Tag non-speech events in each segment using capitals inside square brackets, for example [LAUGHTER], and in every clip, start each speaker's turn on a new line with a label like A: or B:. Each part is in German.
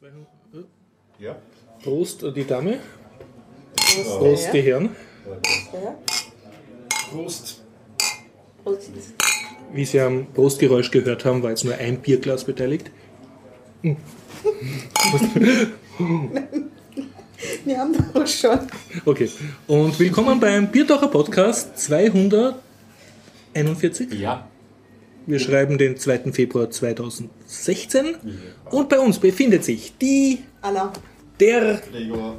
A: 200.
B: Ja.
A: Prost, äh, die Dame.
C: Prost,
A: Prost, die
C: Herr.
A: Herren.
B: Prost.
C: Prost.
A: Wie Sie am Prostgeräusch gehört haben, war jetzt nur ein Bierglas beteiligt. [LAUGHS]
C: Wir haben doch schon.
A: Okay. Und willkommen beim Biertaucher Podcast 241.
B: Ja.
A: Wir schreiben den 2. Februar 2016. Und bei uns befindet sich die,
C: Anna.
A: der,
B: Gregor.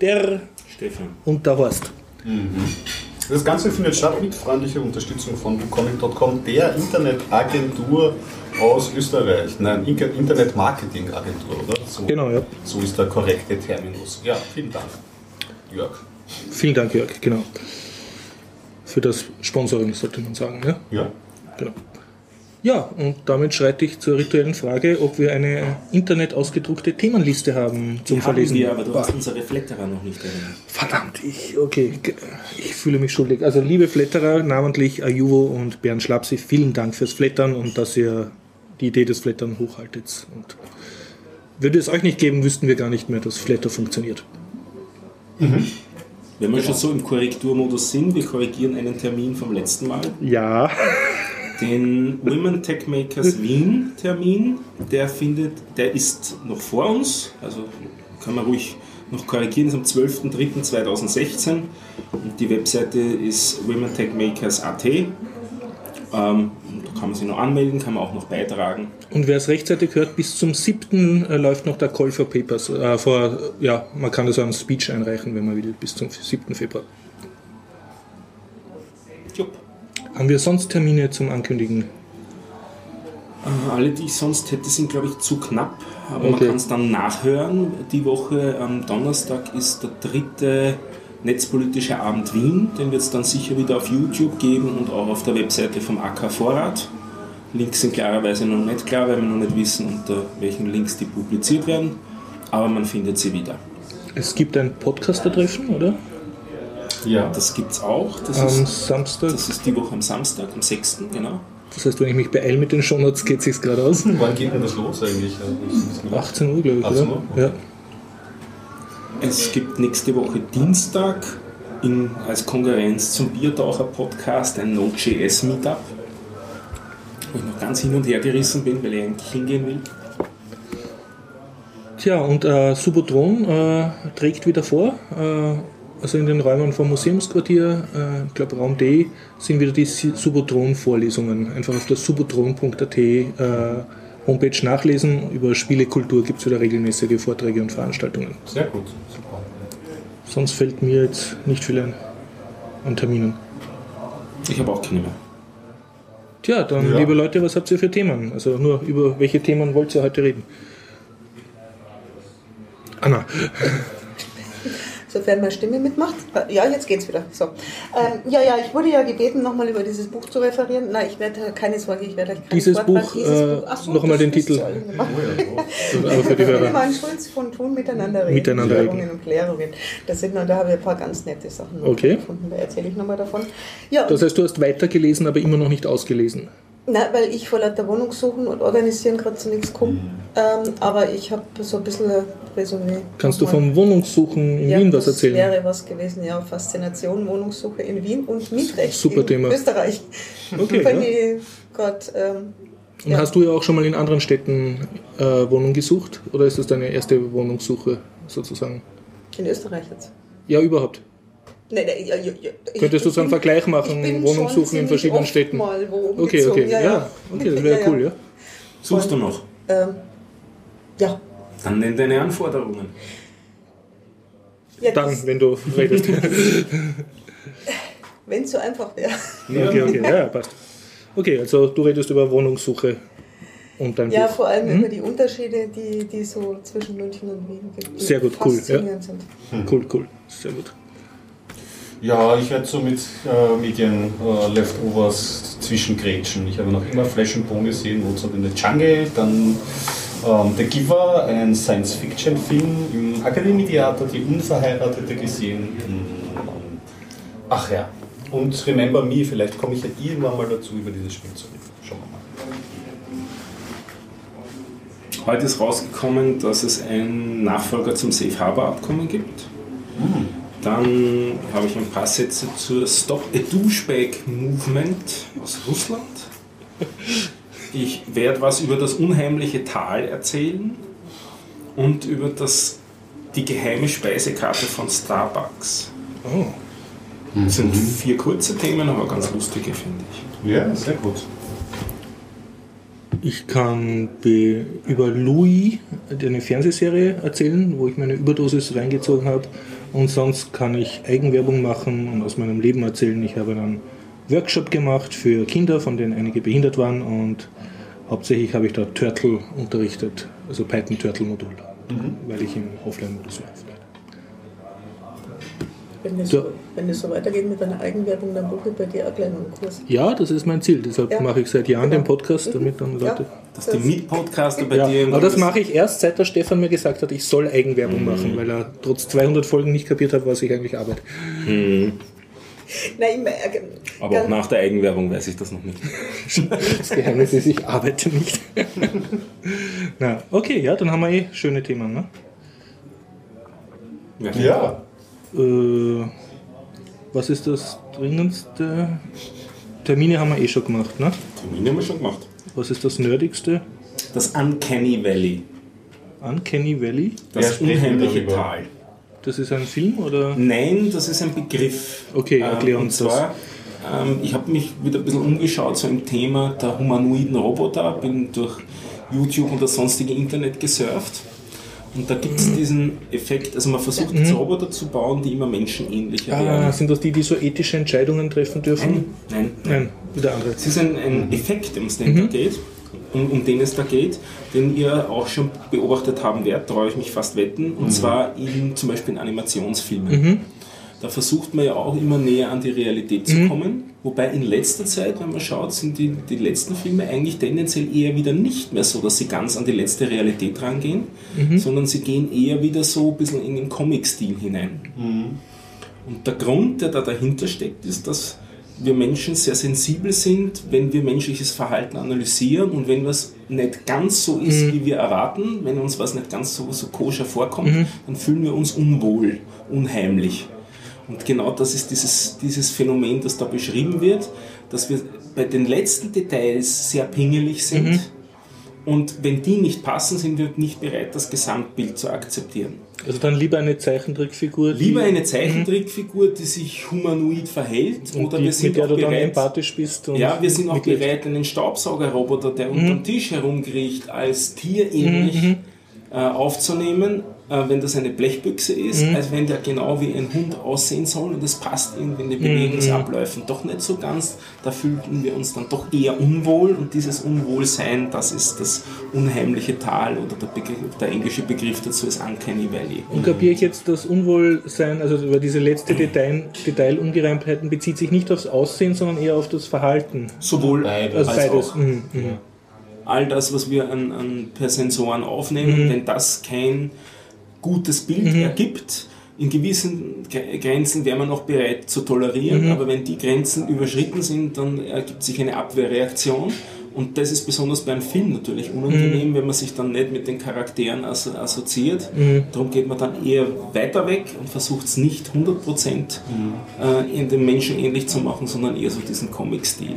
A: der
D: Stefan.
A: und der Horst.
B: Das Ganze findet statt mit freundlicher Unterstützung von WooComing.com, der Internetagentur aus Österreich. Nein, Inter- Internet-Marketing-Agentur, oder? So,
A: Genau, ja.
B: so ist der korrekte Terminus. Ja, vielen Dank, Jörg.
A: Vielen Dank, Jörg. Genau. Für das Sponsoring sollte man sagen. Ja?
B: Ja.
A: Genau. Ja, und damit schreite ich zur rituellen Frage, ob wir eine internet ausgedruckte Themenliste haben zum
D: Die haben
A: Verlesen.
D: wir, aber du hast unsere Flatterer noch nicht erinnert.
A: Verdammt, ich, okay, ich fühle mich schuldig. Also liebe Flatterer, namentlich Ajuvo und Bernd Schlapsi, vielen Dank fürs Flattern und dass ihr die Idee des Flattern hochhaltet. Und würde es euch nicht geben, wüssten wir gar nicht mehr, dass Flatter funktioniert.
D: Wenn wir schon so im Korrekturmodus sind, wir korrigieren einen Termin vom letzten Mal.
A: Ja,
D: Den Women Tech Makers Wien Termin, der findet, der ist noch vor uns, also kann man ruhig noch korrigieren, ist am 12.03.2016 und die Webseite ist womentechmakers.at. Ähm, da kann man sich noch anmelden, kann man auch noch beitragen.
A: und wer es rechtzeitig hört, bis zum 7. äh, läuft noch der Call for Papers. Äh, vor, ja, man kann das als Speech einreichen, wenn man will, bis zum 7. Februar. Haben wir sonst Termine zum Ankündigen?
D: Äh, Alle, die ich sonst hätte, sind, glaube ich, zu knapp. Aber man
A: Okay.
D: kann es dann nachhören. Die Woche am Donnerstag ist der dritte Netzpolitische Abend Wien. Den wird es dann sicher wieder auf YouTube geben und auch auf der Webseite vom AK Vorrat. Links sind klarerweise noch nicht klar, weil wir noch nicht wissen, unter welchen Links die publiziert werden. Aber man findet sie wieder.
A: Es gibt ein Podcaster-Treffen, oder?
B: Ja.
D: Das gibt es auch. Das,
A: Am
D: ist,
A: Samstag.
D: das ist die Woche am Samstag, am 6. genau.
A: Das heißt, wenn ich mich beeile mit den Shownotes, geht es sich gerade aus. [LAUGHS]
B: Wann geht denn das los eigentlich? Ja,
A: 18 Uhr, glaube ich,
B: 18
A: oder?
B: Uhr?
A: Ja.
D: Es gibt nächste Woche Dienstag in, als Konkurrenz zum Biertaucher-Podcast ein Node.js-Meetup, wo ich noch ganz hin und her gerissen bin, weil ich eigentlich hingehen will.
A: Tja, und äh, Subotron äh, trägt wieder vor. Äh, also in den Räumen vom Museumsquartier, äh, ich glaube Raum D, sind wieder die Subotron-Vorlesungen. Einfach auf der subotron.at äh, Homepage nachlesen. Über Spielekultur gibt es wieder regelmäßige Vorträge und Veranstaltungen.
B: Sehr gut. Super.
A: Sonst fällt mir jetzt nicht viel ein an Terminen.
D: Ich habe auch keine mehr.
A: Tja, dann,
B: Ja.
A: liebe Leute, was habt ihr für Themen? Also nur über welche Themen wollt ihr heute reden? Anna.
C: Sofern meine Stimme mitmacht. Ja, jetzt geht's wieder. So. Ähm, ja, ja, ich wurde ja gebeten, nochmal über dieses Buch zu referieren. Nein, ich werde keine Sorge, ich werde euch kein
A: Dieses
C: Vortrag-
A: Buch,
C: dieses
A: äh,
C: Buch. Ach so,
A: noch einmal
C: das
A: den Titel.
B: Oh ja,
A: Aber für die Hörer.
C: Friedemann Schulz von Tun miteinander reden.
A: Miteinander
C: Klärungen
A: reden.
C: und Klärungen. Das sind, noch- da habe ich ein paar ganz nette Sachen noch
A: Okay.
C: gefunden. Da erzähle ich nochmal davon. Ja,
A: Das heißt, du hast weitergelesen, aber immer noch nicht ausgelesen.
C: Na, weil ich vor lauter Wohnung suchen und organisieren gerade zu nichts komme. Ähm, aber ich habe so ein bisschen Resümee.
A: Kannst du vom Wohnungssuchen in
C: ja,
A: Wien was
C: das
A: erzählen?
C: wäre was gewesen, ja. Faszination, Wohnungssuche in Wien und Mietrecht
A: Super
C: in
A: Thema.
C: Österreich. [LAUGHS]
A: Okay,
C: Wenn
A: ja.
C: ich Gott, ähm,
A: Und
C: ja.
A: hast du ja auch schon mal in anderen Städten äh, Wohnung gesucht? Oder ist das deine erste Wohnungssuche sozusagen?
C: in Österreich jetzt.
A: Ja, überhaupt.
C: Nee, nee, ja, ja, ja. Ich-
A: Könntest du so einen
C: bin-
A: Vergleich machen, Wohnungssuchen in verschiedenen
C: oft
A: Städten?
C: Mal wo
A: Okay, okay. Ja, okay, das wäre [LAUGHS] cool, ja.
D: Suchst du noch?
C: Ähm, ja.
D: Dann nenn deine Anforderungen.
C: ja
A: Dann, wenn du redest. [LAUGHS]
C: Wenn es so einfach wäre.
A: okay, okay, ja, ja, passt. Okay, also du redest über Wohnungssuche und dein
C: Ja,
A: Buch.
C: vor allem
A: Hm?
C: über die Unterschiede, die, die so zwischen München und Wien gibt.
A: Sehr gut, cool, ja.
C: Sind.
A: Cool, cool. Sehr gut.
B: Ja, ich werde so mit äh, Medien-Leftovers zwischengrätschen. Ich habe noch immer Flash and Bone gesehen, What's Up in the Jungle, dann ähm, The Giver, ein Science-Fiction-Film im Akademietheater, die Unverheiratete gesehen. Ach ja, und Remember Me, vielleicht komme ich ja irgendwann mal dazu, über dieses Spiel zu reden. Schauen wir mal.
D: Heute ist rausgekommen, dass es einen Nachfolger zum Safe Harbor Abkommen gibt. Dann habe ich ein paar Sätze zur Stop a Douchebag Movement aus Russland. [LAUGHS] Ich werde was über das unheimliche Tal erzählen und über das, die geheime Speisekarte von Starbucks.
A: Oh.
D: Das sind vier kurze Themen, aber ganz lustige, finde ich.
B: Ja, sehr gut.
A: Ich kann be- über Louis, eine Fernsehserie, erzählen, wo ich meine Überdosis reingezogen habe. Und sonst kann ich Eigenwerbung machen und aus meinem Leben erzählen. Ich habe einen Workshop gemacht für Kinder, von denen einige behindert waren. Und hauptsächlich habe ich da Turtle unterrichtet, also Python Turtle Modul, weil ich im Offline-Modus war.
C: Wenn es
A: So.
C: wenn es so weitergeht mit deiner Eigenwerbung, dann buche ich bei dir auch gleich einen Kurs.
A: Ja, das ist mein Ziel. Deshalb
C: Ja.
A: mache ich seit Jahren
C: Genau.
A: den Podcast, damit dann Leute.
C: Ja.
D: Dass die Mitpodcaster bei
A: Ja,
D: dir
A: aber das mache ich erst, seit der Stefan mir gesagt hat, ich soll Eigenwerbung machen, weil er trotz 200 Folgen nicht kapiert hat, was ich eigentlich arbeite. [LAUGHS]
C: Nein, ich äh,
D: Aber auch nach der Eigenwerbung weiß ich das noch nicht.
A: Das Geheimnis ist, ich arbeite nicht. [LAUGHS] Na, okay, ja, dann haben wir eh schöne Themen. Ne?
B: Ja.
A: Äh, was ist das dringendste? Termine haben wir eh schon gemacht. Ne?
D: Termine haben wir schon gemacht.
A: Was ist das nerdigste?
D: Das Uncanny Valley.
A: Uncanny Valley?
D: Das unheimliche? Tal.
A: Das ist ein Film oder?
D: Nein, das ist ein Begriff.
A: Okay, erklär
D: ähm,
A: uns
D: und zwar, ähm, ich habe mich wieder ein bisschen umgeschaut so im Thema der humanoiden Roboter, bin durch YouTube und das sonstige Internet gesurft. Und da gibt es diesen Effekt, also man versucht jetzt Roboter zu bauen, die immer menschenähnlicher
A: Mhm. Ah,
D: werden.
A: sind das die, die so ethische Entscheidungen treffen dürfen?
D: Nein, nein,
A: Nein, wieder andere.
D: Es ist ein, ein Effekt, um es denn da geht, um, um den es da geht, den ihr auch schon beobachtet haben werdet, traue ich mich fast wetten, und zwar in, zum Beispiel in Animationsfilmen. Da versucht man ja auch immer näher an die Realität zu kommen, wobei in letzter Zeit, wenn man schaut, sind die, die letzten Filme eigentlich tendenziell eher wieder nicht mehr so, dass sie ganz an die letzte Realität rangehen, sondern sie gehen eher wieder so ein bisschen in den Comic-Stil hinein. Und der Grund, der da dahinter steckt, ist, dass wir Menschen sehr sensibel sind, wenn wir menschliches Verhalten analysieren und wenn was nicht ganz so ist, wie wir erwarten, wenn uns was nicht ganz so, so koscher vorkommt, dann fühlen wir uns unwohl, unheimlich. Und genau das ist dieses, dieses Phänomen, das da beschrieben wird, dass wir bei den letzten Details sehr pingelig sind. Und wenn die nicht passen, sind wir nicht bereit, das Gesamtbild zu akzeptieren.
A: Also dann lieber eine Zeichentrickfigur.
D: Lieber eine Zeichentrickfigur, die sich humanoid verhält,
A: und
D: oder
A: die,
D: wir sind
A: mit der
D: auch
A: du dann
D: bereit,
A: empathisch bist.
D: Ja, wir sind auch bereit, einen Staubsaugerroboter, der unterm Tisch herumkriecht, als tierähnlich äh, aufzunehmen, äh, wenn das eine Blechbüchse ist, als wenn der genau wie ein Hund aussehen soll und es passt irgendwie in den Bewegungsabläufen doch nicht so ganz. Da fühlten wir uns dann doch eher unwohl und dieses Unwohlsein, das ist das unheimliche Tal oder der, Begriff, der englische Begriff dazu ist Uncanny Valley.
A: Und kapiere ich jetzt das Unwohlsein, also über diese letzte Detail, Detailungereimtheiten bezieht sich nicht aufs Aussehen, sondern eher auf das Verhalten.
D: Sowohl
B: Beides.
A: Also
D: als
A: beides.
D: auch.
A: Mhm, mhm.
D: all das, was wir an, an per Sensoren aufnehmen, wenn das kein gutes Bild ergibt, in gewissen Gre- Grenzen wäre man noch bereit zu tolerieren, aber wenn die Grenzen überschritten sind, dann ergibt sich eine Abwehrreaktion. Und das ist besonders beim Film natürlich unangenehm, wenn man sich dann nicht mit den Charakteren asso assoziiert. Darum geht man dann eher weiter weg und versucht es nicht 100% äh, in den Menschen ähnlich zu machen, sondern eher so diesen Comic-Stil.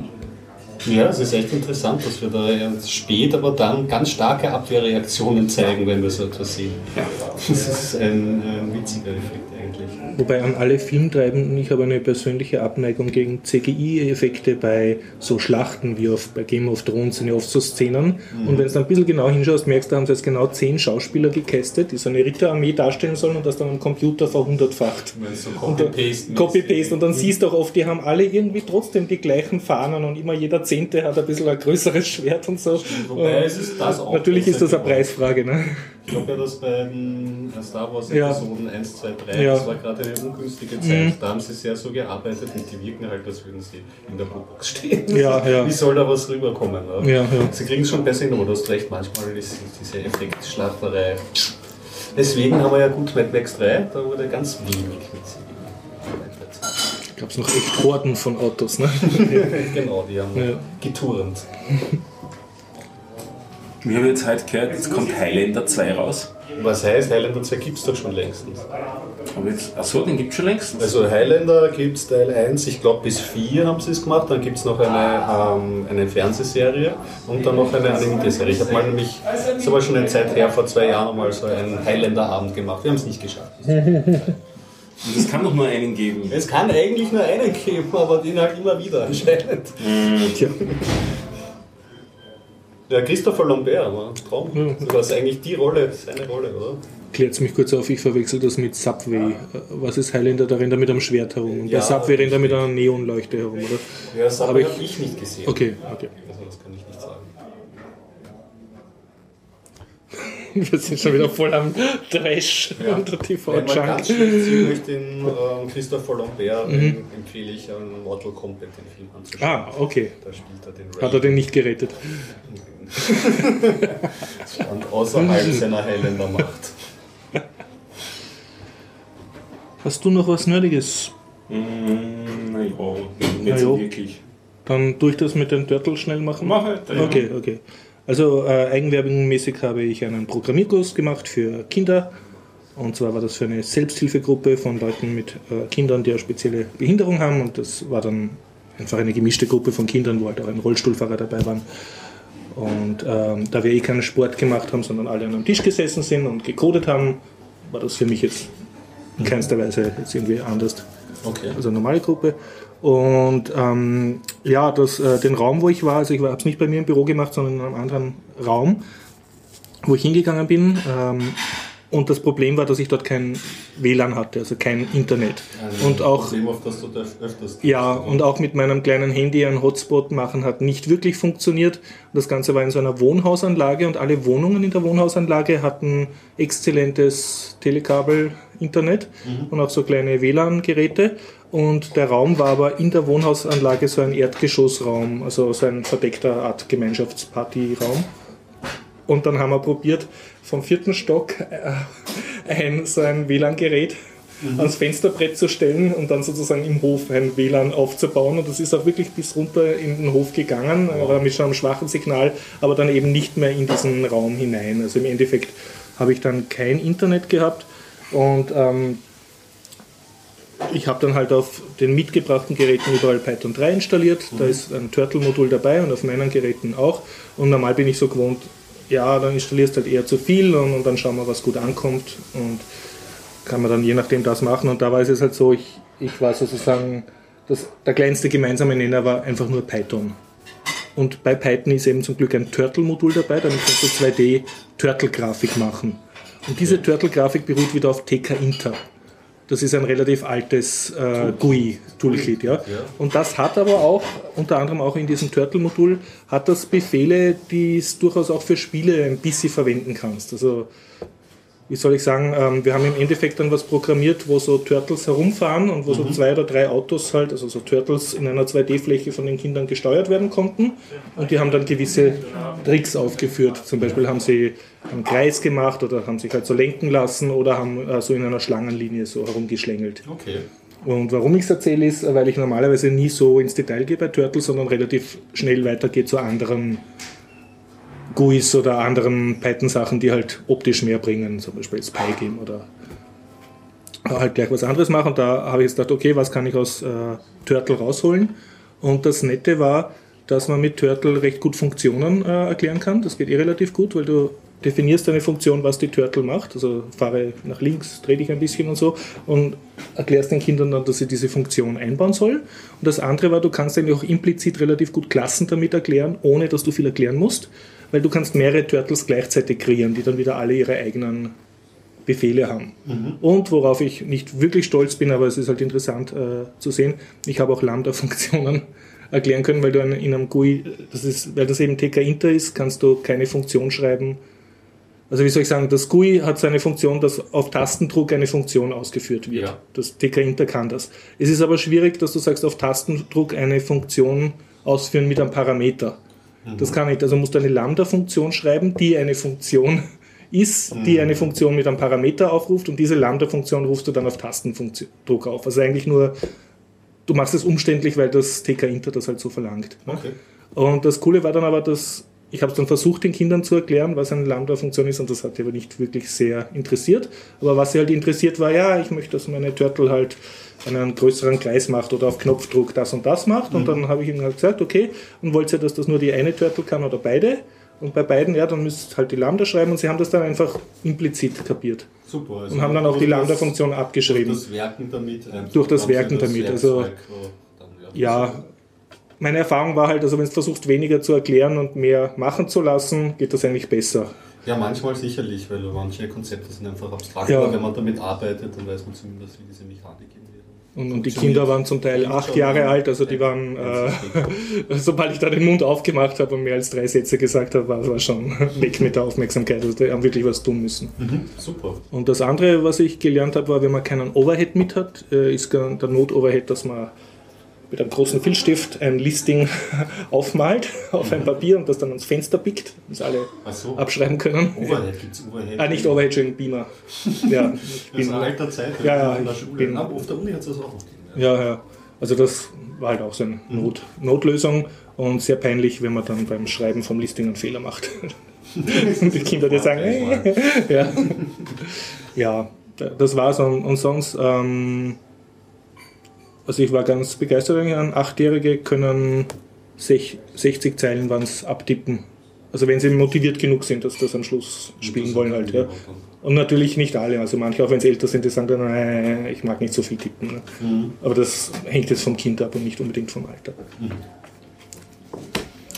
B: Ja, es ist echt interessant, dass wir da spät, aber dann ganz starke Abwehrreaktionen zeigen, wenn wir so etwas sehen.
D: Ja.
B: Das ist ein, ein witziger Effekt eigentlich.
A: Wobei an alle Filmtreibenden, ich habe eine persönliche Abneigung gegen CGI-Effekte bei so Schlachten wie auf, bei Game of Thrones sind ja oft so Szenen. Und wenn du dann ein bisschen genau hinschaust, merkst du, da haben sie jetzt genau zehn Schauspieler gecastet, die so eine Ritterarmee darstellen sollen und das dann am Computer verhundertfacht.
B: So
A: Und dann-
B: Copy-Paste
A: Copy-Paste. Und dann siehst du auch oft, die haben alle irgendwie trotzdem die gleichen Fahnen und immer jeder Zehnte hat ein bisschen ein größeres Schwert und so.
B: Wobei
A: Und
B: es ist das auch
A: Natürlich ist das eine Preisfrage. Ne?
B: Ich glaube ja, dass bei den Star Wars
A: Ja.
B: Episoden 1, 2, 3,
A: Ja.
B: das war gerade eine ungünstige Zeit. Da haben sie sehr so gearbeitet und die wirken halt, als würden sie in der Box stehen.
A: Ja, ja. [LAUGHS]
B: Wie soll da was rüberkommen?
A: Ja, ja.
B: Sie kriegen es schon besser hin, aber du hast recht, manchmal ist diese Effektschlachterei. Deswegen haben wir ja gut Mad Max 3, da wurde ganz wenig mit CGI gearbeitet.
A: Gab es noch echt Horden von Autos. Ne? [LAUGHS]
B: genau, die haben
A: Ja.
B: geturnt. [LAUGHS]
D: Wir haben jetzt heute gehört, jetzt kommt Highlander 2 raus.
B: Was heißt, Highlander 2 gibt es doch schon längstens.
D: Achso, den gibt es schon längst.
B: Also Highlander gibt es Teil 1, ich glaube bis 4 haben sie es gemacht, dann gibt es noch eine, ähm, eine Fernsehserie und dann noch eine animierte Serie. Ich habe mal nämlich, das aber schon eine Zeit her, vor zwei Jahren mal so einen Highlander-Abend gemacht. Wir haben es nicht geschafft.
D: Und es kann doch nur einen geben.
B: Es kann eigentlich nur einen geben, aber den halt immer wieder anscheinend.
A: Tja.
B: Ja, Christopher Lambert war ein Traum. Das war eigentlich die Rolle, seine Rolle, oder?
A: Klärt mich kurz auf, ich verwechsel das mit Subway. Äh, Was ist Highlander? Da rennt er mit einem Schwert herum. Und
B: Ja,
A: bei Subway rennt er mit einer Neonleuchte herum, oder?
B: Ja, das
A: Aber
B: habe
A: ich-
B: ich, ich nicht gesehen.
A: Okay, okay.
B: Also das kann ich nicht sagen. [LAUGHS]
A: Wir sind schon wieder voll am Trash
B: Ja.
A: und der
B: Wenn man ganz spezifisch den ähm, Christopher Lambert
A: Mhm.
B: ähm, empfehle ich, einen Mortal Kombat den Film anzuschauen.
A: Ah, okay.
B: Da spielt er den
A: Hat er den nicht gerettet? [LAUGHS] [LAUGHS]
B: Und außerhalb seiner Highlander-Macht.
A: Hast du noch was Nerdiges?
D: Mm, naja, nicht so wirklich.
A: Dann durch das mit den Turtle schnell machen?
D: Mach halt, ja.
A: Okay, okay. Also äh, eigenwerbungsmäßig habe ich einen Programmierkurs gemacht für Kinder. Und zwar war das für eine Selbsthilfegruppe von Leuten mit äh, Kindern, die eine spezielle Behinderung haben. Und das war dann einfach eine gemischte Gruppe von Kindern, wo halt auch ein Rollstuhlfahrer dabei waren. Und ähm, da wir eh keinen Sport gemacht haben, sondern alle an einem Tisch gesessen sind und gecodet haben, war das für mich jetzt in keinster Weise jetzt irgendwie anders
B: Okay.
A: also eine normale Gruppe. Und ähm, ja, das, äh, den Raum, wo ich war, also ich habe es nicht bei mir im Büro gemacht, sondern in einem anderen Raum, wo ich hingegangen bin. Ähm, und das Problem war, dass ich dort kein WLAN hatte, also kein Internet. Und auch
B: Problem, auf das du öfters
A: ja, und auch mit meinem kleinen Handy einen Hotspot machen hat nicht wirklich funktioniert. Das Ganze war in so einer Wohnhausanlage und alle Wohnungen in der Wohnhausanlage hatten exzellentes Telekabel-Internet und auch so kleine WLAN-Geräte. Und der Raum war aber in der Wohnhausanlage so ein Erdgeschossraum, also so ein verdeckter Art Gemeinschaftspartyraum. Und dann haben wir probiert, vom vierten Stock äh, ein, so ein WLAN-Gerät ans Fensterbrett zu stellen und dann sozusagen im Hof ein WLAN aufzubauen. Und das ist auch wirklich bis runter in den Hof gegangen, aber mit schon einem schwachen Signal, aber dann eben nicht mehr in diesen Raum hinein. Also im Endeffekt habe ich dann kein Internet gehabt und ähm, ich habe dann halt auf den mitgebrachten Geräten überall Python 3 installiert. Da ist ein Turtle-Modul dabei und auf meinen Geräten auch. Und normal bin ich so gewohnt, ja, dann installierst du halt eher zu viel und, und dann schauen wir, was gut ankommt. Und kann man dann je nachdem das machen. Und da war es jetzt halt so, ich, ich war sozusagen, das, der kleinste gemeinsame Nenner war einfach nur Python. Und bei Python ist eben zum Glück ein Turtle-Modul dabei, damit kannst du 2D-Turtle-Grafik machen. Und diese Turtle-Grafik beruht wieder auf TK-Inter. Das ist ein relativ altes äh, GUI-Toolkit. Ja. Und das hat aber auch, unter anderem auch in diesem Turtle-Modul, hat das Befehle, die es durchaus auch für Spiele ein bisschen verwenden kannst. Also wie soll ich sagen, ähm, wir haben im Endeffekt dann was programmiert, wo so Turtles herumfahren und wo so zwei oder drei Autos halt, also so Turtles in einer 2D-Fläche von den Kindern gesteuert werden konnten. Und die haben dann gewisse Tricks aufgeführt. Zum Beispiel haben sie einen Kreis gemacht oder haben sich halt so lenken lassen oder haben äh, so in einer Schlangenlinie so herumgeschlängelt.
B: Okay.
A: Und warum ich es erzähle, ist, weil ich normalerweise nie so ins Detail gehe bei Turtles, sondern relativ schnell weitergehe zu anderen GUIs oder anderen Python-Sachen, die halt optisch mehr bringen, zum Beispiel jetzt Pygame oder halt gleich was anderes machen. Da habe ich jetzt gedacht, okay, was kann ich aus äh, Turtle rausholen? Und das Nette war, dass man mit Turtle recht gut Funktionen äh, erklären kann. Das geht eh relativ gut, weil du definierst eine Funktion, was die Turtle macht. Also fahre nach links, dreh dich ein bisschen und so und erklärst den Kindern dann, dass sie diese Funktion einbauen soll. Und das andere war, du kannst eigentlich auch implizit relativ gut Klassen damit erklären, ohne dass du viel erklären musst, weil du kannst mehrere Turtles gleichzeitig kreieren, die dann wieder alle ihre eigenen Befehle haben. Und worauf ich nicht wirklich stolz bin, aber es ist halt interessant äh, zu sehen, ich habe auch Lambda-Funktionen [LAUGHS] erklären können, weil du in einem GUI, das ist, weil das eben TK-Inter ist, kannst du keine Funktion schreiben. Also wie soll ich sagen, das GUI hat so eine Funktion, dass auf Tastendruck eine Funktion ausgeführt wird.
B: Ja.
A: Das TK-Inter kann das. Es ist aber schwierig, dass du sagst, auf Tastendruck eine Funktion ausführen mit einem Parameter. Das kann nicht. Also musst du eine Lambda-Funktion schreiben, die eine Funktion [LAUGHS] ist, die eine Funktion mit einem Parameter aufruft und diese Lambda-Funktion rufst du dann auf Tastendruck auf. Also eigentlich nur, du machst es umständlich, weil das TK-Inter das halt so verlangt. ne?
B: Okay.
A: Und das Coole war dann aber, dass ich habe es dann versucht, den Kindern zu erklären, was eine Lambda-Funktion ist, und das hat sie aber nicht wirklich sehr interessiert. Aber was sie halt interessiert war, ja, ich möchte, dass meine Turtle halt einen größeren Kreis macht oder auf Knopfdruck das und das macht. Und dann habe ich ihnen halt gesagt, okay, und wollt ihr, dass das nur die eine Turtle kann oder beide? Und bei beiden, ja, dann müsst ihr halt die Lambda schreiben und sie haben das dann einfach implizit kapiert.
E: Super. Also
A: Und haben dann auch die
E: das-
A: Lambda-Funktion abgeschrieben.
E: Durch das Werken damit. einfach
A: Durch das Werken damit, also- Ja, meine Erfahrung war halt, also wenn du versuchst, weniger zu erklären und mehr machen zu lassen, geht das eigentlich besser.
E: Ja, manchmal sicherlich, weil manche Konzepte sind einfach abstrakt,
A: Ja.
E: aber wenn man damit arbeitet, dann weiß man zumindest, wie diese Mechanik irgendwie
A: Und, und die. Kinder waren zum Teil acht Jahre alt, also die waren, äh, [LAUGHS] sobald ich da den Mund aufgemacht habe und mehr als drei Sätze gesagt habe, war, war schon [LAUGHS] weg mit der Aufmerksamkeit. Also die haben wirklich was tun müssen.
E: Mhm, super.
A: Und das andere, was ich gelernt habe, war, wenn man keinen Overhead mit hat, äh, ist der Not-Overhead, dass man mit einem großen Filzstift ein Listing [LAUGHS] aufmalt [LAUGHS] auf ein Papier und das dann ans Fenster pickt, dass alle
E: so.
A: abschreiben können.
E: Overhead, gibt es Overhead?
A: Ah, nicht Overhead, Entschuldigung, Beamer. [LAUGHS] Ja, ich
E: Das ist eine alter Zeit,
A: Ja, ja,
E: in der Schule.
A: bin-
E: auf der Uni hat es das auch noch gegeben.
A: ja, ja. Also das war halt auch so eine Not Notlösung und sehr peinlich, wenn man dann beim Schreiben vom Listing einen Fehler macht. und die Kinder dir sagen, hey. ja. ja, das war's. Und, und sonst, ähm, also ich war ganz begeistert, an Achtjährige können sech- 60 Zeilen waren's abtippen. Also wenn sie motiviert genug sind, dass das am Schluss spielen wollen halt, ja. Und natürlich nicht alle, also manche, auch wenn sie älter sind, die sagen dann, äh, ich mag nicht so viel tippen. Ne?
E: Mhm.
A: Aber das hängt jetzt vom Kind ab und nicht unbedingt vom Alter.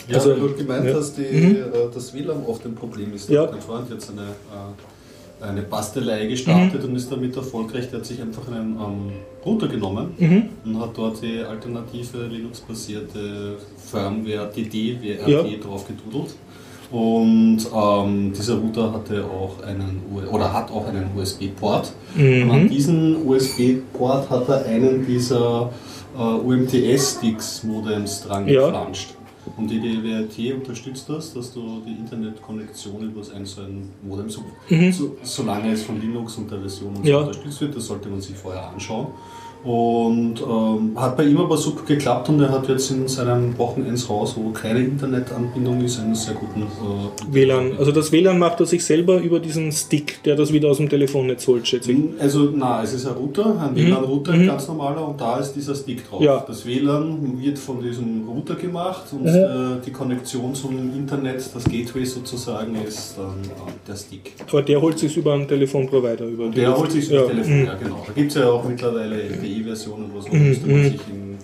E: Ja,
A: Also,
E: du gemeint
A: ja.
E: hast, die,
A: Mhm.
E: äh, das WLAN oft ein Problem ist.
A: Ja.
E: Mein Freund jetzt eine, äh, eine Bastelei gestartet
A: Mhm.
E: und ist damit erfolgreich. Der hat sich einfach einen ähm, Router genommen
A: Mhm.
E: und hat dort die alternative Linux-basierte Firmware DD, WRT
A: Ja.
E: drauf gedudelt. Und ähm, dieser Router hatte auch einen oder hat auch einen USB-Port.
A: Mhm.
E: Und an diesen USB-Port hat er einen dieser äh, UMTS-Sticks-Modems dran
A: Ja.
E: geflanscht. Und die DWRT unterstützt das, dass du die Internetkonnektion über ein so ein Modem, so, so, solange es von Linux und der Version und so
A: Ja.
E: unterstützt wird, das sollte man sich vorher anschauen. Und ähm, hat bei ihm aber super geklappt und er hat jetzt in seinem Wochenendshaus, wo keine Internetanbindung ist, einen sehr guten äh,
A: WLAN. Also das WLAN macht er sich selber über diesen Stick, der das wieder aus dem Telefonnetz holt, schätze ich.
E: Also, na, es ist ein Router, ein WLAN-Router, ein ganz normaler, und da ist dieser Stick drauf.
A: Mhm. Ja.
E: Das WLAN wird von diesem Router gemacht und
A: Mhm.
E: äh, die Konnektion zum Internet, das Gateway sozusagen, ist dann äh, der Stick.
A: Aber der holt sich über einen Telefonprovider. Über
E: Der holt sich
A: ja.
E: das Telefon,
A: mhm.
E: ja genau. Da gibt es ja auch mittlerweile LTE-Versionen oder so, da müsste man sich im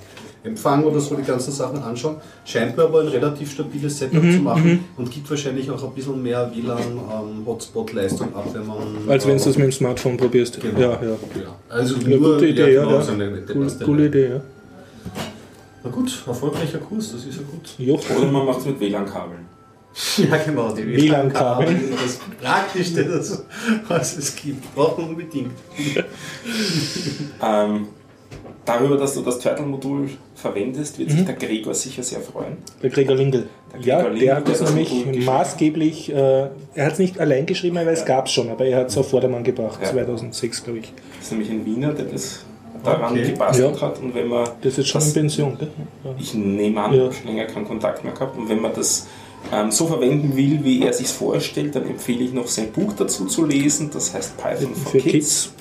E: Empfang oder so die ganzen Sachen anschauen. Scheint mir aber ein relativ stabiles Setup
A: Mhm,
E: zu machen und gibt wahrscheinlich auch ein bisschen mehr WLAN-Hotspot-Leistung ab, wenn man.
A: Als wenn du
E: äh,
A: das mit dem Smartphone probierst.
E: Genau.
A: Ja, ja.
E: Ja, also
A: Ja,
E: nur,
A: gute Idee, ja.
E: genau,
A: ja.
E: eine
A: coole Idee, ja.
E: Na gut, erfolgreicher Kurs, das ist ja gut.
A: Jo.
D: Oder man macht es mit WLAN-Kabeln. [LAUGHS]
E: Ja, genau, die [LAUGHS]
A: WLAN-Kabel.
E: Das Praktischste, das, was es gibt. Braucht man unbedingt.
D: Ähm, darüber, dass du das Turtle-Modul verwendest, wird sich der Gregor sicher sehr freuen.
A: Der Gregor Lingel.
D: Der
A: Ja,
D: Gregor
A: der hat
D: Lingel,
A: das
D: der hat
A: nämlich
D: das Modul
A: maßgeblich, äh, er hat es nicht allein geschrieben, weil es gab es schon, aber er hat es auf Vordermann gebracht,
D: Ja.
A: 2006, glaube ich.
D: Das ist nämlich ein Wiener, der das daran
E: Okay.
D: gebastelt
A: Ja.
D: hat. Und wenn man
A: Das ist jetzt schon
D: das-
A: in Pension, gell? Ja.
D: Ich nehme an,
A: Ja.
D: länger keinen Kontakt mehr gehabt. Und wenn man das ähm, so verwenden will, wie er sich vorstellt, dann empfehle ich noch sein Buch dazu zu lesen. Das heißt Python for,
A: Für
D: Kids.
A: Kids.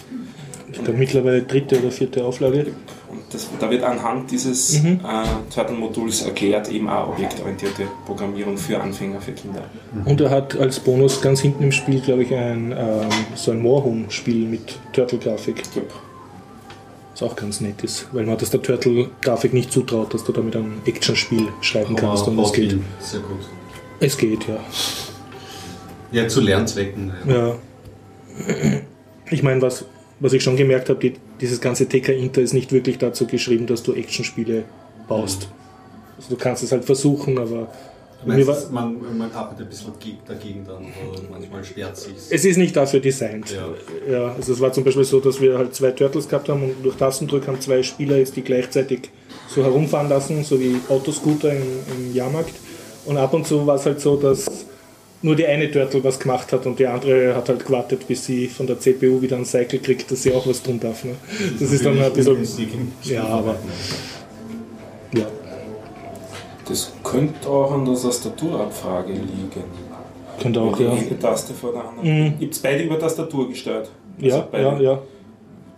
A: Ich glaube mittlerweile dritte oder vierte Auflage.
D: Und das, da wird anhand dieses
A: Mhm.
D: äh, Turtle-Moduls erklärt, eben auch objektorientierte Programmierung für Anfänger, für Kinder.
A: Und er hat als Bonus ganz hinten im Spiel, glaube ich, ein, ähm, so ein Moorhuhn-Spiel mit Turtle-Grafik.
D: Glaub,
A: Was auch ganz nett ist, weil man das der Turtle-Grafik nicht zutraut, dass du damit ein Action-Spiel schreiben kannst. Und es geht.
E: Sehr gut.
A: Es geht, ja.
E: Ja, zu Lernzwecken. Ja.
A: Ja. Ich meine, was, was ich schon gemerkt habe, die, dieses ganze TK Inter ist nicht wirklich dazu geschrieben, dass du Actionspiele baust. Also du kannst es halt versuchen, aber
E: meinst,
A: war,
E: man, man arbeitet ein bisschen ge- dagegen dann, manchmal sperrt sich
A: es ist nicht dafür designt.
E: Ja.
A: Ja, also es war zum Beispiel so, dass wir halt zwei Turtles gehabt haben und durch Tastendruck haben zwei Spieler jetzt die gleichzeitig so herumfahren lassen, so wie Autoscooter im, im Jahrmarkt. Und ab und zu war es halt so, dass nur die eine Turtle was gemacht hat und die andere hat halt gewartet, bis sie von der CPU wieder ein Cycle kriegt, dass sie auch was tun darf. Ne? Das ist dann ein bisschen. Ja, aber- Ja.
D: Das Könnte auch an der Tastaturabfrage liegen.
A: Könnte auch, ja.
D: eine Taste vor der anderen.
A: Mhm.
D: Ich habe beide über Tastatur gesteuert. Also
A: Ja,
D: beide.
A: ja, ja.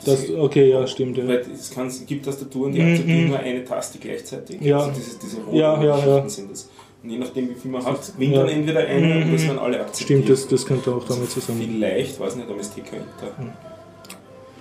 A: Das, okay, ja, stimmt. Ja.
D: Weil es, kann, es gibt Tastaturen, die akzeptieren
A: mhm.
D: nur eine Taste gleichzeitig.
A: Ja.
D: Also diese, diese roten
A: Ja, ja, ja.
D: sind das. Und je nachdem, wie viel man hat, winkt
A: Ja.
D: dann entweder eine
A: Mhm,
D: und das
A: mhm.
D: werden alle akzeptiert.
A: Stimmt, das, das könnte auch damit zusammen.
D: Vielleicht, weiß nicht, aber es.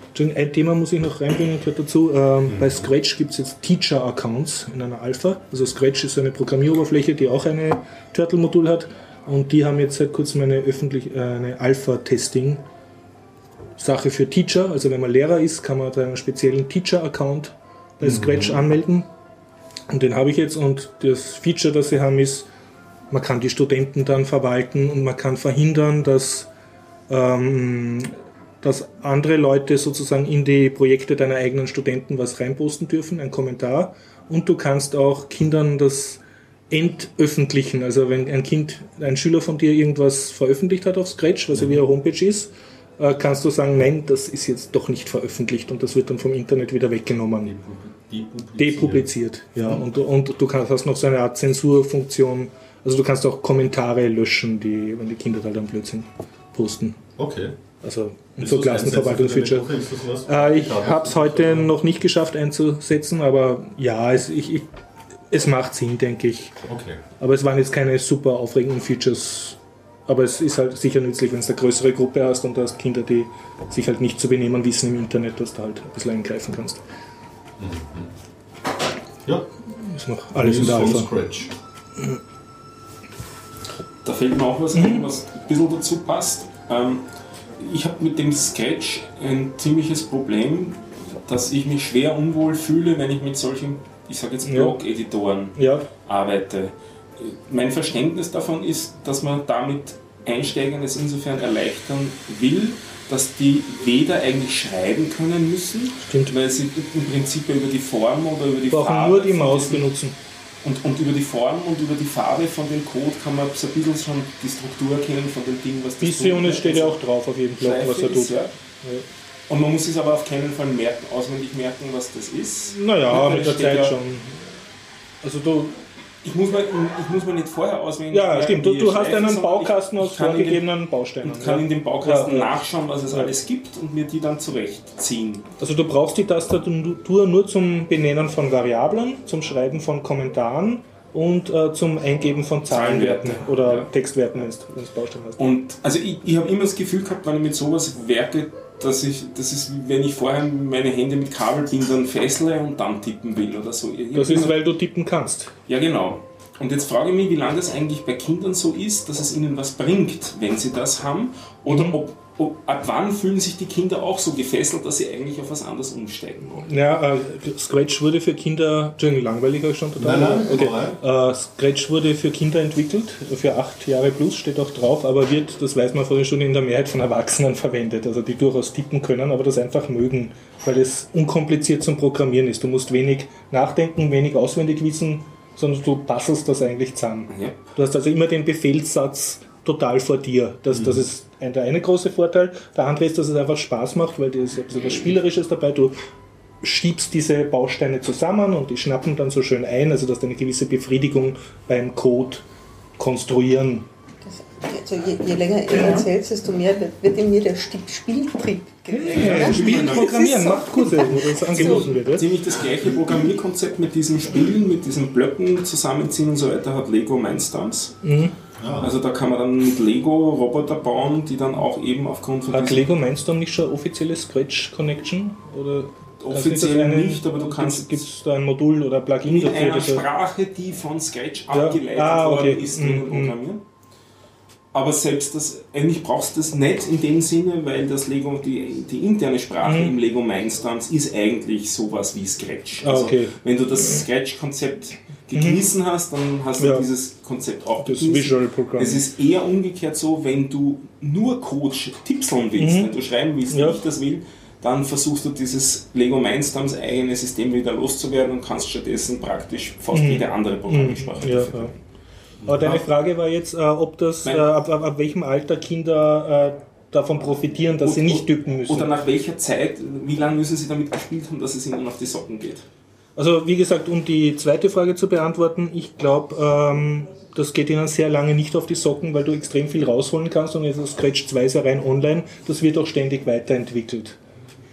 A: Entschuldigung, Ein Thema muss ich noch reinbringen, gehört dazu. Ähm, Bei Scratch gibt es jetzt Teacher-Accounts in einer Alpha. Also Scratch ist eine Programmieroberfläche, die auch eine Turtle-Modul hat. Und die haben jetzt seit kurzem eine öffentlich äh, eine Alpha-Testing-Sache für Teacher. Also wenn man Lehrer ist, kann man da einen speziellen Teacher-Account bei Scratch anmelden. Und den habe ich jetzt. Und das Feature, das sie haben, ist, man kann die Studenten dann verwalten und man kann verhindern, dass ähm, dass andere Leute sozusagen in die Projekte deiner eigenen Studenten was reinposten dürfen, ein Kommentar. Und du kannst auch Kindern das entöffentlichen. Also wenn ein Kind, ein Schüler von dir irgendwas veröffentlicht hat auf Scratch, was ja wie eine Homepage ist, äh, kannst du sagen, nein, das ist jetzt doch nicht veröffentlicht und das wird dann vom Internet wieder weggenommen. Depubliziert, ja. Und, und du kannst, hast noch so eine Art Zensurfunktion. Also du kannst auch Kommentare löschen, die, wenn die Kinder da dann Blödsinn posten.
B: Okay.
A: Also
B: Willst
A: so Klassenverwaltungsfeature. Äh, ich habe es heute noch nicht geschafft einzusetzen, aber ja, es, ich, ich, es macht Sinn, denke ich.
B: Okay.
A: Aber es waren jetzt keine super aufregenden Features. Aber es ist halt sicher nützlich, wenn du eine größere Gruppe hast und du hast Kinder, die sich halt nicht zu benehmen wissen im Internet, dass du halt ein bisschen eingreifen kannst.
B: Ja,
A: Ist noch alles in der Alpha.
B: Scratch.
D: Da fällt mir auch was
A: Mhm.
D: ein, was ein bisschen dazu passt. Ähm, ich habe mit dem Sketch ein ziemliches Problem, dass ich mich schwer unwohl fühle, wenn ich mit solchen, ich sage jetzt. Blog-Editoren
A: Ja,
D: arbeite. Mein Verständnis davon ist, dass man damit Einsteigern es insofern erleichtern will, dass die weder eigentlich schreiben können müssen,
A: Stimmt.
D: weil sie im Prinzip über die Form oder über die
A: brauchen
D: Farbe
A: nur die Maus benutzen.
D: und, und über die Form und über die Farbe von dem Code kann man so ein bisschen schon die Struktur erkennen von dem Ding, was das
A: Bisschen und es steht ja auch drauf auf jedem
D: Schleife
A: was er tut.
D: ja. Und man muss es aber auf keinen Fall merken, auswendig merken, was das ist.
A: Naja, mit der Zeit
D: ja-
A: schon. Also du,
D: Ich muss, mir, ich muss mir nicht vorher auswendig
A: ja, stimmt. Du, du hast einen Baukasten
D: ich,
A: aus
D: ich
A: vorgegebenen Bausteinen.
D: und kann
A: ja.
D: in dem Baukasten
A: ja.
D: nachschauen, was es alles gibt und mir die dann zurechtziehen.
A: Also du brauchst die Tastatur nur zum Benennen von Variablen, zum Schreiben von Kommentaren und äh, zum Eingeben von Zahlenwerten
D: Zahlenwerte,
A: oder
D: ja.
A: Textwerten, wenn du Baustein hast.
D: Und also ich, ich habe immer das Gefühl gehabt, wenn ich mit sowas werke, dass ich, das ist, wie wenn ich vorher meine Hände mit Kabelbindern fessle und dann tippen will oder so. Ich
A: Das ist, weil du tippen kannst.
D: Ja, genau. Und jetzt frage ich mich, wie lange das eigentlich bei Kindern so ist, dass es ihnen was bringt, wenn sie das haben. Oder
A: Mhm.
D: ob, ob, ab wann fühlen sich die Kinder auch so gefesselt, dass sie eigentlich auf was anderes umsteigen wollen.
A: Ja, äh, Scratch wurde für Kinder, Entschuldigung, langweilig habe ich schon total.
B: Nein, nein,
A: okay. Äh, Scratch wurde für Kinder entwickelt, für acht Jahre plus, steht auch drauf, aber wird, das weiß man vorhin schon, in der Mehrheit von Erwachsenen verwendet, also die durchaus tippen können, aber das einfach mögen, weil es unkompliziert zum Programmieren ist. Du musst wenig nachdenken, wenig auswendig wissen, sondern du bastelst das eigentlich zusammen.
D: Ja.
A: Du hast also immer den Befehlssatz total vor dir. Das, das ist der eine große Vorteil. Der andere ist, dass es einfach Spaß macht, weil da ist ein bisschen was Spielerisches dabei. Du schiebst diese Bausteine zusammen und die schnappen dann so schön ein, also dass du eine gewisse Befriedigung beim Code konstruieren.
C: Das, also je, je länger ihr erzählt, desto mehr wird, in mir der Spieltrieb geweckt.
A: Ja, Spielen, Programmieren,
C: so.
A: macht Kurse, wo das angeboten wird. Ja?
D: Ziemlich das gleiche Programmierkonzept mit diesen Spielen, mit diesen Blöcken zusammenziehen und so weiter hat Lego Mindstorms.
B: Ja.
D: Also da kann man dann mit Lego Roboter bauen, die dann auch eben aufgrund von
A: Hat Lego Mindstorm nicht schon offizielle Scratch Connection? Oder
D: Offiziell nicht, aber du kannst-
A: Gibt es da ein Modul oder Plugin
D: mit
A: dafür?
D: einer
A: er-
D: Sprache, die von Scratch
A: Ja.
D: abgeleitet
A: Ah, okay.
D: worden ist, drinnen
A: Mhm.
D: programmieren. Aber selbst das, eigentlich brauchst du das nicht in dem Sinne, weil das Lego, die, die interne Sprache
A: Mhm.
D: im Lego Mindstorms ist eigentlich sowas wie Scratch.
A: Ah, okay. Mhm.
D: Wenn du das Scratch-Konzept gegessen hast, dann hast du
A: Ja.
D: dieses Konzept auch
A: Das. Visual Programm.
D: Es ist eher umgekehrt so, wenn du nur Code tipseln willst,
A: Mhm.
D: wenn du schreiben willst, wie
A: Ja.
D: ich das will, dann versuchst du dieses Lego Mindstorms eigene System wieder loszuwerden und kannst stattdessen praktisch fast
A: Mhm.
D: jede andere Programmiersprache dafür
A: ja. Aber deine Frage war jetzt, äh, ob das, äh, ab, ab, ab welchem Alter Kinder äh, davon profitieren, dass sie nicht tippen müssen.
D: Oder nach welcher Zeit, wie lange müssen sie damit gespielt haben, dass es ihnen auf die Socken geht?
A: Also wie gesagt, um die zweite Frage zu beantworten, ich glaube, ähm, das geht ihnen sehr lange nicht auf die Socken, weil du extrem viel rausholen kannst und jetzt das Scratch 2 ist ja rein online, das wird auch ständig weiterentwickelt.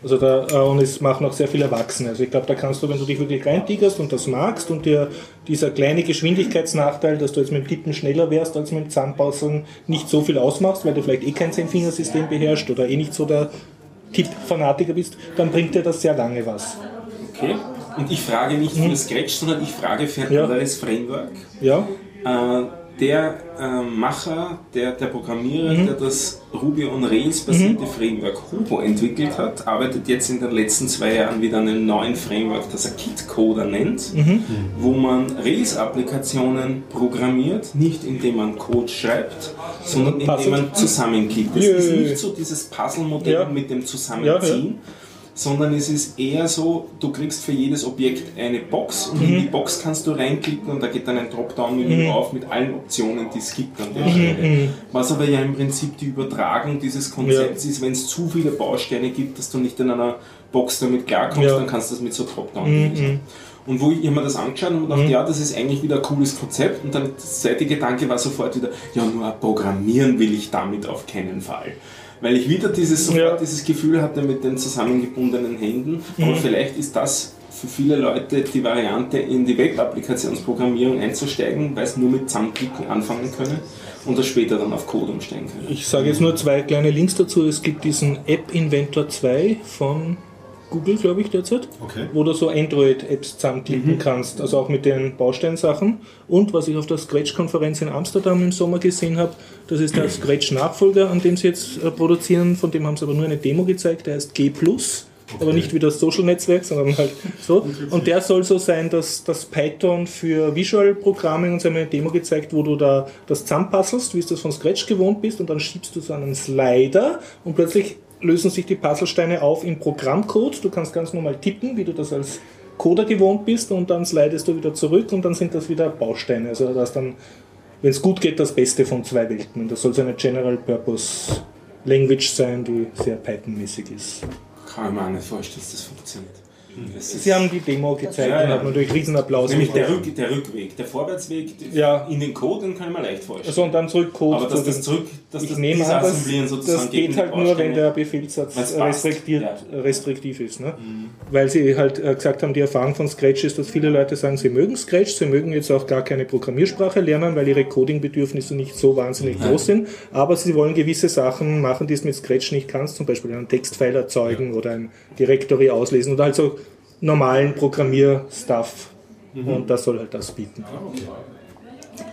A: Also da, äh, und es machen auch sehr viele Erwachsene. Also ich glaube, da kannst du, wenn du dich wirklich reintigerst und das magst und dir dieser kleine Geschwindigkeitsnachteil, dass du jetzt mit dem Tippen schneller wärst als mit dem Zahnpauseln, nicht so viel ausmachst, weil du vielleicht eh kein Zehnfingersystem beherrschst oder eh nicht so der Tipp-Fanatiker bist, dann bringt dir das sehr lange was.
D: Okay. Und ich frage nicht für Scratch, sondern ich frage für ein
A: Ja.
D: anderes Framework.
A: Ja?
D: Äh, der äh, Macher, der, der Programmierer,
A: Mhm.
D: der das Ruby on Rails basierte Framework Hubo entwickelt hat, arbeitet jetzt in den letzten zwei Jahren wieder an einem neuen Framework, das er Kitcoder nennt,
A: Mhm.
D: wo man Rails-Applikationen programmiert, nicht indem man Code schreibt, sondern indem man zusammenklickt. Das ist nicht so dieses Puzzle-Modell
A: Ja.
D: mit dem Zusammenziehen, sondern es ist eher so, du kriegst für jedes Objekt eine Box und
A: Mhm.
D: in die Box kannst du reinklicken und da geht dann ein Dropdown-Menü auf mit allen Optionen, die es gibt an
A: Mhm.
D: der Stelle. Was aber ja im Prinzip die Übertragung dieses Konzepts ist, wenn es zu viele Bausteine gibt, dass du nicht in einer Box damit klarkommst,
A: Ja.
D: dann kannst du das mit so Dropdown-Menüs machen. Und wo ich mir das angeschaut habe und gedacht, ja, das ist eigentlich wieder ein cooles Konzept. Und dann der zweite Gedanke war sofort wieder, ja, nur programmieren will ich damit auf keinen Fall. Weil ich wieder dieses, sofort
A: Ja.
D: dieses Gefühl hatte mit den zusammengebundenen Händen. Aber vielleicht ist das für viele Leute die Variante, in die Web-Applikationsprogrammierung einzusteigen, weil sie nur mit Zusammenklicken anfangen können und das später dann auf Code umsteigen können.
A: Ich sage jetzt nur zwei kleine Links dazu. Es gibt diesen App Inventor 2 von Google, glaube ich, derzeit,
E: Okay.
A: wo du so Android-Apps zusammenklicken kannst, also auch mit den Bausteinsachen. Und was ich auf der Scratch-Konferenz in Amsterdam im Sommer gesehen habe, das ist der [CLEARS THROAT] Scratch-Nachfolger, an dem sie jetzt äh, produzieren. Von dem haben sie aber nur eine Demo gezeigt, der heißt G+. Aber nicht wie das Social-Netzwerk, sondern halt so. Und der soll so sein, dass das Python für Visual-Programme, und sie haben eine Demo gezeigt, wo du da das zusammenpuzzelst, wie du das von Scratch gewohnt bist, und dann schiebst du so einen Slider und plötzlich lösen sich die Puzzlesteine auf in Programmcode. Du kannst ganz normal tippen, wie du das als Coder gewohnt bist, und dann slidest du wieder zurück und dann sind das wieder Bausteine. Also das dann, wenn es gut geht, das Beste von zwei Welten. Und das soll so eine General Purpose Language sein, die sehr Python-mäßig ist.
D: Kann ich mir auch nicht vorstellen, dass das funktioniert.
A: Sie haben die Demo gezeigt
D: Ja, ja.
A: und haben natürlich Riesenapplaus.
D: Nämlich der. Rück, der Rückweg, der Vorwärtsweg
A: Ja.
D: in den Code, den kann ich mir leicht vorstellen.
A: Also und dann zurück Code.
D: Aber dass das zurück, dass
A: ich
D: das
A: nehme an, das, das geht halt nur, wenn der Befehlssatz.
D: Mhm.
A: restriktiv ist. Ne? Weil sie halt äh, gesagt haben, die Erfahrung von Scratch ist, dass viele Leute sagen, sie mögen Scratch, sie mögen jetzt auch gar keine Programmiersprache lernen, weil ihre Coding-Bedürfnisse nicht so wahnsinnig groß sind, aber sie wollen gewisse Sachen machen, die es mit Scratch nicht kannst, zum Beispiel einen Textfile erzeugen oder ein Directory auslesen oder halt so normalen Programmier-Stuff.
D: Mhm.
A: Und das soll halt das bieten.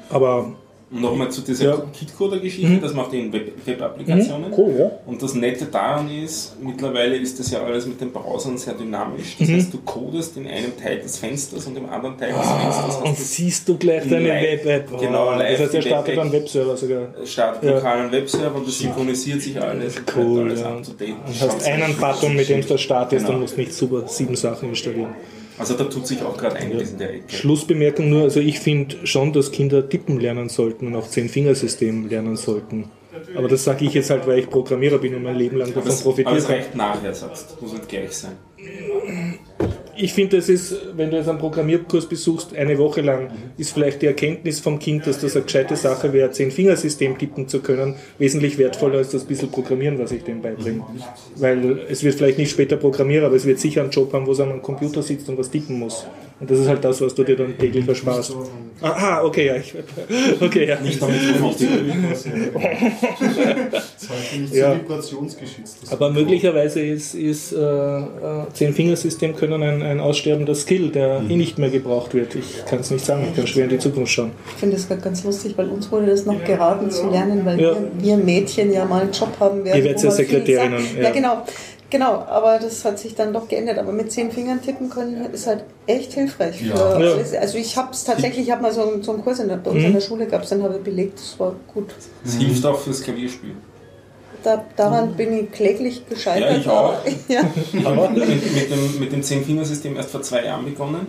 A: Aber
D: Und nochmal zu dieser
A: Ja.
D: Kitcoder-Geschichte, das macht in Web- Web-Applikationen.
A: cool, ja.
D: Und das Nette daran ist, mittlerweile ist das ja alles mit den Browsern sehr dynamisch.
A: Mhm.
D: Das heißt, du codest in einem Teil des Fensters und im anderen Teil des Fensters
A: Und
D: hast du
A: siehst du gleich deine Web-App.
D: genau,
A: das
D: live
A: heißt, er
D: die
A: startet einen Webserver sogar.
D: Start lokalen Webserver und das synchronisiert sich alles. und
A: Cool,
D: alles
A: ja. Du hast einen Button, mit dem du startest
D: Genau.
A: und musst nicht super sieben Sachen installieren.
D: Also da tut sich auch gerade einiges in der Ecke.
A: Schlussbemerkung nur, also ich finde schon, dass Kinder tippen lernen sollten und auch Zehn-Fingersystem lernen sollten. Aber das sage ich jetzt halt, weil ich Programmierer bin und mein Leben lang davon
D: es, aber es reicht nachher, sagst du. Muss nicht gleich sein.
A: Ich finde, es ist, wenn du jetzt einen Programmierkurs besuchst, eine Woche lang, ist vielleicht die Erkenntnis vom Kind, dass das eine gescheite Sache wäre, Zehn-Fingersystem tippen zu können, wesentlich wertvoller als das bisschen Programmieren, was ich dem beibringe. Weil es wird vielleicht nicht später Programmierer, aber es wird sicher einen Job haben, wo es an einem Computer sitzt und was tippen muss. Und das ist halt das, was du dir dann täglich ersparst. Aha, okay, ja. Ich, okay, ja.
D: Nicht damit [LAUGHS] [LAUGHS]
E: war nicht
A: Ja. Aber möglicherweise ist, ist äh, äh, Zehn-Fingersystem können ein, ein aussterbender Skill, der eh nicht mehr gebraucht wird. Ich kann es nicht sagen, ich kann schwer in die Zukunft schauen.
C: Ich finde das gerade ganz lustig, weil uns wurde das noch geraten zu lernen, weil
A: Ja.
C: wir, wir Mädchen ja mal einen Job haben werden.
A: Ihr werdet ja Sekretärinnen, ja.
C: Ja, genau. Genau, aber das hat sich dann doch geändert. Aber mit zehn Fingern tippen können ist halt echt hilfreich. Für
E: Ja.
A: Ja.
C: Also ich habe es tatsächlich, ich habe mal so, so einen Kurs in der, bei uns
A: Mhm.
C: in der Schule gehabt, den habe ich belegt, das war gut.
D: Es hilft auch fürs Klavierspiel.
C: Da, daran bin ich kläglich gescheitert.
D: Ja, ich auch. [LAUGHS] [LAUGHS]
C: aber- Ja.
D: Ich habe mit, mit dem, mit dem Zehn-Fingersystem erst vor zwei Jahren begonnen.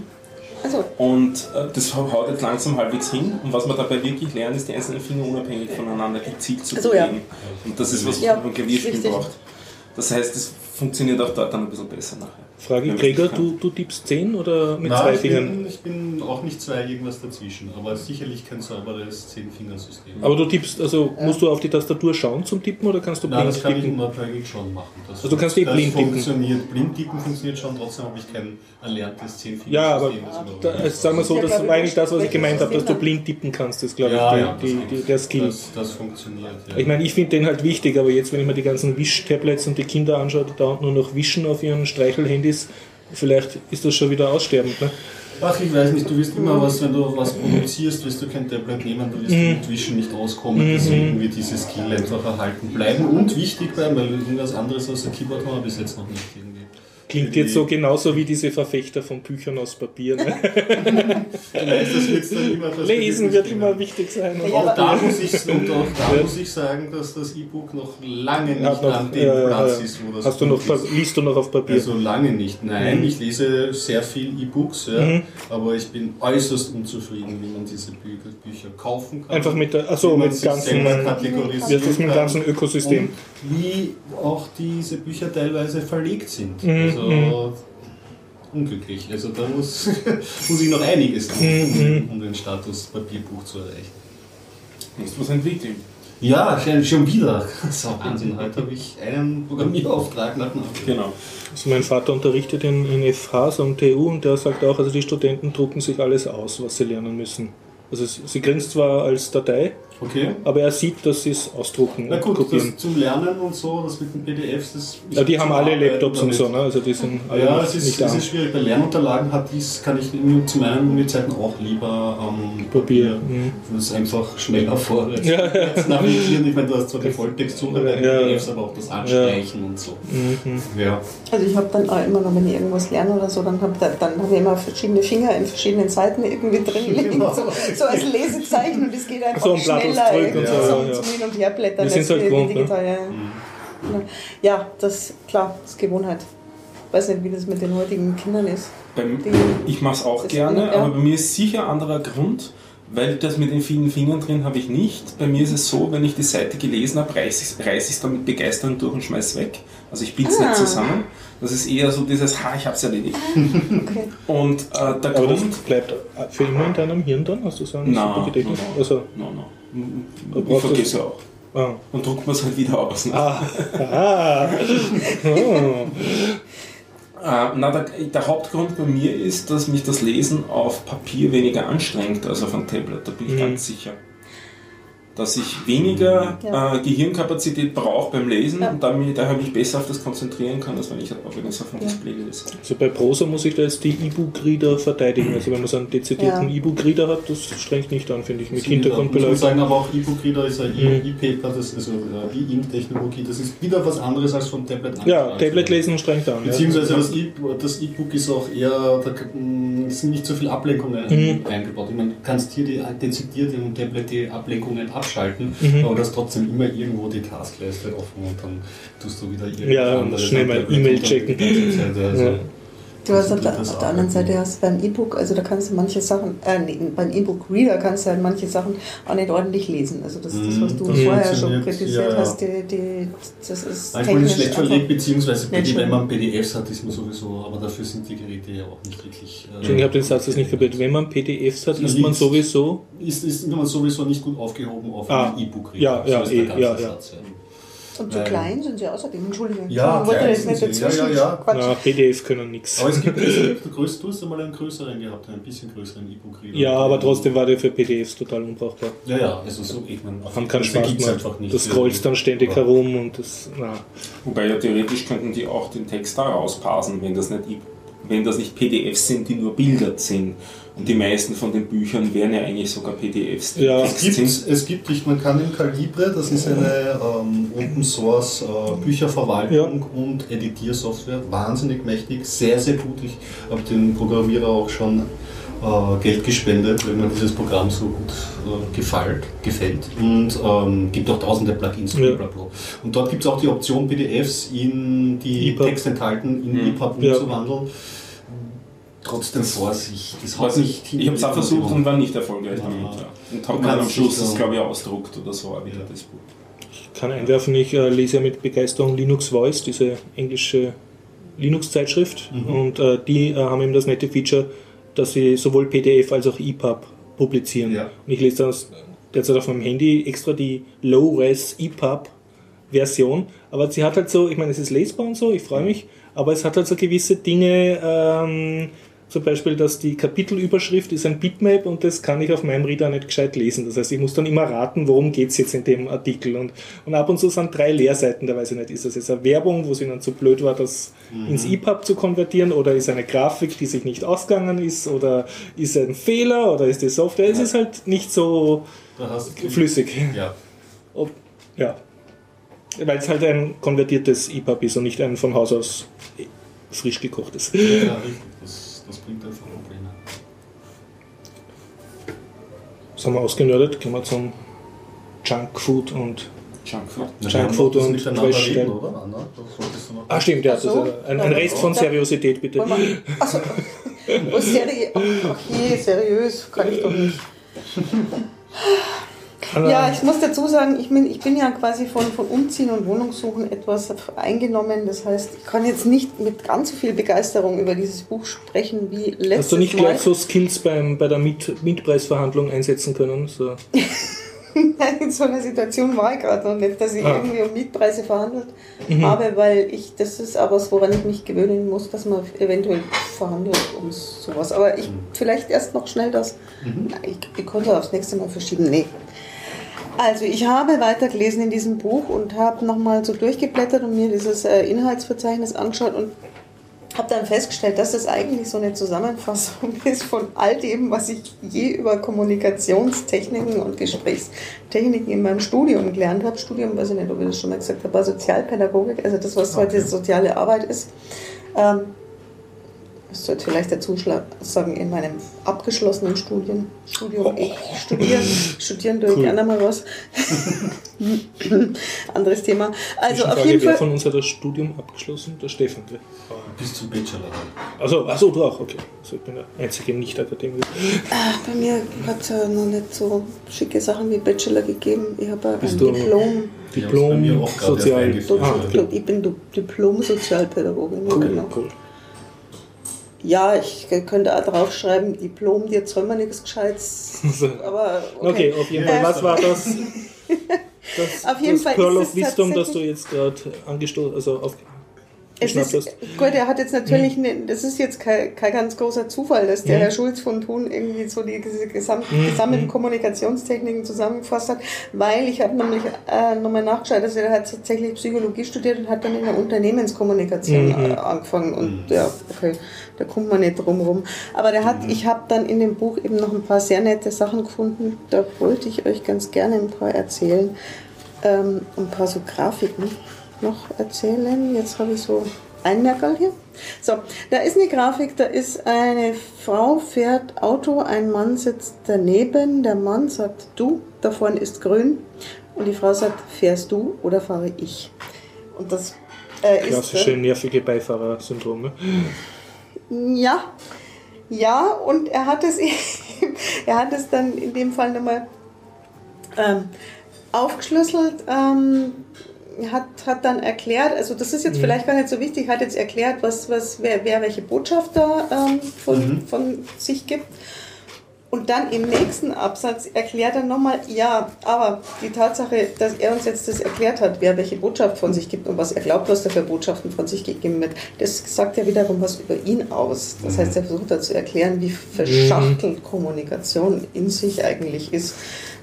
C: Also,
D: Und äh, das haut jetzt langsam halbwegs hin. Und was man dabei wirklich lernt, ist die einzelnen Finger unabhängig voneinander gezielt zu
C: Ach so, ja.
D: bewegen. Und das ist was,
C: Ja,
D: was man beim Klavierspielen braucht. Das heißt, es funktioniert auch dort dann ein bisschen besser nachher.
A: Frage
D: Ja,
A: Gregor, du, du tippst 10 oder mit
E: Nein,
A: zwei
E: ich
A: Fingern?
E: bin, ich bin auch nicht zwei, irgendwas dazwischen, aber sicherlich kein sauberes Zehn-Fingersystem.
A: Aber du tippst, also musst du auf die Tastatur schauen zum Tippen oder kannst du
E: Nein,
A: blind
E: das kann ich
A: tippen?
E: unabhängig schon machen. Das,
A: Also du kannst eh
E: das
A: blind tippen.
E: funktioniert. Blind tippen funktioniert schon, trotzdem habe ich kein erlerntes Zehn-Fingersystem.
A: Ja, aber
E: das
A: da, also sagen wir so, das
C: ich,
A: war eigentlich das, was ich gemeint habe, dass du blind tippen kannst. Das ist, glaube
E: ja,
A: ich,
E: ja,
A: die, die,
E: das,
A: die, der Skill.
E: Das, das funktioniert. Ja.
A: Ich meine, ich finde den halt wichtig, aber jetzt, wenn ich mir die ganzen Wisch-Tablets und die Kinder anschaue, die dauernd nur noch wischen auf ihren Streichelhandys, vielleicht ist das schon wieder aussterbend. Ne?
E: Ach, ich weiß nicht, du wirst immer was, wenn du was produzierst, wirst du kein Tablet nehmen, du wirst
A: Mhm.
E: mit Wischen nicht auskommen, deswegen wird dieses Skill einfach erhalten bleiben und wichtig bleiben, weil irgendwas anderes als ein Keyboard haben wir bis jetzt noch nicht irgendwie.
A: Klingt jetzt so genauso wie diese Verfechter von Büchern aus Papier. Ne? [LAUGHS]
E: Das wird's dann immer das
A: Lesen
E: nicht
A: wird
E: immer.
A: immer wichtig sein.
C: Ja,
E: Auch da, muss ich, und auch da muss ich sagen, dass das E-Book noch lange nicht
A: noch-
E: an dem
A: ja,
E: Platz ist, wo das
A: Hast du noch,
E: ist.
A: liest du noch auf Papier?
E: Also lange nicht. Nein,
A: Mhm.
E: ich lese sehr viel E-Books, ja, aber ich bin äußerst unzufrieden, wie man diese Bü Bücher kaufen kann.
A: Einfach mit der,
E: man
A: mit ganzen,
E: kategorisieren
A: mit dem ganzen Ökosystem?
E: Und wie auch diese Bücher teilweise verlegt sind.
A: Mhm,
E: Also unglücklich. Also da muss, [LAUGHS] muss ich noch einiges tun,
A: Mhm,
E: um, um den Status Papierbuch zu erreichen.
D: Musst du was entwickeln.
E: Ja, schon, wieder. [LAUGHS] Das ist Wahnsinn. Heute habe ich einen Programmierauftrag nach dem anderen.
D: Genau.
A: Also mein Vater unterrichtet in, in FH, so am TU, und der sagt auch, also die Studenten drucken sich alles aus, was sie lernen müssen. Also sie kriegen es zwar als Datei,
E: Okay.
A: aber er sieht, dass sie es ausdrucken
E: Na
A: und
E: gut,
A: kopieren.
E: das zum Lernen und so, das mit den PDFs, das
A: Ja, die haben alle
E: Arbeiten
A: Laptops und
E: damit.
A: so, ne? also die sind alle
E: Ja,
A: noch
E: es ist,
A: nicht
E: es ist schwierig. Bei Lernunterlagen hat dies, kann ich zu meinen Uni-Zeiten auch lieber am
A: Papier. Mhm.
E: Das ist einfach schneller vorwärts.
A: Ja, ja.
E: Navigieren, ich meine, du hast zwar die Volltextsuche bei den
A: Ja.
E: PDFs, aber auch das Anstreichen und so.
A: Mhm.
E: Ja.
C: Also ich habe dann auch immer noch, wenn ich irgendwas lerne oder so, dann habe dann hab ich immer verschiedene Finger in verschiedenen Seiten irgendwie drin [LAUGHS] liegen,
E: Genau.
C: so, so als Lesezeichen und es geht einfach
A: So, ein Blatt
C: irgendwie
A: und
E: so,
C: zum,
A: ja.
C: zum Hin- und Herblättern.
A: Wir halt gewohnt, ne?
C: digital, ja. Ja. ja, das klar, das ist Gewohnheit. Ich weiß nicht, wie das mit den heutigen Kindern ist.
D: Beim, ich mache es auch
C: Das-
D: gerne,
C: ja.
D: aber bei mir ist sicher ein anderer Grund, weil das mit den vielen Fingern drin habe ich nicht. Bei mir ist es so, wenn ich die Seite gelesen habe, reiße ich es dann mit Begeisterung durch und schmeiß weg. Also ich bin's
C: Ah.
D: nicht zusammen. Das ist eher so dieses, ha, ich habe es erledigt.
C: okay. [LAUGHS]
D: Und äh, der
A: Aber das
D: Grund...
A: bleibt für immer in deinem Hirn dann, hast du sagen?
D: Nein,
A: super Gedächtnis?
D: nein, nein.
A: Also,
D: No, no. Ich vergesse auch.
A: ah.
D: Und druckt man es halt wieder aus. Ne?
A: Ah, ah. Oh.
D: Äh, na, der, der Hauptgrund bei mir ist, dass mich das Lesen auf Papier weniger anstrengt als auf einem Tablet. Da bin ich
A: Mhm.
D: ganz sicher. Dass ich weniger
C: Ja.
D: äh, Gehirnkapazität brauche beim Lesen
C: Ja.
D: und damit daher mich besser auf das konzentrieren kann, als wenn ich, wenn ich es auf dem Display lese.
A: Also bei Prosa muss ich da jetzt die E-Book-Reader verteidigen. Also wenn man so einen dezidierten
C: Ja.
A: E-Book-Reader hat, das strengt nicht an, finde ich, mit
E: Muss man
A: Hintergrundbeleuchtung.
E: sagen, aber auch E-Book-Reader ist ein
A: Mhm.
E: E-Paper, das ist also äh, E-Ink-Technologie, das ist wieder was anderes als vom Tablet
A: Ja. Tablet lesen strengt an.
E: Beziehungsweise
A: ja.
E: das E- das E-Book ist auch eher, da es sind nicht so viele Ablenkungen
A: Mhm.
E: eingebaut. Ich meine, du kannst hier die, dezidiert im Tablet die Ablenkungen abschalten,
A: Mhm.
E: aber du hast trotzdem immer irgendwo die Taskleiste offen und dann tust du wieder irgendwas
A: Ja,
E: anderes
A: schnell mal E-Mail checken.
E: also,
A: Ja.
C: Du hast auf der, auf der anderen. Seite hast beim E-Book, also da kannst du manche Sachen, äh, nee, beim E-Book-Reader kannst du halt manche Sachen auch nicht ordentlich lesen. Also das ist das, was du
E: Mhm, das
C: vorher schon kritisiert
E: ja, ja.
C: hast, die, die, das ist
E: Manchmal ist
C: technisch
E: schlecht verlegt, beziehungsweise
C: nicht schön.
E: wenn man PDFs hat, ist man sowieso, aber dafür sind die Geräte ja auch nicht wirklich. äh,
A: Entschuldigung, ich habe den Satz jetzt nicht kapiert. Wenn man PDFs hat, ist man sowieso.
E: Ist, ist man sowieso nicht gut aufgehoben auf
A: Ah,
E: einem E-Book.
A: ja, ja,
E: so ist der
A: eh,
E: ganze
A: ja, ja.
E: Satz.
C: Und zu
E: Weil-
C: klein sind sie außerdem, Entschuldigung.
E: Ja, klein sind sie, ja, ja, ja.
A: Na, PDF können nichts.
E: Aber es gibt, es gibt [LAUGHS] du hast einmal einen größeren gehabt, einen bisschen größeren E-Book-Reader.
A: Ja, aber trotzdem war der für PDFs total unbrauchbar.
E: Ja, ja, also so, ich meine,
A: Haben keinen
E: das
A: Spaß
E: einfach nicht.
A: Du scrollst dann ständig
E: Ja.
A: herum und das. Na.
D: Wobei ja theoretisch könnten die auch den Text da rausparsen, wenn das nicht, wenn das nicht PDFs sind, die nur Bilder sind. Und die meisten von den Büchern wären ja eigentlich sogar PDFs,
A: Ja.
E: Es gibt, es gibt, ich, man kann in Calibre, das ist eine ähm, Open Source äh, Bücherverwaltung und Editiersoftware, wahnsinnig mächtig, sehr, sehr gut. Ich habe dem Programmierer auch schon äh, Geld gespendet, weil mir dieses Programm so gut äh, gefällt, gefällt. Und ähm, gibt auch tausende Plugins
A: Ja.
E: Und dort gibt es auch die Option, PDFs in die
A: EPUB.
E: Text enthalten, in
D: Mhm.
E: EPUB
A: Ja.
E: Trotzdem Vorsicht, das hat nicht
D: ich habe es auch versucht und war nicht erfolgreich
E: Ja.
D: damit. Ja. Und habe dann am Schluss das, glaube ich, ausdruckt oder so, auch wieder
E: Ja.
D: das Buch.
A: Ich kann einwerfen, ich äh, lese ja mit Begeisterung Linux Voice, diese englische Linux-Zeitschrift. Und äh, die äh, haben eben das nette Feature, dass sie sowohl PDF als auch EPUB publizieren.
B: Ja.
A: Und ich lese das derzeit auf meinem Handy extra die Low-Res EPUB-Version. Aber sie hat halt so, ich meine, es ist lesbar und so, ich freue mich, aber es hat halt so gewisse Dinge, ähm, zum Beispiel, dass die Kapitelüberschrift ist ein Bitmap und das kann ich auf meinem Reader nicht gescheit lesen. Das heißt, ich muss dann immer raten, worum geht es jetzt in dem Artikel. Und, und ab und zu sind drei Leerseiten, da weiß ich nicht, ist das jetzt eine Werbung, wo sie dann zu blöd war, das ins EPUB zu konvertieren, oder ist eine Grafik, die sich nicht ausgegangen ist, oder ist ein Fehler, oder ist die Software. Es ist halt nicht so flüssig.
B: Ja.
A: Ob, ja. Weil es halt ein konvertiertes EPUB ist und nicht ein von Haus aus frisch gekochtes.
B: ja, das bringt einfach Probleme.
A: Sind wir ausgenördet, gehen wir zum Junkfood und.
D: Junkfood.
A: Junkfood und Trash-
B: reden.
A: Ah, stimmt, ja,
C: so.
A: ist ein, ein Rest von Seriosität, bitte.
C: Achso. [LAUGHS] Oh, seri okay, seriös kann ich doch nicht. [LAUGHS] Ja, ich muss dazu sagen, ich bin, ich bin ja quasi von, von Umziehen und Wohnungssuchen etwas eingenommen. Das heißt, ich kann jetzt nicht mit ganz so viel Begeisterung über dieses Buch sprechen wie letztes
A: Hast du nicht
C: Mal.
A: gleich so Skills beim, bei der Miet, Mietpreisverhandlung einsetzen können? So. [LAUGHS]
C: Nein, in so einer Situation war ich gerade noch nicht, dass ich
A: Ah.
C: irgendwie um Mietpreise verhandelt
A: Mhm.
C: habe, weil ich, das ist aber was, woran ich mich gewöhnen muss, dass man eventuell verhandelt um sowas. Aber ich, vielleicht erst noch schnell das, Nein, ich, ich konnte aufs nächste Mal verschieben, nee. Also ich habe weitergelesen in diesem Buch und habe nochmal so durchgeblättert und mir dieses äh, Inhaltsverzeichnis angeschaut und habe dann festgestellt, dass das eigentlich so eine Zusammenfassung [LAUGHS] ist von all dem, was ich je über Kommunikationstechniken und Gesprächstechniken in meinem Studium gelernt habe. Studium, weiß ich nicht, ob ich das schon mal gesagt habe, war Sozialpädagogik, also das, was heute soziale Arbeit ist. Ähm, ich sollte vielleicht dazu sagen, in meinem abgeschlossenen Studien, Studium, ich studieren, studieren tue ich
A: Cool.
C: gerne mal was. Anderes Thema. Also auf
A: Zwischenfrage,
C: jeden
A: wer
C: Fall.
A: von uns hat das Studium abgeschlossen? Der Stefan. gell?
B: Bis zum Bachelor.
A: Also, achso, du auch, okay. Also ich bin der einzige Nicht-Akademiker.
C: Bei mir hat es ja noch nicht so schicke Sachen wie Bachelor gegeben. Ich habe ein Diplom.
A: Diplom,
B: auch gerade
A: Sozial. Ah, okay.
C: Ich bin Diplom-Sozialpädagogin.
A: Cool,
C: genau.
A: cool.
C: Ja, ich könnte auch draufschreiben, Diplom, dir soll man nichts Gescheites. [LAUGHS] Aber
A: Okay, auf jeden Fall.
C: Äh,
A: Was war das? [LAUGHS] Das,
C: Auf jeden
A: das
C: Fall
A: Pearl
C: ist
A: of
C: es
A: Wisdom, das du jetzt gerade angestoßen, also
C: Es
A: aufgeschnappt
C: ist,
A: hast.
C: gut, er hat jetzt natürlich, ne, das ist jetzt kein, kein ganz großer Zufall, dass der
A: Mhm.
C: Herr Schulz von Thun irgendwie so die, diese gesam,
A: Mhm.
C: gesammelten Kommunikationstechniken zusammengefasst hat, weil ich habe nämlich äh, nochmal nachgeschaut, dass er hat tatsächlich Psychologie studiert und hat dann in der Unternehmenskommunikation
A: Mhm.
C: äh, angefangen und ja, okay, da kommt man nicht drum rum. Aber der hat, ich habe dann in dem Buch eben noch ein paar sehr nette Sachen gefunden, da wollte ich euch ganz gerne ein paar erzählen, ähm, ein paar so Grafiken noch erzählen. Jetzt habe ich so Einmerkerl hier. So, da ist eine Grafik, da ist eine Frau fährt Auto, ein Mann sitzt daneben, der Mann sagt du, da vorne ist grün und die Frau sagt, fährst du oder fahre ich? Und das äh, ist...
A: Klassische
C: Äh,
A: nervige Beifahrer-Syndrom.
C: Ja, ja, und er hat es, [LAUGHS] er hat es dann in dem Fall nochmal ähm, aufgeschlüsselt, ähm, hat, hat dann erklärt, also das ist jetzt vielleicht gar nicht so wichtig, hat jetzt erklärt, was, was, wer, wer welche Botschaft da ähm, von, von sich gibt. Und dann im nächsten Absatz erklärt er nochmal, ja, aber die Tatsache, dass er uns jetzt das erklärt hat, wer welche Botschaft von sich gibt und was er glaubt, was da für Botschaften von sich gegeben wird, das sagt ja wiederum was über ihn aus. Das heißt, er versucht da zu erklären, wie verschachtelt Kommunikation in sich eigentlich ist.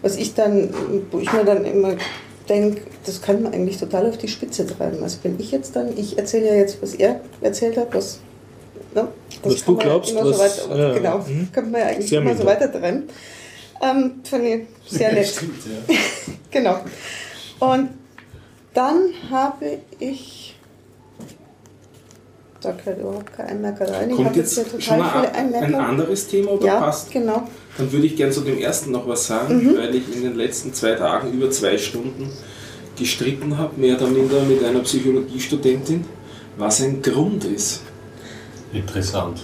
C: Was ich dann, wo ich mir dann immer denke, das kann man eigentlich total auf die Spitze treiben. Also wenn ich jetzt dann, ich erzähle ja jetzt, was er erzählt hat, was, ne, das
A: Was du
C: ja
A: glaubst,
C: immer so
A: was-
C: weiter,
A: ja,
C: genau,
A: mhm. [LAUGHS]
C: könnte man ja eigentlich
A: Sehr
C: immer so weiter trennen. Ähm, Finde ich [LAUGHS] sehr nett.
B: Stimmt, ja. [LAUGHS]
C: Genau. Und dann habe ich. Da gehört überhaupt kein Einmerker rein. Ich
D: Kommt
C: habe jetzt
D: jetzt
C: hier
D: schon
C: total viele
D: ein, ein anderes Thema oder
C: Ja,
D: passt?
C: genau.
D: Dann würde ich gerne zu dem ersten noch was sagen,
C: Mhm.
D: weil ich in den letzten zwei Tagen über zwei Stunden gestritten habe, mehr oder minder mit einer Psychologiestudentin, was ein Grund ist.
B: Interessant.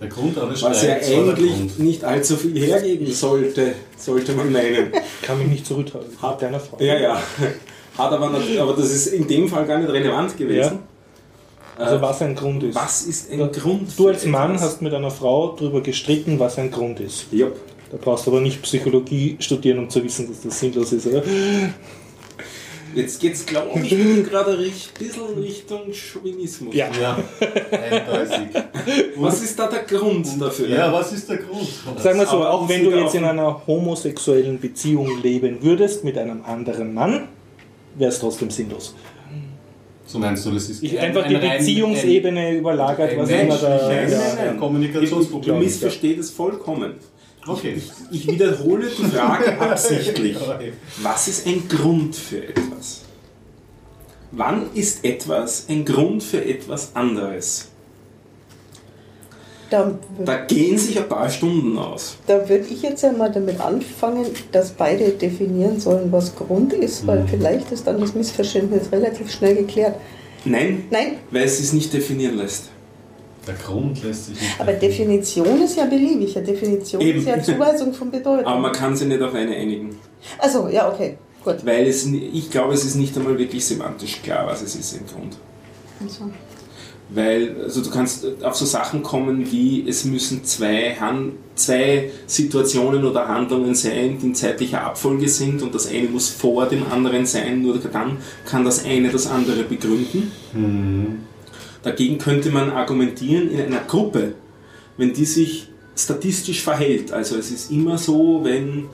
B: Der Grund eines
D: Was ja
B: der
D: eigentlich nicht allzu viel hergeben sollte, sollte man meinen.
A: Kann mich nicht zurückhalten.
D: Hat-
A: Deiner Frau.
D: Ja, ja. Hat aber, nicht, aber das ist in dem Fall gar nicht relevant gewesen.
A: Also
D: Äh,
A: was ein Grund ist.
D: was ist ein Grund
A: Du als Mann
D: etwas?
A: hast mit einer Frau darüber gestritten, was ein Grund ist.
D: Ja.
A: Da brauchst du aber nicht Psychologie studieren, um zu wissen, dass das sinnlos ist, oder?
D: Jetzt geht's, glaube ich, gerade ein bisschen Richtung Chauvinismus.
A: Ja.
B: Ja. [LAUGHS]
D: Was ist da der Grund dafür?
B: Ja, was ist der Grund?
A: Sagen wir so, auch wenn du jetzt in einer homosexuellen Beziehung leben würdest mit einem anderen Mann, wäre es trotzdem sinnlos.
B: So meinst du, das ist
A: Ich,
B: ein-
A: einfach die
B: rein-
A: Beziehungsebene überlagert,
B: ein
A: was immer da. Ja,
B: Nein, nein,
A: ja.
B: nein,
D: Du
B: Kommunikationsproblem.
D: missverstehst es vollkommen.
B: Okay.
D: Ich wiederhole die Frage [LAUGHS] absichtlich. Was ist ein Grund für etwas? Wann ist etwas ein Grund für etwas anderes?
C: Da,
D: Da gehen sich ein paar Stunden aus.
C: da würde ich jetzt einmal damit anfangen, dass beide definieren sollen, was Grund ist, weil vielleicht ist dann das Missverständnis relativ schnell geklärt.
D: Nein,
C: Nein,
D: weil es sich nicht definieren lässt.
B: Der Grund lässt sich nicht.
C: aber Definition ist ja beliebig. Eine Definition
D: Eben.
C: ist ja Zuweisung von Bedeutung.
D: Aber man kann sich nicht auf eine einigen.
C: Also, ja, okay, gut.
D: Weil es, ich glaube, es ist nicht einmal wirklich semantisch klar, was es ist im Grund.
C: Also,
D: Weil, also du kannst auf so Sachen kommen wie, es müssen zwei, Han zwei Situationen oder Handlungen sein, die in zeitlicher Abfolge sind und das eine muss vor dem anderen sein, nur dann kann das eine das andere begründen. Dagegen könnte man argumentieren in einer Gruppe, wenn die sich statistisch verhält. Also es ist immer so, wenn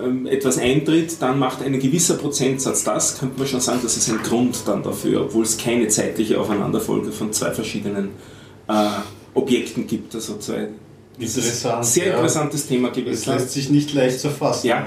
D: ähm, etwas eintritt, dann macht ein gewisser Prozentsatz das, könnte man schon sagen, das ist ein Grund dann dafür, obwohl es keine zeitliche Aufeinanderfolge von zwei verschiedenen äh, Objekten gibt. Also zwei
B: Interessant.
D: sehr
B: ja.
D: interessantes Thema
B: Es
D: gewesen.
B: lässt sich nicht leicht zu fassen.
D: Ja.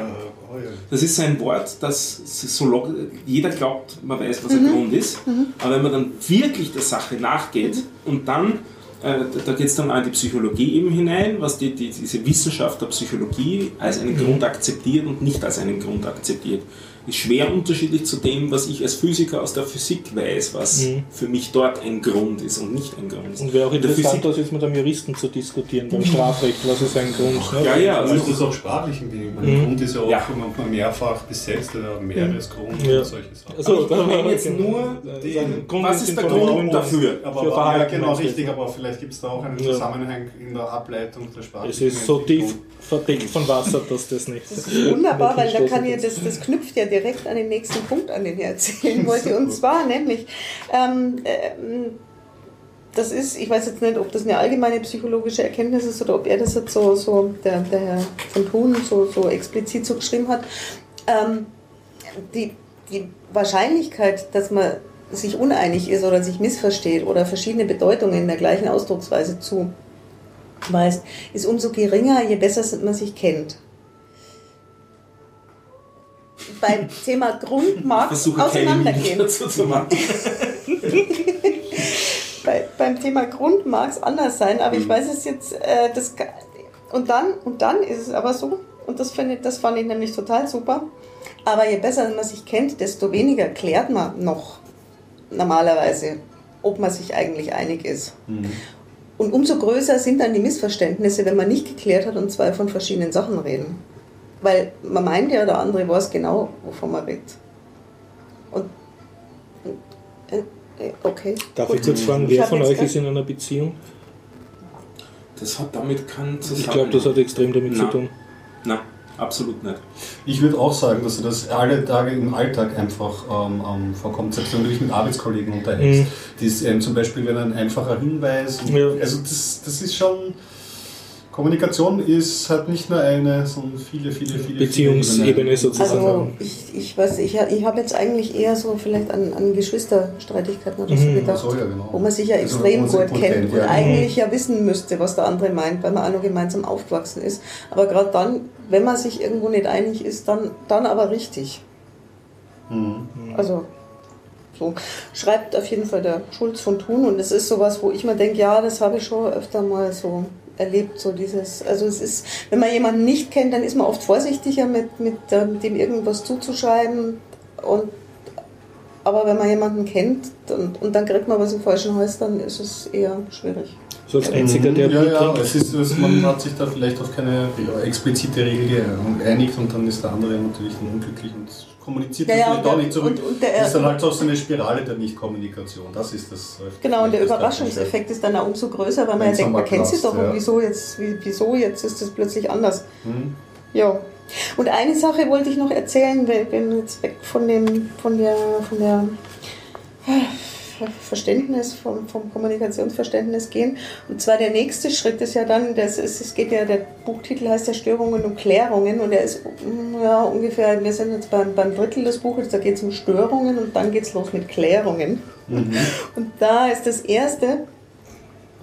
B: Oh ja.
D: Das ist ein Wort, das so jeder glaubt, man weiß, was ein Grund ist. Aber wenn man dann wirklich der Sache nachgeht und dann, äh, da geht es dann auch in die Psychologie eben hinein, was die, die, diese Wissenschaft der Psychologie als einen Grund akzeptiert und nicht als einen Grund akzeptiert. Ist schwer unterschiedlich zu dem, was ich als Physiker aus der Physik weiß, was für mich dort ein Grund ist und nicht ein Grund ist.
A: Und wäre auch
D: In der
A: interessant,
D: Physik-
A: das jetzt mit einem Juristen zu diskutieren, beim Strafrecht, was ist ein Grund. Ne?
D: Ja, ja,
B: Also
D: also
B: ist das auch sprachlich im Ding. Ein Grund ist ja auch,
D: Ja.
B: wenn man mehrfach besetzt oder mehreres Grund
A: Ja.
B: und solche Sachen.
A: Also,
D: Aber ich meine jetzt
A: okay.
D: nur den-
A: Grund
D: was ist der Grund
A: Grund
D: dafür?
B: Aber,
A: Für
B: aber ja, genau, richtig, aber vielleicht gibt es da auch einen
A: Ja.
B: Zusammenhang in der Ableitung der Sprache.
A: Es ist so tief verdeckt von Wasser, dass das nicht.
C: Das ist wunderbar, weil da kann ja, das, das knüpft ja direkt an den nächsten Punkt an, den ich erzählen [LAUGHS] wollte. Und zwar nämlich, ähm, ähm, das ist, ich weiß jetzt nicht, ob das eine allgemeine psychologische Erkenntnis ist oder ob er das jetzt so, so der, der Herr von Thun so, so explizit so geschrieben hat. Ähm, die, die Wahrscheinlichkeit, dass man sich uneinig ist oder sich missversteht oder verschiedene Bedeutungen in der gleichen Ausdrucksweise zuweist, ist umso geringer, je besser man sich kennt. Beim Thema Grund mag es
D: versuche keine Miene
C: auseinandergehen. [LAUGHS] Bei, beim Thema Grund mag es anders sein, aber
D: Mhm.
C: ich weiß es jetzt, äh, das, und, dann, und dann ist es aber so, und das, finde ich, das fand ich nämlich total super, aber je besser man sich kennt, desto weniger klärt man noch normalerweise, ob man sich eigentlich einig ist. Und umso größer sind dann die Missverständnisse, wenn man nicht geklärt hat und zwei von verschiedenen Sachen reden. Weil man meint ja, der andere weiß genau, wovon man redet. Und, äh, okay.
A: Darf
C: gut.
A: ich kurz fragen,
C: Ich
A: wer von euch ist in einer Beziehung?
D: Das hat damit keinen
A: Ich
D: Zusammenhang.
A: glaube, das hat extrem damit zu
D: Nein.
A: tun.
D: Nein, absolut nicht.
B: Ich würde auch sagen, dass das alle Tage im Alltag einfach ähm, ähm, vorkommt, selbst wenn du dich mit Arbeitskollegen unterhältst.
A: Mhm.
B: Das, ähm, zum Beispiel, wenn ein einfacher Hinweis,
A: Ja.
B: also das, das ist schon, Kommunikation ist, hat nicht nur eine, sondern viele, viele, viele,
A: Beziehungsebene sozusagen.
C: Also ich, ich weiß, ich, ich habe jetzt eigentlich eher so vielleicht an, an Geschwisterstreitigkeiten oder so
A: Mhm,
C: gedacht,
B: so, ja, genau.
C: wo man sich ja
B: Also,
C: extrem
B: man
C: gut kennt
B: kennt,
C: und
B: ja.
C: eigentlich ja wissen müsste, was der andere meint, weil man auch noch gemeinsam aufgewachsen ist. Aber gerade dann, wenn man sich irgendwo nicht einig ist, dann, dann aber richtig.
B: Mhm.
C: Also so schreibt auf jeden Fall der Schulz von Thun und es ist sowas, wo ich mir denke, ja, das habe ich schon öfter mal so erlebt, so dieses, also es ist, wenn man jemanden nicht kennt, dann ist man oft vorsichtiger mit, mit ähm, dem irgendwas zuzuschreiben und aber wenn man jemanden kennt und, und dann kriegt man was im falschen Hals, dann ist es eher schwierig.
A: So als einziger, der
E: ja, ja,
A: trinkt.
E: es ist, es, man hat sich da vielleicht auf keine ja, explizite Regel geeinigt und dann ist der andere natürlich dann unglücklich und kommuniziert
C: Ja, ja, und der-
E: nicht zurück.
C: und- und der-
E: das ist dann halt so eine Spirale der Nichtkommunikation. Das ist das.
C: Genau, und der Überraschungseffekt ist dann auch umso größer, weil man ja denkt, man kennt sie doch und
E: ja.
C: wieso jetzt, wie- wieso jetzt ist das plötzlich anders.
E: Hm?
C: Ja. Und eine Sache wollte ich noch erzählen, wenn jetzt weg von dem, von der, von der Verständnis, vom, vom Kommunikationsverständnis gehen. Und zwar der nächste Schritt ist ja dann, das ist, es geht ja, der Buchtitel heißt ja Störungen und Klärungen und er ist mm, ja, ungefähr, wir sind jetzt beim, beim Drittel des Buches, da geht es um Störungen und dann geht es los mit Klärungen. Und da ist das erste,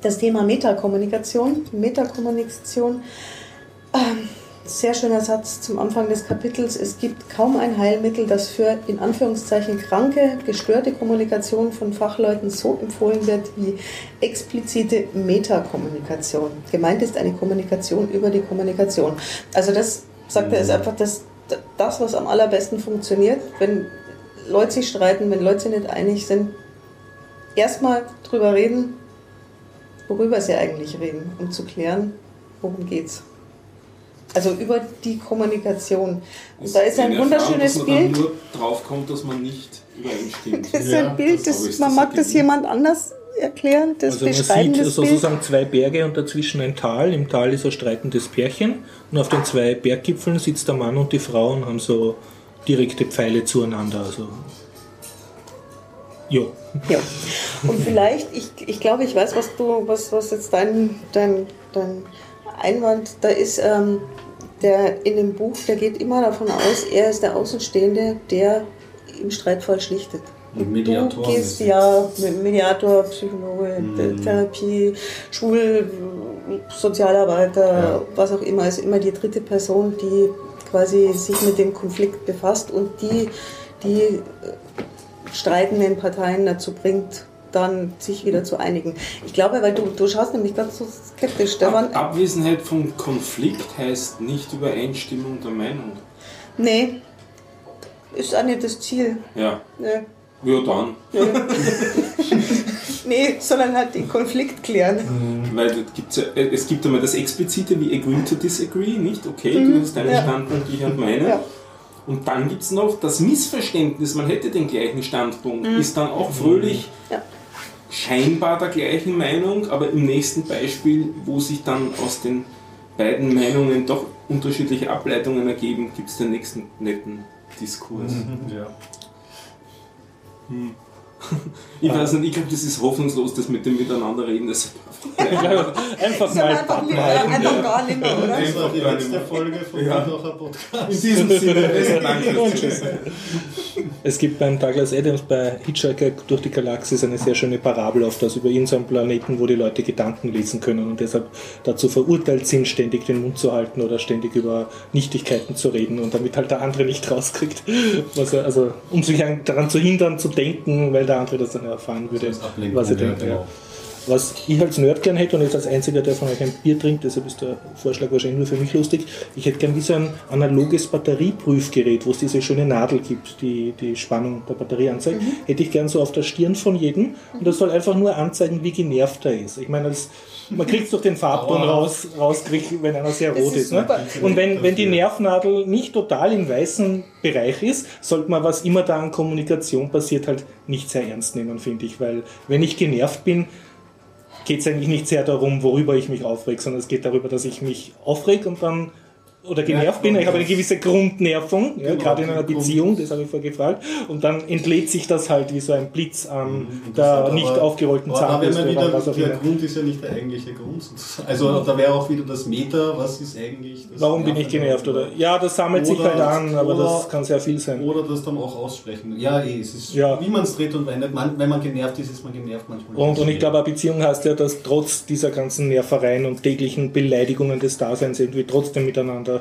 C: das Thema Metakommunikation. Metakommunikation, ähm, sehr schöner Satz zum Anfang des Kapitels. Es gibt kaum ein Heilmittel, das für in Anführungszeichen kranke, gestörte Kommunikation von Fachleuten so empfohlen wird wie explizite Metakommunikation. Gemeint ist eine Kommunikation über die Kommunikation. Also das sagt er ist einfach das, das, was am allerbesten funktioniert, wenn Leute sich streiten, wenn Leute sich nicht einig sind, erstmal drüber reden, worüber sie eigentlich reden, um zu klären, worum geht's. Also über die Kommunikation. Und da ist ein
D: eine Erfahrung,
C: wunderschönes
D: dass man dann
C: Bild.
D: nur drauf kommt, dass man nicht übereinstimmt.
C: Das ist
E: Ja,
C: ein Bild,
D: das-
C: das, man
D: das
C: mag das jemand anders erklären, das
A: Also man sieht
C: das Bild.
A: sozusagen zwei Berge und dazwischen ein Tal. Im Tal ist ein streitendes Pärchen und auf den zwei Berggipfeln sitzt der Mann und die Frau und haben so direkte Pfeile zueinander. Also jo.
C: Ja. Und vielleicht, ich, ich glaube, ich weiß, was du, was, was jetzt dein, dein, dein Einwand da ist, ähm, der in dem Buch, der geht immer davon aus, er ist der Außenstehende, der im Streitfall schlichtet.
E: Und Mediator.
C: Du gehst ja Mediator, Psychologe,
E: Mhm.
C: Therapie, Schul, Sozialarbeiter,
E: Ja.
C: was auch immer, ist immer die dritte Person, die quasi sich mit dem Konflikt befasst und die, die äh, streitenden Parteien dazu bringt, dann sich wieder zu einigen. Ich glaube, weil du, du schaust nämlich ganz so skeptisch.
D: Ab Abwesenheit von Konflikt heißt nicht Übereinstimmung der Meinung.
C: Nee, ist auch nicht das Ziel.
D: Ja,
C: Nee.
D: ja dann. [LAUGHS]
C: Nee, sondern halt den Konflikt klären.
D: Weil da gibt's ja, äh, es gibt einmal das Explizite wie agree to disagree, nicht? Okay, du hast deinen
C: Mhm. ja.
D: Standpunkt, ich habe meine.
C: Ja.
D: Und dann gibt es noch das Missverständnis, man hätte den gleichen Standpunkt, ist dann auch fröhlich
C: Mhm. Ja.
D: Scheinbar der gleichen Meinung, aber im nächsten Beispiel, wo sich dann aus den beiden Meinungen doch unterschiedliche Ableitungen ergeben, gibt es den nächsten netten Diskurs.
E: Ja.
D: Ich weiß nicht, ich glaube, das ist hoffnungslos, das mit dem Miteinanderreden. Das [LAUGHS]
A: Einfach mal
C: einfach, nicht,
A: abhalten.
C: einfach gar nicht mehr, oder?
E: Das war die letzte
D: mehr.
E: Folge von
D: Ja.
E: Podcast.
D: in diesem Sinne, besten Dank fürs Tschüss.
A: Es gibt beim Douglas Adams bei Hitchhiker durch die Galaxis eine sehr schöne Parabel auf das über irgendeinen Planeten, wo die Leute Gedanken lesen können und deshalb dazu verurteilt sind, ständig den Mund zu halten oder ständig über Nichtigkeiten zu reden und damit halt der andere nicht rauskriegt, was er, also um sich an- daran zu hindern zu denken, weil der andere das dann erfahren würde,
E: Als Ablenkung,
A: was er denkt.
E: genau.
A: Ja. Was ich als Nerd gern hätte und jetzt als einziger, der von euch ein Bier trinkt, deshalb ist der Vorschlag wahrscheinlich nur für mich lustig, ich hätte gern wie so ein analoges Batterieprüfgerät, wo es diese schöne Nadel gibt, die die Spannung der Batterie anzeigt, hätte ich gern so auf der Stirn von jedem und das soll einfach nur anzeigen, wie genervt er ist. Ich meine, das, man kriegt es durch den Farbton raus, rauskriegt, wenn einer sehr
C: Das
A: rot
C: ist
A: ist. Ne? Und wenn, wenn die Nervnadel nicht total im weißen Bereich ist, sollte man, was immer da an Kommunikation passiert, halt nicht sehr ernst nehmen, finde ich. Weil wenn ich genervt bin, geht es eigentlich nicht sehr darum, worüber ich mich aufreg, sondern es geht darüber, dass ich mich aufreg und dann oder genervt bin. Ich habe eine gewisse Grundnervung, ja, gerade in einer Beziehung, das habe ich vorher gefragt. Und dann entlädt sich das halt wie so ein Blitz an
E: Mhm.
A: Der nicht
E: aber-
A: aufgerollten Zahnbürste
E: wieder, der
A: immer.
E: Grund ist ja nicht der eigentliche Grund. Also da wäre auch wieder das Meta, was ist eigentlich das
A: Warum bin ich genervt? Oder? Ja, das sammelt sich
E: Oder-
A: halt an, aber
E: oder-
A: das kann sehr viel sein.
E: Oder das dann auch aussprechen. Ja, eh, es ist,
A: Ja.
E: wie man es dreht und wendet. Man, wenn man genervt ist, ist man genervt manchmal.
A: Und, und ich glaube, eine Beziehung heißt ja, dass trotz dieser ganzen Nervereien und täglichen Beleidigungen des Daseins irgendwie trotzdem miteinander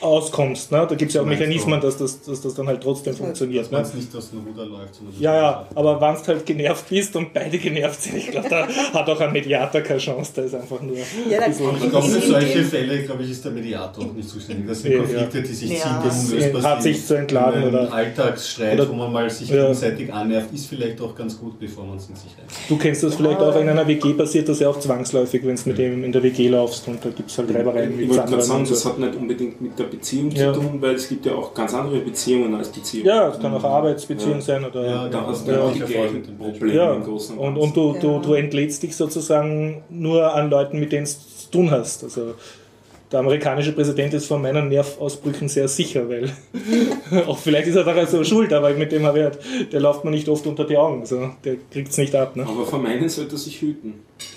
A: auskommst. Ne? Da gibt es ja auch
E: Meinst?
A: Mechanismen, dass das, dass das dann halt trotzdem funktioniert.
E: Dass man
A: Ne?
E: es nicht aus dem Ruder läuft. sondern
A: Ja, ja, aber wenn du halt genervt bist und beide genervt sind, ich glaube, da hat auch ein Mediator keine Chance, da ist einfach nur
C: Ja,
A: ein bisschen-
E: Ich glaube, für solche Fälle, glaube ich, ist der Mediator auch nicht zuständig. Das sind
A: Ja,
E: Konflikte, die sich
C: Ja.
E: ziehen, die
C: Das
E: unlösbar
A: hat
E: sind.
A: sich zu entladen,
E: Ein
A: oder-
E: Alltagsstreit,
A: oder-
E: wo man mal sich
A: Ja.
E: gegenseitig annervt, ist vielleicht auch ganz gut, bevor man es in sich einigt.
A: Du kennst das vielleicht auch in einer WG passiert das ja auch zwangsläufig, wenn du mit dem in der WG laufst und da gibt es halt Reibereien
D: Ich
A: mit
D: wollte gerade
A: anderen.
D: sagen, das hat nicht unbedingt mit der Beziehung
A: Ja.
D: zu tun, weil es gibt ja auch ganz andere Beziehungen als Beziehungen.
A: Ja, es kann auch Arbeitsbeziehung
D: Ja.
A: sein oder.
E: Ja,
D: Da hast du
A: Ja.
D: ja. die
E: Ja.
D: gleichen Probleme
A: Ja,
D: im Großen
A: und,
D: Ganzen.
A: und du, du,
C: Ja.
A: du entlädst dich sozusagen nur an Leuten, mit denen du zu tun hast. Also der amerikanische Präsident ist von meinen Nervausbrüchen sehr sicher, weil [LAUGHS] auch vielleicht ist er daran so schuld, aber mit dem habe ich halt, der läuft mir nicht oft unter die Augen. Also der kriegt es nicht ab. Ne?
D: Aber vor meinen sollte er sich hüten.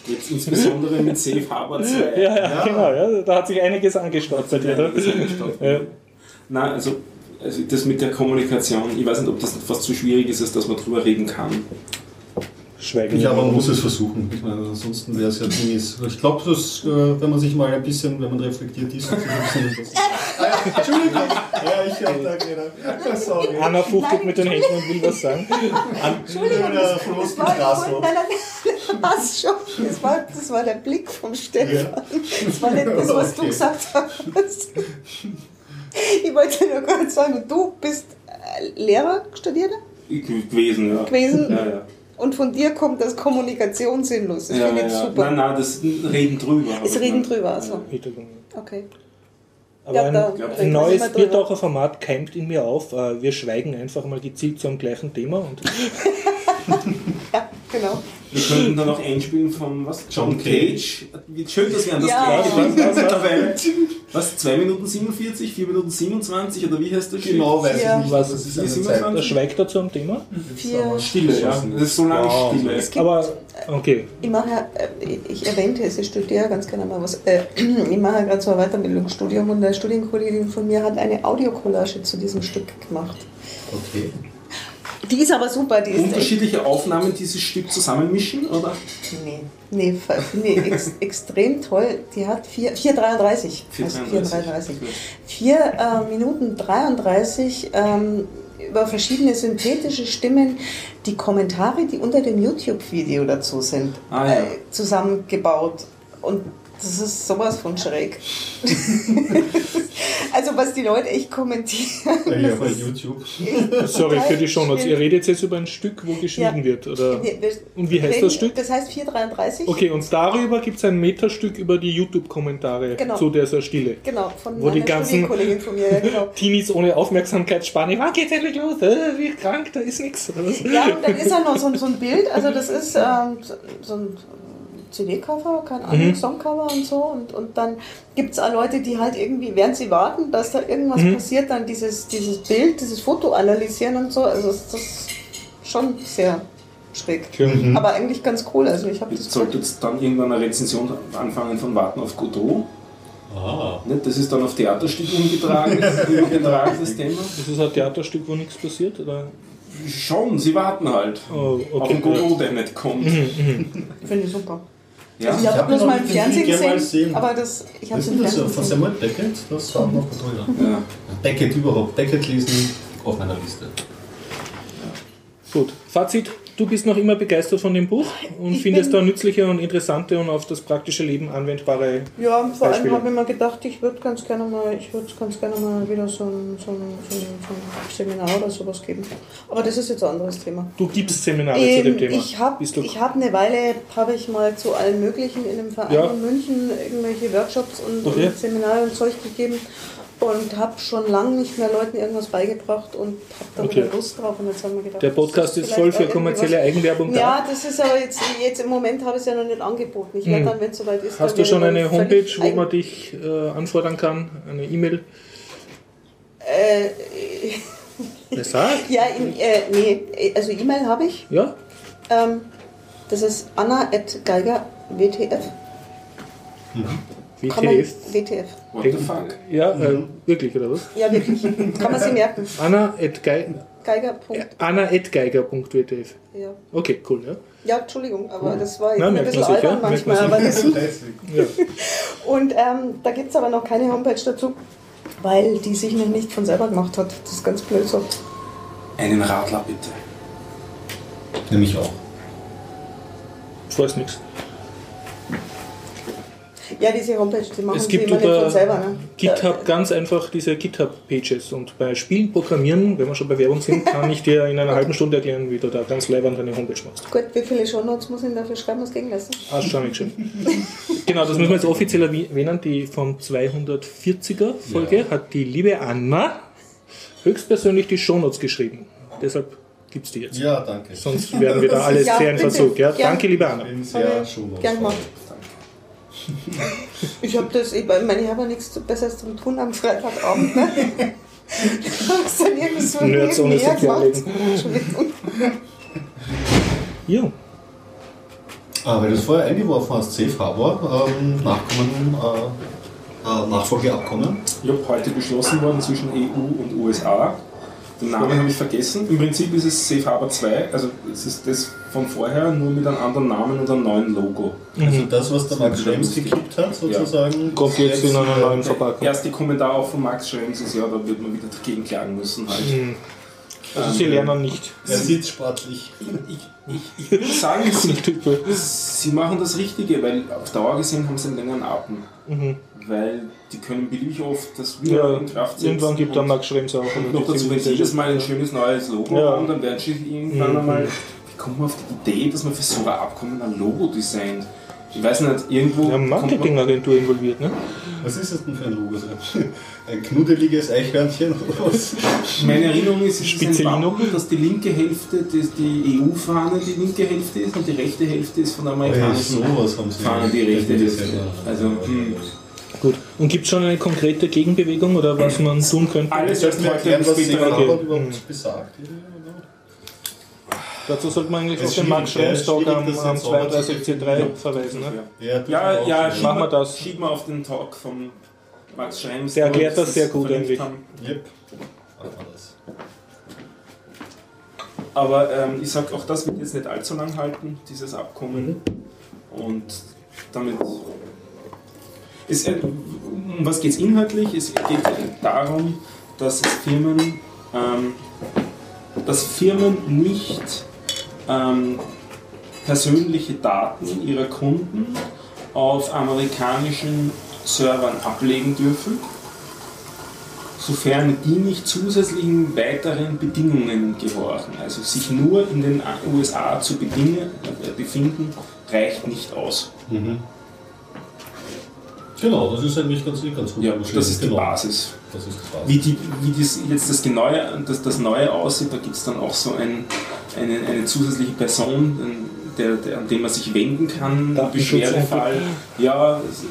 D: Jetzt insbesondere mit Safe Harbor 2. [LAUGHS]
A: Ja, ja,
E: Ja.
A: genau, ja, da hat sich einiges angestaut bei dir. Ja.
D: Nein, also, also das mit der Kommunikation, ich weiß nicht, ob das fast zu schwierig ist, als dass man drüber reden kann.
A: Schweigen.
E: Ja, aber man muss es versuchen. Ich meine, ansonsten wäre es ja mies. Ich glaube, dass, äh, wenn man sich mal ein bisschen, wenn man reflektiert ist, und sich ein bisschen [LAUGHS] ah, Entschuldigung. Ja, ich habe da gedacht. Sorry.
A: Anna fuchtelt mit den Händen und will was sagen.
C: Entschuldigung,
E: Ja,
C: das,
E: von
C: das
E: uns
C: war, wollte- nein, nein, passt schon. Das war, das war der Blick vom Stefan. Das war nicht das, was du gesagt hast. Ich wollte nur gerade sagen, du bist äh, Lehrer, Studierter
D: Ich- Gewesen, ja.
C: gewesen
D: Ja, ja.
C: Und von dir kommt das Kommunikation sinnlos. Das
D: ja,
C: finde ich
D: ja.
C: super.
D: Nein, nein, das Reden drüber.
C: Es
D: aber
C: reden drüber, also.
A: Hintergrund.
C: Okay.
A: Aber
C: Ja,
A: ein, neues
C: immer drüber.
A: Biertaucherformat keimt in mir auf. Äh, Wir schweigen einfach mal gezielt zum gleichen Thema. Und [LAUGHS]
C: Ja, genau.
D: Wir könnten dann noch einspielen von was?
E: John Cage.
D: Wie schön, dass wir an das
C: Ja.
D: gleiche mittlerweile. [LAUGHS] Was? 2 Minuten 47, 4 Minuten 27 oder wie heißt das?
E: Genau, weiß
C: Ja.
E: ich nicht.
A: Was
E: es ist
D: ist
E: eine
D: immer
E: Zeit.
A: da schweigt er zum Thema.
C: Vier.
D: Stille, ja. Das ist so lange
A: Wow.
D: Stille.
C: Es gibt,
A: Aber okay.
C: ich mache, ja, äh, ich erwähnte es, ich studiere ganz gerne mal was. Äh, [CLEARS THROAT] ich mache ja gerade so ein Weiterbildungsstudium und eine Studienkollegin von mir hat eine Audiokollage zu diesem Stück gemacht.
E: Okay.
C: Die ist aber super, die ist
D: Unterschiedliche Aufnahmen dieses Stück zusammenmischen, oder?
C: nee, nee, nee ex, [LAUGHS] extrem toll. Die hat 4, 4,33.
D: 4,33.
C: 4 äh, Minuten 33 ähm, über verschiedene synthetische Stimmen die Kommentare, die unter dem YouTube-Video dazu sind,
D: Ah, ja.
C: äh, zusammengebaut. Und das ist sowas von schräg. [LAUGHS] also was die Leute echt kommentieren.
E: Ja, ja, bei YouTube.
A: Sorry für die Shownotes. Ihr redet jetzt über ein Stück, wo geschwiegen
C: Ja.
A: wird. Oder? Und wie heißt
C: reden-
A: das Stück?
C: Das heißt 433.
A: Okay, und darüber gibt es ein Metastück über die YouTube-Kommentare
C: Genau.
A: zu dieser Stille.
C: Genau, von
A: Wo die ganzen-
C: Studienkollegin von mir, ja, genau. [LAUGHS]
A: Teenies ohne Aufmerksamkeitsspanne. Wann geht's endlich los? Äh, wie krank, da ist nichts.
C: Ja, und dann ist ja noch so, ein- so ein Bild, also das ist ähm, so- so ein CD-Cover, keine Ahnung,
A: Mhm.
C: Songcover und so. Und, und dann gibt es auch Leute, die halt irgendwie, während sie warten, dass da irgendwas
A: Mhm.
C: passiert, dann dieses, dieses Bild, dieses Foto analysieren und so. Also das ist schon sehr schräg.
A: Mhm.
C: Aber eigentlich ganz cool. Also ich habe
D: Jetzt
C: das
D: sollte jetzt dann irgendwann eine Rezension anfangen von Warten auf Godot.
E: Ah.
D: Nicht? Das ist dann auf Theaterstück umgetragen, das [LAUGHS] Thema.
A: Ist das ein Theaterstück, wo nichts passiert? Oder?
D: Schon, sie warten halt.
A: Oh,
D: Auf
A: okay.
D: den Godot, der nicht kommt.
C: finde ich super.
D: Ja?
C: Also ich habe
E: hab
C: bloß mal im Fernsehen
E: gesehen,
C: aber das, ich habe
E: Was
C: es
E: ist
C: im
E: das
C: Fernsehen
E: von
C: gesehen.
E: Samuel Beckett? Das war noch toll.
D: Ja.
E: Beckett überhaupt. Beckett lesen auf meiner Liste.
A: Gut. Fazit: Du bist noch immer begeistert von dem Buch und
C: Ich
A: findest da nützliche und interessante und auf das praktische Leben anwendbare.
C: Ja, vor allem
A: Beispiele.
C: habe ich mir gedacht, ich würde ganz gerne mal, ich würde ganz gerne mal wieder so ein, so, ein, so, ein, so ein Seminar oder sowas geben. Aber das ist jetzt ein anderes Thema.
A: Du gibst Seminare zu dem
C: Ähm,
A: Thema.
C: ich habe hab eine Weile, habe ich mal zu allen möglichen in einem Verein
A: Ja.
C: in München irgendwelche Workshops und,
A: Okay.
C: und Seminare und Zeug gegeben und habe schon lange nicht mehr Leuten irgendwas beigebracht und habe da
A: Okay.
C: wieder Lust drauf und jetzt haben wir gedacht,
A: Der Podcast ist
C: vielleicht
A: voll für kommerzielle. Eigenwerbung da.
C: Ja, das ist aber jetzt, jetzt im Moment habe ich es ja noch nicht angeboten. Ich werde
A: Hm.
C: dann, wenn es soweit ist,
A: Hast du schon eine Homepage, wo man dich äh, anfordern kann? Eine E-Mail?
C: Äh, [LAUGHS]
A: Wer sagt?
C: ja, in, äh, nee, also E-Mail habe ich.
A: Ja?
C: Ähm, das ist anna.geiger WTF. Kann man,
A: WTF?
C: WTF.
D: What the fuck?
A: Ja, äh, wirklich, oder was?
C: Ja, wirklich. Kann man sich merken. [LAUGHS]
A: Anna at Gei-
C: Geiger. Punkt.
A: Anna.geiger.wtf.
C: Ja.
A: Okay, cool, ja.
C: ja, Entschuldigung, aber das war
A: Na,
C: ein bisschen
A: ja,
C: albern
A: merkt
C: manchmal.
A: man
C: Aber das,
A: ja. [LAUGHS]
C: und ähm, da gibt es aber noch keine Homepage dazu. weil die sich noch nicht von selber gemacht hat. Das ist ganz blöd so.
D: Einen Radler bitte.
E: Nämlich auch.
A: Ich weiß nichts.
C: Ja, diese Homepage, die machen
A: Es
C: sie
A: gibt
C: immer nicht
A: über
C: von selber. Ne?
A: GitHub ganz einfach diese GitHub-Pages und bei Spielen programmieren, wenn wir schon bei Werbung sind, kann ich dir in einer halben Stunde erklären, wie du da ganz leibend deine Homepage machst.
C: Gut, wie viele Shownotes muss ich dafür schreiben, was gegen lassen?
A: Hast schon geschrieben. genau, das müssen wir jetzt offiziell erwähnen. Die vom 240er Folge hat die liebe Anna höchstpersönlich die Shownotes geschrieben. Deshalb gibt es die jetzt.
E: Ja, danke.
A: Sonst werden wir da [LAUGHS] alles
C: Ja,
A: sehr in. Verzug. Ja? Danke, liebe Anna.
E: Ich bin sehr
C: Gern gemacht. Ich habe das, ich meine, ich habe ja nichts Besseres zum tun am Freitagabend. Ne? Ich habe es dann irgendwie so
A: ohne
C: nebenher gemacht. [LAUGHS]
A: Ja.
E: Ah, weil du es vorher eingeworfen hast, Safe Harbor, ähm, Nachkommen, äh, äh, Nachfolgeabkommen.
D: Ja, heute beschlossen worden zwischen EU und USA. Den Namen habe ich vergessen. Im Prinzip ist es Safe Harbor 2, also es ist das von vorher, nur mit einem anderen Namen und einem neuen Logo.
E: Also das, was der Max
D: Das
E: Schrems gekippt hat, sozusagen.
A: Kommt jetzt in einer neuen Verpackung.
D: Der erste Kommentar auch von Max Schrems ist ja, da wird man wieder dagegen klagen müssen. Halt.
A: Hm. Also sie lernen nicht.
E: Er sieht sportlich.
D: Ich, ich, ich würde sagen, sie, sie machen das Richtige, weil auf Dauer gesehen haben sie einen längeren Atem.
A: Mhm.
D: Weil die können beliebig oft das wieder
A: Ja,
D: in Kraft setzen.
A: irgendwann gibt dann Max Schrems auch.
D: Und noch dazu, wenn sie jedes Mal ein schönes neues Logo
A: Ja.
D: haben, dann werden sie irgendwann
A: Mhm.
D: einmal. Wie kommt man auf die Idee, dass man für so ein Abkommen ein Logo designt? Ich weiß nicht, irgendwo.
A: Ja, Marketingagentur involviert, ne?
E: Was ist das denn für ein Logo? So Ein knuddeliges Eichhörnchen oder was?
D: Meine Erinnerung ist, es ist ein. Wappen, dass die linke Hälfte dass die EU-Fahne die linke Hälfte ist und die rechte Hälfte ist von der amerikanischen
E: sowas haben sie.
D: Fahne die rechte
E: Das
D: Hälfte.
E: ja-
D: Also, hm.
A: Gut. Und gibt es schon eine konkrete Gegenbewegung oder was man tun könnte?
D: Alles
E: du mir erklären, was Safe
A: okay.
E: Überhaupt besagt?
A: Dazu sollte man eigentlich auf
E: ist
A: den Max
E: schwierig,
A: Schrems Talk
E: ja,
A: am,
E: ist
A: am
E: schwierig, das
A: 32C3
D: Ja.
A: verweisen. Ne?
E: Ja,
D: Ja, ja, schieb
A: Machen wir
D: mal,
A: das.
D: Schieb mal auf den Talk von Max Schrems.
A: Der erklärt das sehr gut eigentlich.
E: Yep. Wir.
D: Aber ähm, ich sage, auch das wird jetzt nicht allzu lang halten, dieses Abkommen. Und damit. Es, äh, um was geht es inhaltlich? Es geht darum, dass es Firmen, ähm, dass Firmen nicht ähm, persönliche Daten ihrer Kunden auf amerikanischen Servern ablegen dürfen, sofern die nicht zusätzlichen weiteren Bedingungen gehorchen. Also sich nur in den USA zu bedingen, äh, befinden, reicht nicht aus.
E: Mhm. Genau, das ist eigentlich ganz, ganz gut.
D: Ja, das ist die
E: Genau.
D: Basis.
E: Das ist die Basis.
D: Wie, die, wie das jetzt das Neue, das, das Neue aussieht, da gibt es dann auch so ein, eine, eine zusätzliche Person, der, der, an den man sich wenden kann, im Beschwerdefall. Ja, es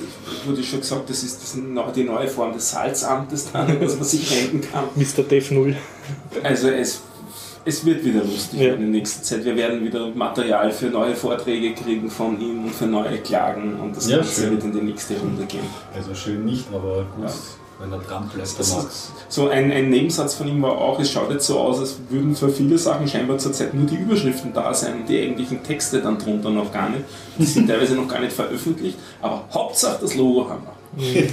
D: wurde schon gesagt, das ist, das ist die neue Form des Salzamtes, dann, [LAUGHS] an das man sich wenden kann.
A: Mr. Def 0.
D: Also es, es wird wieder lustig
A: Ja.
D: in der nächsten Zeit. Wir werden wieder Material für neue Vorträge kriegen von ihm und für neue Klagen und das
E: Ja,
D: Ganze
E: schön.
D: wird in die nächste Runde gehen.
E: Also schön nicht, aber gut,
D: Ja.
E: Wenn er dran bleibt, der
D: Das
E: Max.
D: ist, so ein, ein Nebensatz von ihm war auch, es schaut jetzt so aus, als würden für viele Sachen scheinbar zurzeit nur die Überschriften da sein und die eigentlichen Texte dann drunter noch gar nicht. Die sind [LAUGHS] teilweise noch gar nicht veröffentlicht, aber Hauptsache das Logo haben wir.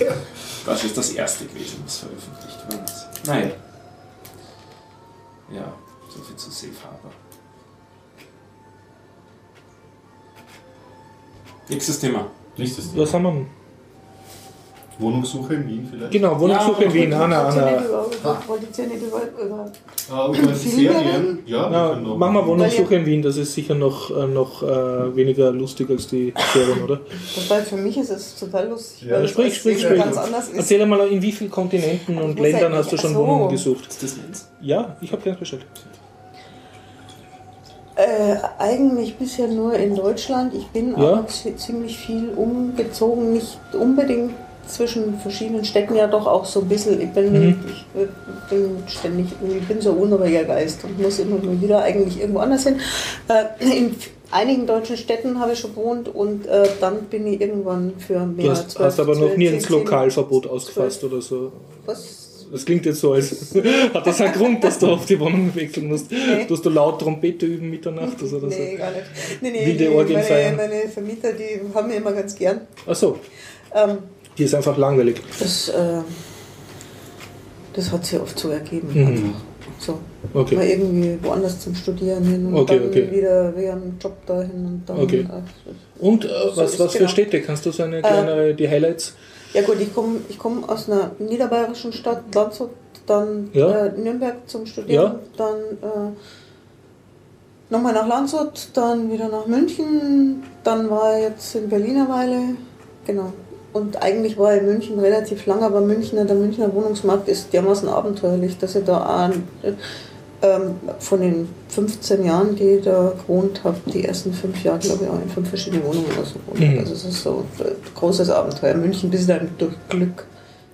D: Das ist das erste gewesen, was veröffentlicht worden ist. Naja. Ja, so viel zu Safe Harbor. Nächstes Thema.
E: Nächstes Thema.
A: Was haben wir?
E: Wohnungssuche in Wien vielleicht?
A: Genau, Wohnungssuche in Wien. Anna, Anna.
C: wollt ihr nicht über- über-
E: Ah, über? Serien? Ja,
A: Ja, machen wir Wohnungssuche in Wien, das ist sicher noch, äh, noch äh, weniger lustig als die Serien, oder?
C: Wobei für mich ist es total lustig,
E: Ja,
A: sprich, sprich, sprich.
C: ganz anders ist.
A: Erzähl einmal, in wie vielen Kontinenten und Ländern hast du schon
C: so.
A: Wohnungen gesucht?
D: Ist das meins?
A: Ja, ich habe ganz bestellt.
C: Äh, eigentlich bisher nur in Deutschland. Ich bin
A: Ja.
C: aber zi- ziemlich viel umgezogen, nicht unbedingt zwischen verschiedenen Städten, ja doch auch so ein bisschen. Ich bin,
A: Mhm.
C: ich bin ständig, ich bin so unruhiger Geist und muss immer wieder eigentlich irgendwo anders hin. Äh, in einigen deutschen Städten habe ich schon gewohnt und äh, dann bin ich irgendwann für mehr
A: Du hast, aber noch nie ins Lokalverbot ausgefasst oder so.
C: Was?
A: Das klingt jetzt so, als [LAUGHS] hat das einen Grund, dass du auf die Wohnung wechseln musst.
C: Nee.
A: Tust du laut Trompete üben Mitternacht oder so?
C: Nee, gar nicht. Nee, nee,
A: Wilde Orgien
C: meine,
A: feiern.
C: meine Vermieter, die haben mir immer ganz gern.
A: Achso,
C: Ähm,
A: die ist einfach langweilig.
C: Das, äh, Das hat sich oft so ergeben.
A: Mhm.
C: Einfach. So.
A: Okay.
C: Mal irgendwie woanders zum Studieren hin und
A: Okay,
C: dann
A: okay.
C: wieder wieder einen Job dahin und dann.
A: Okay.
C: äh,
A: Und äh,
C: So
A: was, was für
C: genau.
A: Städte? Kannst du so eine kleine, die Highlights?
C: Ja gut, ich komme ich komm aus einer niederbayerischen Stadt, Landshut, dann
A: Ja.
C: äh, Nürnberg zum Studieren,
A: Ja.
C: dann äh, nochmal nach Landshut, dann wieder nach München, dann war ich jetzt in Berlin eine Weile, genau. Und eigentlich war ich in München relativ lang, aber Münchner, der Münchner Wohnungsmarkt ist dermaßen abenteuerlich, dass ich da auch äh, ähm, von den 15 Jahren, die ich da gewohnt habe, die ersten fünf Jahre, glaube ich, auch in fünf verschiedene Wohnungen oder so. gewohnt.
A: Mhm.
C: Also es ist so ein großes Abenteuer. München bis dann durch Glück.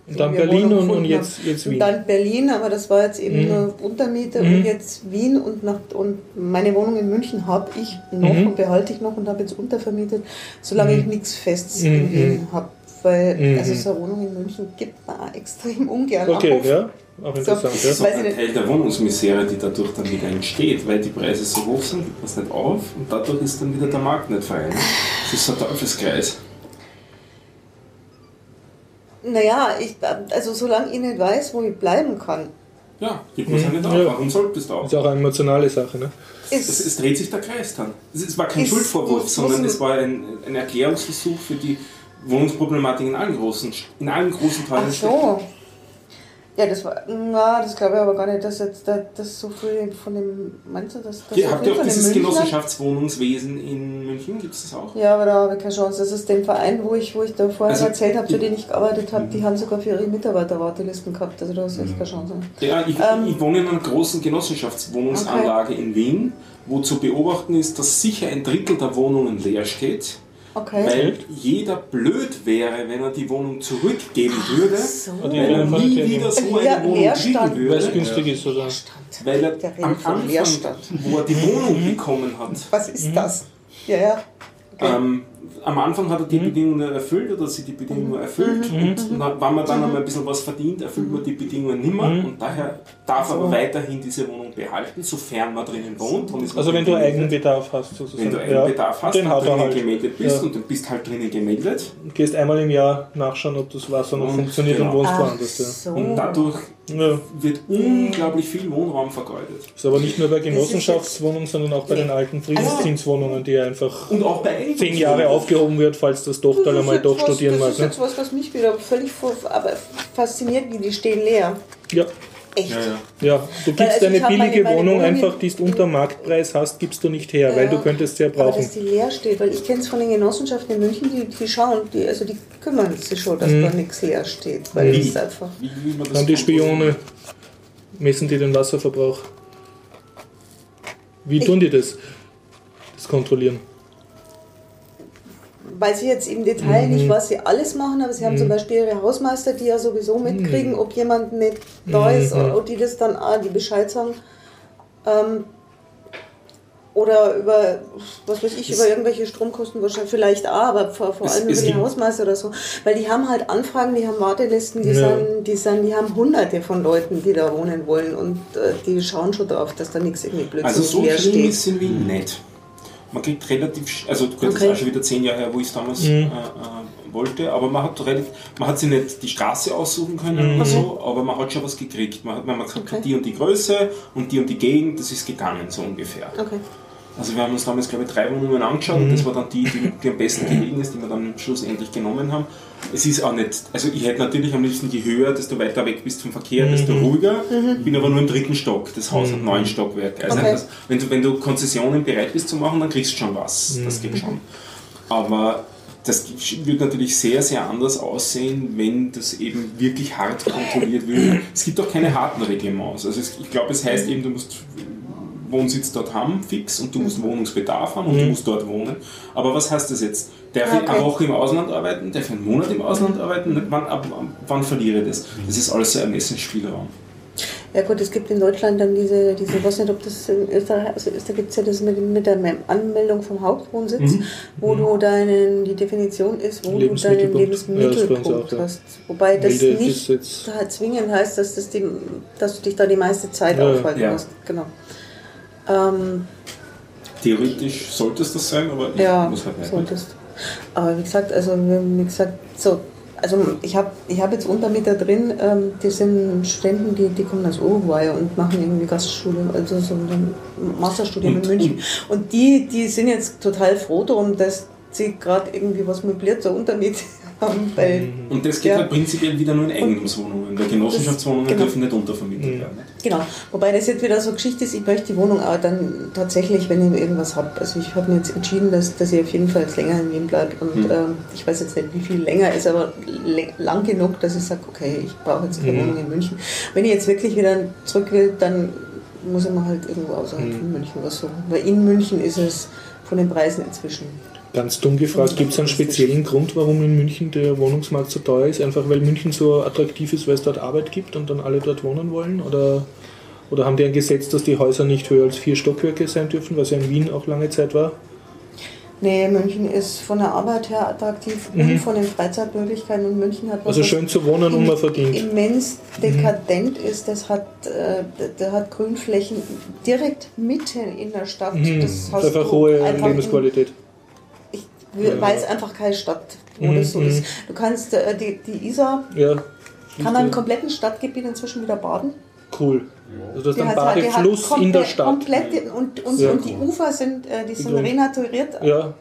A: Und dann Berlin und, und jetzt, jetzt
C: Und
A: Wien.
C: dann Berlin, aber das war jetzt eben
A: Mhm.
C: nur Untermiete
A: Mhm.
C: und jetzt Wien und, nach, und meine Wohnung in München habe ich noch
A: Mhm.
C: und behalte ich noch und habe jetzt untervermietet, solange
A: Mhm.
C: ich nichts Festes in Wien habe. Weil
A: Mhm.
C: also so eine Wohnung in München gibt man auch extrem ungern
A: Okay,
C: auf.
A: ja, auch interessant.
C: So.
A: Ja.
C: Weiß ich
D: ein. Teil der Wohnungsmisere, die dadurch dann wieder entsteht, weil die Preise so hoch sind, gibt man es nicht auf und dadurch ist dann wieder der Markt nicht frei. ne? Das ist so ein Teufelskreis.
C: Naja, ich, also solange ich nicht weiß, wo ich bleiben kann,
D: Ja, gibt man es
A: Mhm.
D: ja nicht auf. Warum solltest du auch?
A: Ist auch eine emotionale Sache. Ne?
C: ist
D: Es, es dreht sich der Kreis dann. Es, es war kein
C: Ist-
D: Schuldvorwurf, sondern es war ein, ein Erklärungsversuch für die Wohnungsproblematik in allen großen, in allen großen Teilen
C: Ach so. Ja, das war, na, das glaube ich aber gar nicht, dass jetzt da, das so viel von dem, meinst du, dass das
D: Ihr
C: so
D: habt ja auch dieses Genossenschaftswohnungswesen in München, gibt es das auch?
C: Ja, aber da habe ich keine Chance. Das ist den Verein, wo ich, wo ich da vorher
D: Also,
C: erzählt habe, für den ich gearbeitet habe, die haben sogar für ihre Mitarbeiter Wartelisten gehabt. Also da ist echt keine Chance.
D: Ja, ich,
C: Ähm.
D: ich wohne in einer großen Genossenschaftswohnungsanlage in Wien, wo zu beobachten ist, dass sicher ein Drittel der Wohnungen leer steht,
C: Okay.
D: weil jeder blöd wäre, wenn er die Wohnung zurückgeben würde,
C: so.
D: Weil er nie wieder so
C: Leer-
D: eine Wohnung kriegen
A: Weil es
D: würde,
A: günstig ist, oder?
D: weil er am Anfang, wo er die Wohnung bekommen hat,
C: Was ist das? Ja, ja. Okay.
D: Ähm, am Anfang hat er die Bedingungen erfüllt oder sie die Bedingungen erfüllt
C: Mhm.
D: und na, wenn man dann einmal ein bisschen was verdient, erfüllt man die Bedingungen nicht mehr und daher darf er aber weiterhin diese Wohnung behalten, sofern man drinnen wohnt. Und
A: Also wenn du. Eigenbedarf hast, sozusagen.
D: Wenn du Eigenbedarf hast
A: den
D: und drinnen
A: halt.
D: gemeldet bist
A: Ja.
D: und du bist halt drinnen gemeldet
A: Du gehst einmal im Jahr nachschauen, ob das Wasser noch
D: Und
A: funktioniert
D: genau.
A: und wohnst woanders. Ja.
C: so.
D: und dadurch
A: Ja.
D: wird unglaublich viel Wohnraum vergeudet.
A: Ist aber nicht nur bei Genossenschaftswohnungen, sondern auch bei den alten Friedenszinswohnungen, die einfach
D: Und auch bei
A: zehn Jahre aufgehoben wird, falls das
C: Das ist
A: einmal doch studieren
C: Das
A: mag.
C: ist
A: Ne?
C: jetzt was, was mich wieder völlig aber fasziniert, wie die stehen leer.
A: Ja,
C: Echt.
D: Ja, ja.
A: ja, du gibst
C: also ich
A: eine
C: hab meine-
A: billige
C: meine
A: Wohnung
C: Wohnung
A: einfach,
C: in-
A: die du unter Marktpreis hast, gibst du nicht her, weil
C: Ja.
A: du könntest sie ja
C: Aber
A: brauchen.
C: dass die leer steht, weil ich kenne es von den Genossenschaften in München, die, die schauen, die, also die kümmern sich schon, dass
A: Mhm.
C: da nichts leer steht, weil
D: Wie?
C: es ist einfach.
D: Wie man das
A: Haben die? Spione, messen die den Wasserverbrauch? Wie tun die das? Das kontrollieren.
C: Weiß ich jetzt im Detail
A: Mhm.
C: nicht, was sie alles machen, aber sie haben zum Beispiel ihre Hausmeister, die ja sowieso mitkriegen, ob jemand nicht da ist,
A: Mhm.
C: und die das dann auch, die Bescheid sagen. Ähm, oder über, was weiß ich, über irgendwelche Stromkosten wahrscheinlich vielleicht auch, aber vor, vor allem über die Hausmeister oder so. Weil die haben halt Anfragen, die haben Wartelisten, die,
A: Ja.
C: sind, die, sind, die haben hunderte von Leuten, die da wohnen wollen und äh, die schauen schon drauf, dass da nichts irgendwie Blödsinn
D: Also so
C: leer steht.
D: in Wien nicht. Man kriegt relativ, also du könntest
C: Okay.
D: auch schon wieder zehn Jahre her, wo ich es damals
A: Mhm.
D: äh, äh, wollte, aber man hat relativ, man hat sich nicht die Straße aussuchen können
A: Mhm.
D: oder so, aber man hat schon was gekriegt. Man hat, man hat gesagt,
C: Okay.
D: die und die Größe und die und die Gegend, das ist gegangen, so ungefähr.
C: Okay.
D: Also wir haben uns damals, glaube ich, drei Wohnungen angeschaut und das war dann die, die, die am besten gelegen ist, die wir dann schlussendlich genommen haben. Es ist auch nicht, also ich hätte natürlich am liebsten, je höher, desto weiter weg bist vom Verkehr, desto ruhiger. Bin aber nur im dritten Stock. Das Haus hat neun Stockwerke. Also
C: Okay.
D: das, wenn, du, wenn du Konzessionen bereit bist zu machen, dann kriegst du schon was. Das geht schon. Aber das wird natürlich sehr, sehr anders aussehen, wenn das eben wirklich hart kontrolliert wird. Es gibt auch keine harten Reglements. Also es, ich glaube, es heißt eben, du musst Wohnsitz dort haben, fix, und du musst Wohnungsbedarf haben und du musst dort wohnen. Aber was heißt das jetzt? Darf ich
C: Okay.
D: eine Woche im Ausland arbeiten? Darf ich einen Monat im Ausland arbeiten? Wann, ab, wann verliere ich das? Das ist alles so Ermessensspielraum.
C: Ja gut, es gibt in Deutschland dann diese, diese ich weiß nicht, ob das in Österreich, also Österreich gibt es ja das mit, mit der Anmeldung vom Hauptwohnsitz, wo du deinen, die Definition ist, wo du deinen
A: Lebensmittelpunkt. Ja, auch, ja.
C: hast. Wobei das
A: Milde
C: nicht zwingend heißt, dass, das die, dass du dich da die meiste Zeit
A: Ja,
C: aufhalten
D: ja.
C: musst. Genau. Ähm,
D: Theoretisch sollte es das sein, aber ich
C: ja,
D: muss halt nicht.
C: solltest. Aber wie gesagt, also wie gesagt, so also ich habe ich hab jetzt Untermieter drin, ähm, die sind Studenten, die, die kommen aus Uruguay und machen irgendwie Gaststudium, also so ein Masterstudium in München. Und die, die sind jetzt total froh darum, dass sie gerade irgendwie was möbliert zur Untermiete haben. Weil,
D: Und das geht
C: ja.
D: halt prinzipiell wieder nur in Eigentumswohnungen, weil Genossenschaftswohnungen
C: genau.
D: dürfen nicht untervermietet werden.
C: Genau, wobei das jetzt wieder so Geschichte ist, ich möchte die Wohnung auch dann tatsächlich, wenn ich irgendwas habe. Also ich habe mir jetzt entschieden, dass, dass ich auf jeden Fall jetzt länger in Wien bleibe. Und
D: Mhm.
C: ähm, ich weiß jetzt nicht, wie viel länger ist, aber lang genug, dass ich sage, okay, ich brauche jetzt keine
A: Mhm.
C: Wohnung in München. Wenn ich jetzt wirklich wieder zurück will, dann muss ich mir halt irgendwo außerhalb
A: Mhm.
C: von München was suchen. Weil in München ist es von den Preisen inzwischen.
A: Ganz dumm gefragt, gibt es einen speziellen Grund, warum in München der Wohnungsmarkt so teuer ist? Einfach weil München so attraktiv ist, weil es dort Arbeit gibt und dann alle dort wohnen wollen? Oder, oder haben die ein Gesetz, dass die Häuser nicht höher als vier Stockwerke sein dürfen, was ja in Wien auch lange Zeit war?
C: Nee, München ist von der Arbeit her attraktiv
A: Mhm.
C: und von den Freizeitmöglichkeiten. Und München hat was,
A: Also schön zu wohnen und man verdient.
C: immens dekadent ist. Das hat, äh, der hat Grünflächen direkt mitten in der Stadt.
A: Mhm.
C: Das
A: Das
C: hast
A: ist einfach hohe
C: einfach in-
A: Lebensqualität.
C: Ich weiß einfach keine Stadt, wo das so
A: mhm.
C: ist. Du kannst äh, die, die Isar,
A: Ja.
C: kann man im kompletten Stadtgebiet inzwischen wieder baden.
A: Cool. Also das ist ein
C: hat- die hat
A: Badefluss in der Stadt.
C: Komplett, und, und, und die
A: cool.
C: Ufer sind, äh, die sind
A: Grün.
C: renaturiert.
A: Ja,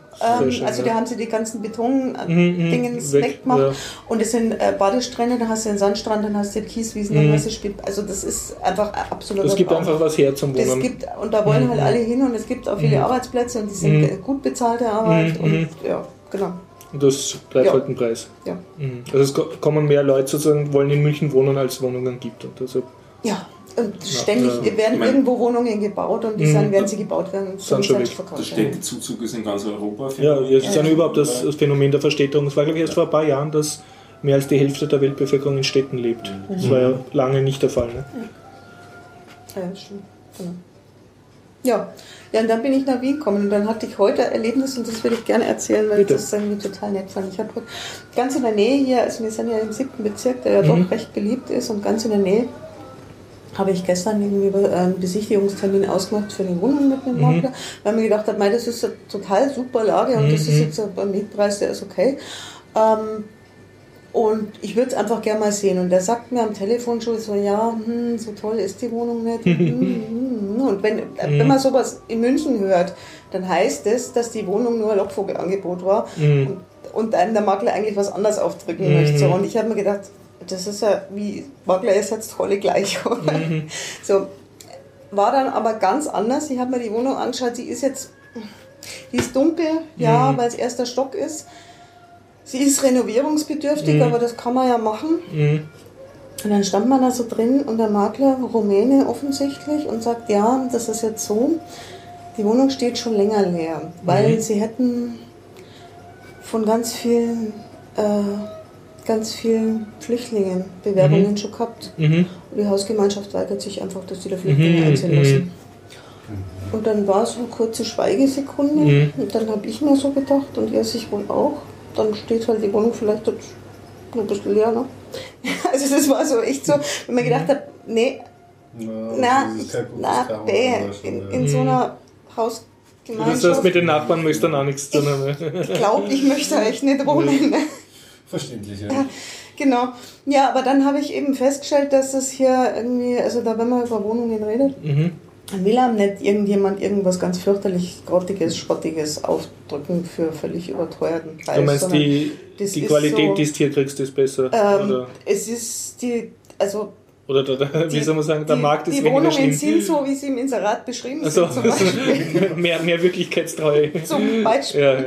C: Ähm,
A: schön,
C: also
A: ja.
C: da haben sie die ganzen
A: Mhm, mhm,
C: Beton-Dingens
A: weg,
C: weggemacht.
A: ja.
C: Und es sind äh, Badestrände, da hast du den Sandstrand, dann hast du die Kieswiesen,
A: Mhm.
C: dann hast du Spiel. Also das ist einfach absolut
A: Es gibt einfach was her zum
C: das
A: Wohnen.
C: gibt, und da wollen
A: Mhm.
C: halt alle hin und es gibt auch viele
A: Mhm.
C: Arbeitsplätze und die sind
A: Mhm.
C: äh, gut bezahlte Arbeit
A: Mhm,
C: und
A: mhm.
C: ja, genau.
A: Und das treibt
C: Ja.
A: halt den Preis.
C: Ja.
A: Mhm. Also es ko- kommen mehr Leute sozusagen, wollen in München wohnen, als es Wohnungen gibt. Und deshalb
C: Ja, und ständig
A: ja.
C: werden
D: Ich mein-
C: irgendwo Wohnungen gebaut und die
A: Mhm.
C: sind, werden sie gebaut werden
A: Sind
C: zum
A: schon weg.
D: Der
C: Selbstverkauf.
D: Städtezuzug ist in ganz Europa.
A: Ja, jetzt ist ja,
C: Ja.
A: überhaupt das, das Phänomen der Verstädterung. Es war, glaube ich, erst vor ein paar Jahren, dass mehr als die Hälfte der Weltbevölkerung in Städten lebt. Das war ja lange nicht der Fall. Ne?
C: Ja, stimmt. Genau. Ja. ja, und dann bin ich nach Wien gekommen und dann hatte ich heute ein Erlebnis und das würde ich gerne erzählen, weil
A: Bitte.
C: ich das irgendwie total nett fand. Ich habe heute ganz in der Nähe hier, also wir sind ja im siebten Bezirk, der ja
A: Mhm.
C: doch recht beliebt ist und ganz in der Nähe habe ich gestern irgendwie einen Besichtigungstermin ausgemacht für eine Wohnung mit einem
A: Mhm.
C: Makler, weil mir gedacht habe, mei, das ist eine total super Lage und das ist
A: Mhm.
C: jetzt ein Mietpreis, der ist okay. Ähm, und ich würde es einfach gerne mal sehen. Und der sagt mir am Telefon schon so, ja, hm, so toll ist die Wohnung nicht. Hm, hm, hm. Und wenn, wenn man sowas in München hört, dann heißt es, dass die Wohnung nur ein Lockvogelangebot war
A: Mhm.
C: und, und einem der Makler eigentlich was anderes aufdrücken
A: Mhm.
C: möchte. Und ich habe mir gedacht, das ist ja wie Makler ist jetzt tolle Gleichung. [LAUGHS]
A: Mhm.
C: So, war dann aber ganz anders. Ich habe mir die Wohnung angeschaut, sie ist jetzt, die ist dunkel, ja,
A: Mhm.
C: weil es erster Stock ist. Sie ist renovierungsbedürftig,
A: Mhm.
C: aber das kann man ja machen.
A: Mhm.
C: Und dann stand man da so drin und der Makler, Rumäne offensichtlich, und sagt, ja, das ist jetzt so, die Wohnung steht schon länger leer, weil
A: Mhm.
C: sie hätten von ganz vielen, äh, ganz vielen Flüchtlingen Bewerbungen
A: Mhm.
C: schon gehabt.
A: Mhm.
C: Und die Hausgemeinschaft weigert sich einfach, dass die da Flüchtlinge
A: Mhm,
C: einziehen
A: mhm.
C: lassen. Und dann war so eine kurze Schweigesekunde
A: Mhm.
C: und dann habe ich mir so gedacht und er sich wohl auch. Dann steht halt die Wohnung vielleicht noch ein bisschen leer. Ne? [LAUGHS] Also das war so echt so, wenn man gedacht hat, nee, na,
E: das
C: na, in, in so einer
A: Das
C: Hausgemeinschaft.
A: heißt, mit den Nachbarn möchtest du dann auch nichts zu tun haben.
C: ich glaube, ich möchte echt nicht wohnen.
E: Verständlich, ja.
C: Genau. Ja, aber dann habe ich eben festgestellt, dass es hier irgendwie, also da, wenn man über Wohnungen redet,
A: Mhm.
C: dann will einem nicht irgendjemand irgendwas ganz fürchterlich Grottiges, Schrottiges aufdrücken für völlig überteuerten Preis.
A: Du meinst, die,
C: das
A: die
C: ist
A: Qualität,
C: so,
A: die du hier kriegst, ist besser?
C: ähm, Es ist die, also
A: oder der, der, wie
C: die-
A: soll man sagen, der
C: die,
A: Markt ist
C: die Wohnungen
A: schlimm.
C: sind so, wie sie im Inserat beschrieben
A: Also,
C: sind, zum Beispiel. [LAUGHS]
A: mehr, mehr Wirklichkeitstreue.
C: Zum Beispiel.
A: Ja, ja.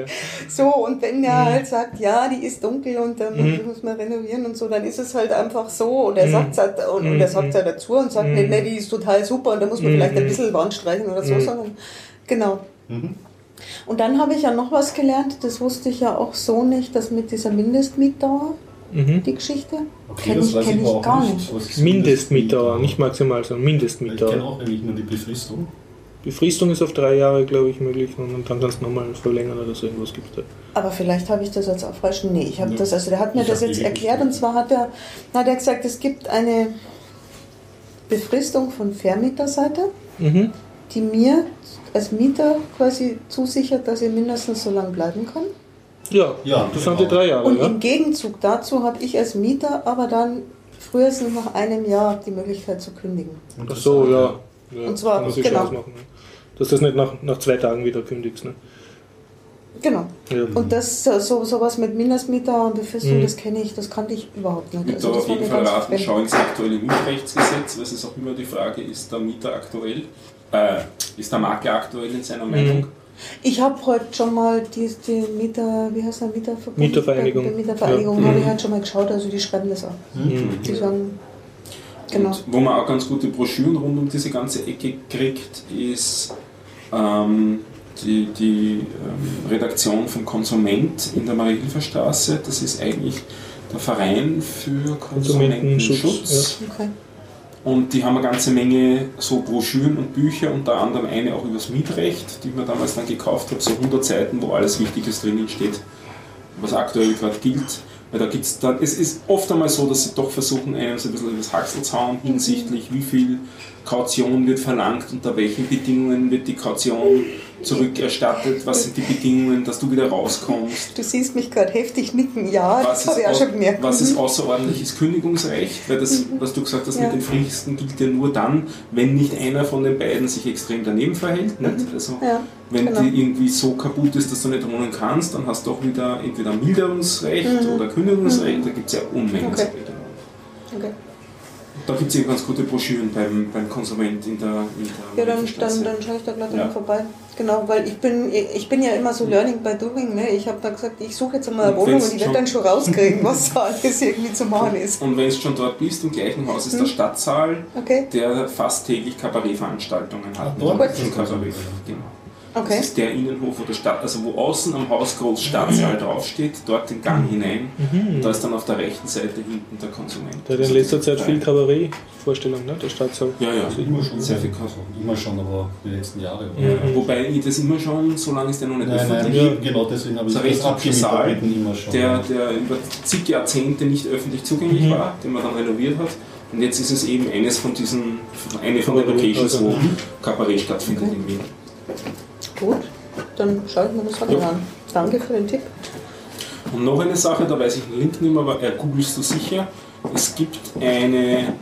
C: So, und wenn der halt sagt, ja, die ist dunkel und dann
A: Mhm.
C: muss man renovieren und so, dann ist es halt einfach so. Und er
A: Mhm.
C: sagt halt, und, und er sagt halt dazu und sagt
A: Mhm.
C: nicht, nee, die ist total super und da muss man
A: Mhm.
C: vielleicht ein bisschen Wand streichen oder so,
A: Mhm.
C: sondern genau.
E: Mhm.
C: Und dann habe ich ja noch was gelernt, das wusste ich ja auch so nicht, dass mit dieser Mindestmietdauer,
A: Mhm.
C: die Geschichte,
E: Okay,
C: kenne ich, kenn
E: ich
C: ich gar
E: nicht.
C: nicht.
A: Mindestmietdauer, nicht maximal, sondern
E: Ich
A: Mindestmietdauer.
E: kenne auch eigentlich nur die Befristung.
A: Befristung ist auf drei Jahre, glaube ich, möglich und dann kannst du nochmal verlängern oder so irgendwas gibt es da.
C: Aber vielleicht habe ich das jetzt auch falsch. Nee, ich habe
E: Nee.
C: das, also der hat mir
E: Ich
C: das jetzt erklärt und zwar hat er, hat er gesagt, es gibt eine Befristung von Vermieterseite,
A: Mhm.
C: die mir als Mieter quasi zusichert, dass ich mindestens so lange bleiben kann.
A: Ja,
E: Ja,
A: das sind
E: genau.
A: die drei Jahre,
C: Und
A: ja.
C: im Gegenzug dazu habe ich als Mieter aber dann frühestens nach einem Jahr die Möglichkeit zu kündigen.
A: Ach so, ja. ja.
C: Und zwar,
A: kann
C: genau.
A: ja. Dass du das nicht nach, nach zwei Tagen wieder kündigst. Ne?
C: Genau.
A: Ja.
C: Und das so, so sowas mit Mindestmieter und Befristung,
A: Mhm.
C: das kenne ich, das kannte ich überhaupt nicht.
D: Ich würde
C: Also
D: auf jeden Fall raten, schau ins aktuelle Mietrechtsgesetz, weil es ist auch immer die Frage, ist der Mieter aktuell, äh, ist der Makler aktuell in seiner Meinung?
A: Mhm.
C: Ich habe heute schon mal die, die Mieter, wie heißt der Mieterverbund?
A: Mietervereinigung.
C: Die Mietervereinigung
A: Ja.
C: habe ich
A: Mhm.
C: halt schon mal geschaut, also die schreiben das auch.
A: Mhm.
C: Die sagen, genau.
D: Und wo man auch ganz gute Broschüren rund um diese ganze Ecke kriegt, ist ähm, die, die ähm, Redaktion vom Konsument in der Mariehilferstraße. Das ist eigentlich der Verein für
A: Konsumentenschutz,
D: Konsumentenschutz.
C: Okay.
D: Und die haben eine ganze Menge so Broschüren und Bücher, unter anderem eine auch über das Mietrecht, die mir damals dann gekauft habe, so 100 Seiten, wo alles Wichtiges drinnen steht, was aktuell gerade gilt. Weil da gibt's dann, es ist oft einmal so, dass sie doch versuchen, einem so ein bisschen übers Haxel zu hauen, hinsichtlich wie viel Kaution wird verlangt, unter welchen Bedingungen wird die Kaution zurückerstattet, was sind die Bedingungen, dass du wieder rauskommst.
C: Du siehst mich gerade heftig nicken, ja,
D: Was
C: das habe ich auch
D: ist,
C: schon gemerkt.
D: was ist
C: Mhm.
D: außerordentliches Kündigungsrecht? Weil das, was du gesagt hast
C: Ja.
D: mit den Fristen, gilt ja nur dann, wenn nicht einer von den beiden sich extrem daneben verhält. Nicht? Also,
C: Ja,
D: wenn
C: genau.
D: die irgendwie so kaputt ist, dass du nicht wohnen kannst, dann hast du auch wieder entweder Milderungsrecht oder Kündigungsrecht. Da gibt es ja Unmengen
C: Mhm. Okay. Okay.
D: Da gibt es eben ganz gute Broschüren beim, beim Konsument in der, in der
C: Ja, dann, dann, dann schaue ich da gleich
D: Ja.
C: mal vorbei. Genau, weil ich bin, ich bin ja immer so Learning by Doing. Ne? Ich habe da gesagt, ich suche jetzt einmal eine Wohnung und ich werde dann schon rauskriegen, was da alles irgendwie zu machen ist.
D: Und wenn du schon dort bist, im gleichen Haus ist der Stadtsaal,
C: Okay,
D: der fast täglich Kabarettveranstaltungen hat.
E: Ah, dort?
D: Kabarett. Genau.
C: Okay.
D: Das ist der Innenhof oder Stadt, also wo außen am Haus groß Stadtsaal [CLEARS THROAT] draufsteht, dort den Gang hinein. Und da ist dann auf der rechten Seite hinten der Konsument.
A: Der hat in letzter Zeit viel Kabarett-Vorstellungen, ne? der Stadtsaal.
D: Ja, ja.
E: Immer schon.
D: Sehr viel
E: Also, immer schon, aber die letzten Jahre.
A: Mhm.
D: Wobei ich das immer schon, so lange ist der noch nicht
E: Nein, nein,
D: öffentlich.
A: Ja.
E: genau deswegen habe ich
D: So
E: das immer schon.
D: Der, der über zig Jahrzehnte nicht öffentlich zugänglich
A: Mhm.
D: war, den man dann renoviert hat. Und jetzt ist es eben eines von diesen, eine von den Locations, wo Kabarett stattfindet
C: Okay.
D: in Wien.
C: Gut, dann schaue ich mir das heute
D: Ja.
C: an. Danke für den Tipp.
D: Und noch eine Sache, da weiß ich den Link nicht mehr, aber äh, googelst du sicher. Es gibt eine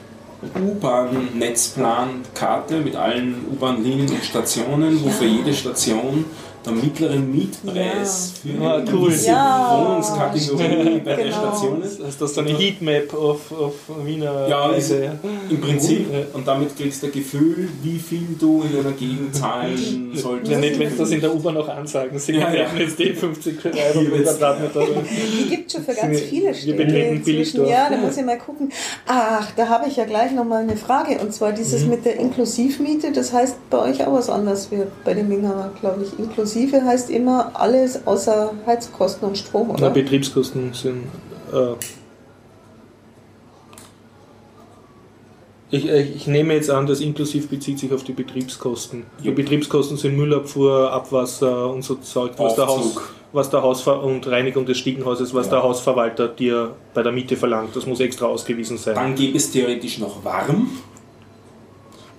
D: U-Bahn-Netzplan-Karte mit allen U-Bahn-Linien und Stationen, wo für jede Station der mittlere Mietpreis für
A: Ah, cool.
C: Ja,
D: Wohnungskategorie bei der
C: genau.
D: Station ist.
A: Das ist so eine Heatmap auf, auf Wiener
D: Ja,
A: Reise.
D: im Prinzip.
A: Ja.
D: Und damit kriegst du ein Gefühl, wie viel du in einer Gegend zahlen solltest.
A: Ja, nicht, wenn sie das in der U-Bahn auch ansagen. Sie
D: Ja, ja.
A: werden jetzt die 50 Euro
D: Hier
A: pro
D: wird's-
A: Quadratmeter.
C: Die gibt es schon für ganz viele
A: wir
C: Städte.
A: Billigdorf.
C: Ja, da
A: Ja.
C: muss ich mal gucken. Ach, da habe ich ja gleich nochmal eine Frage. Und zwar dieses
A: Mhm.
C: mit der Inklusivmiete. Das heißt bei euch auch was anderes wie bei den Mingauer, glaube ich. Inklusive heißt immer alles außer Heizkosten und Strom,
A: Na,
C: oder?
A: Betriebskosten sind. Äh, ich, ich nehme jetzt an, das inklusiv bezieht sich auf die Betriebskosten. Die
D: Ja.
A: Betriebskosten sind Müllabfuhr, Abwasser und so Zeug, was der, Haus, was der Hausver und Reinigung des Stiegenhauses, was
D: Ja.
A: der Hausverwalter dir bei der Miete verlangt. Das muss extra ausgewiesen sein.
D: Dann gäbe es theoretisch noch warm.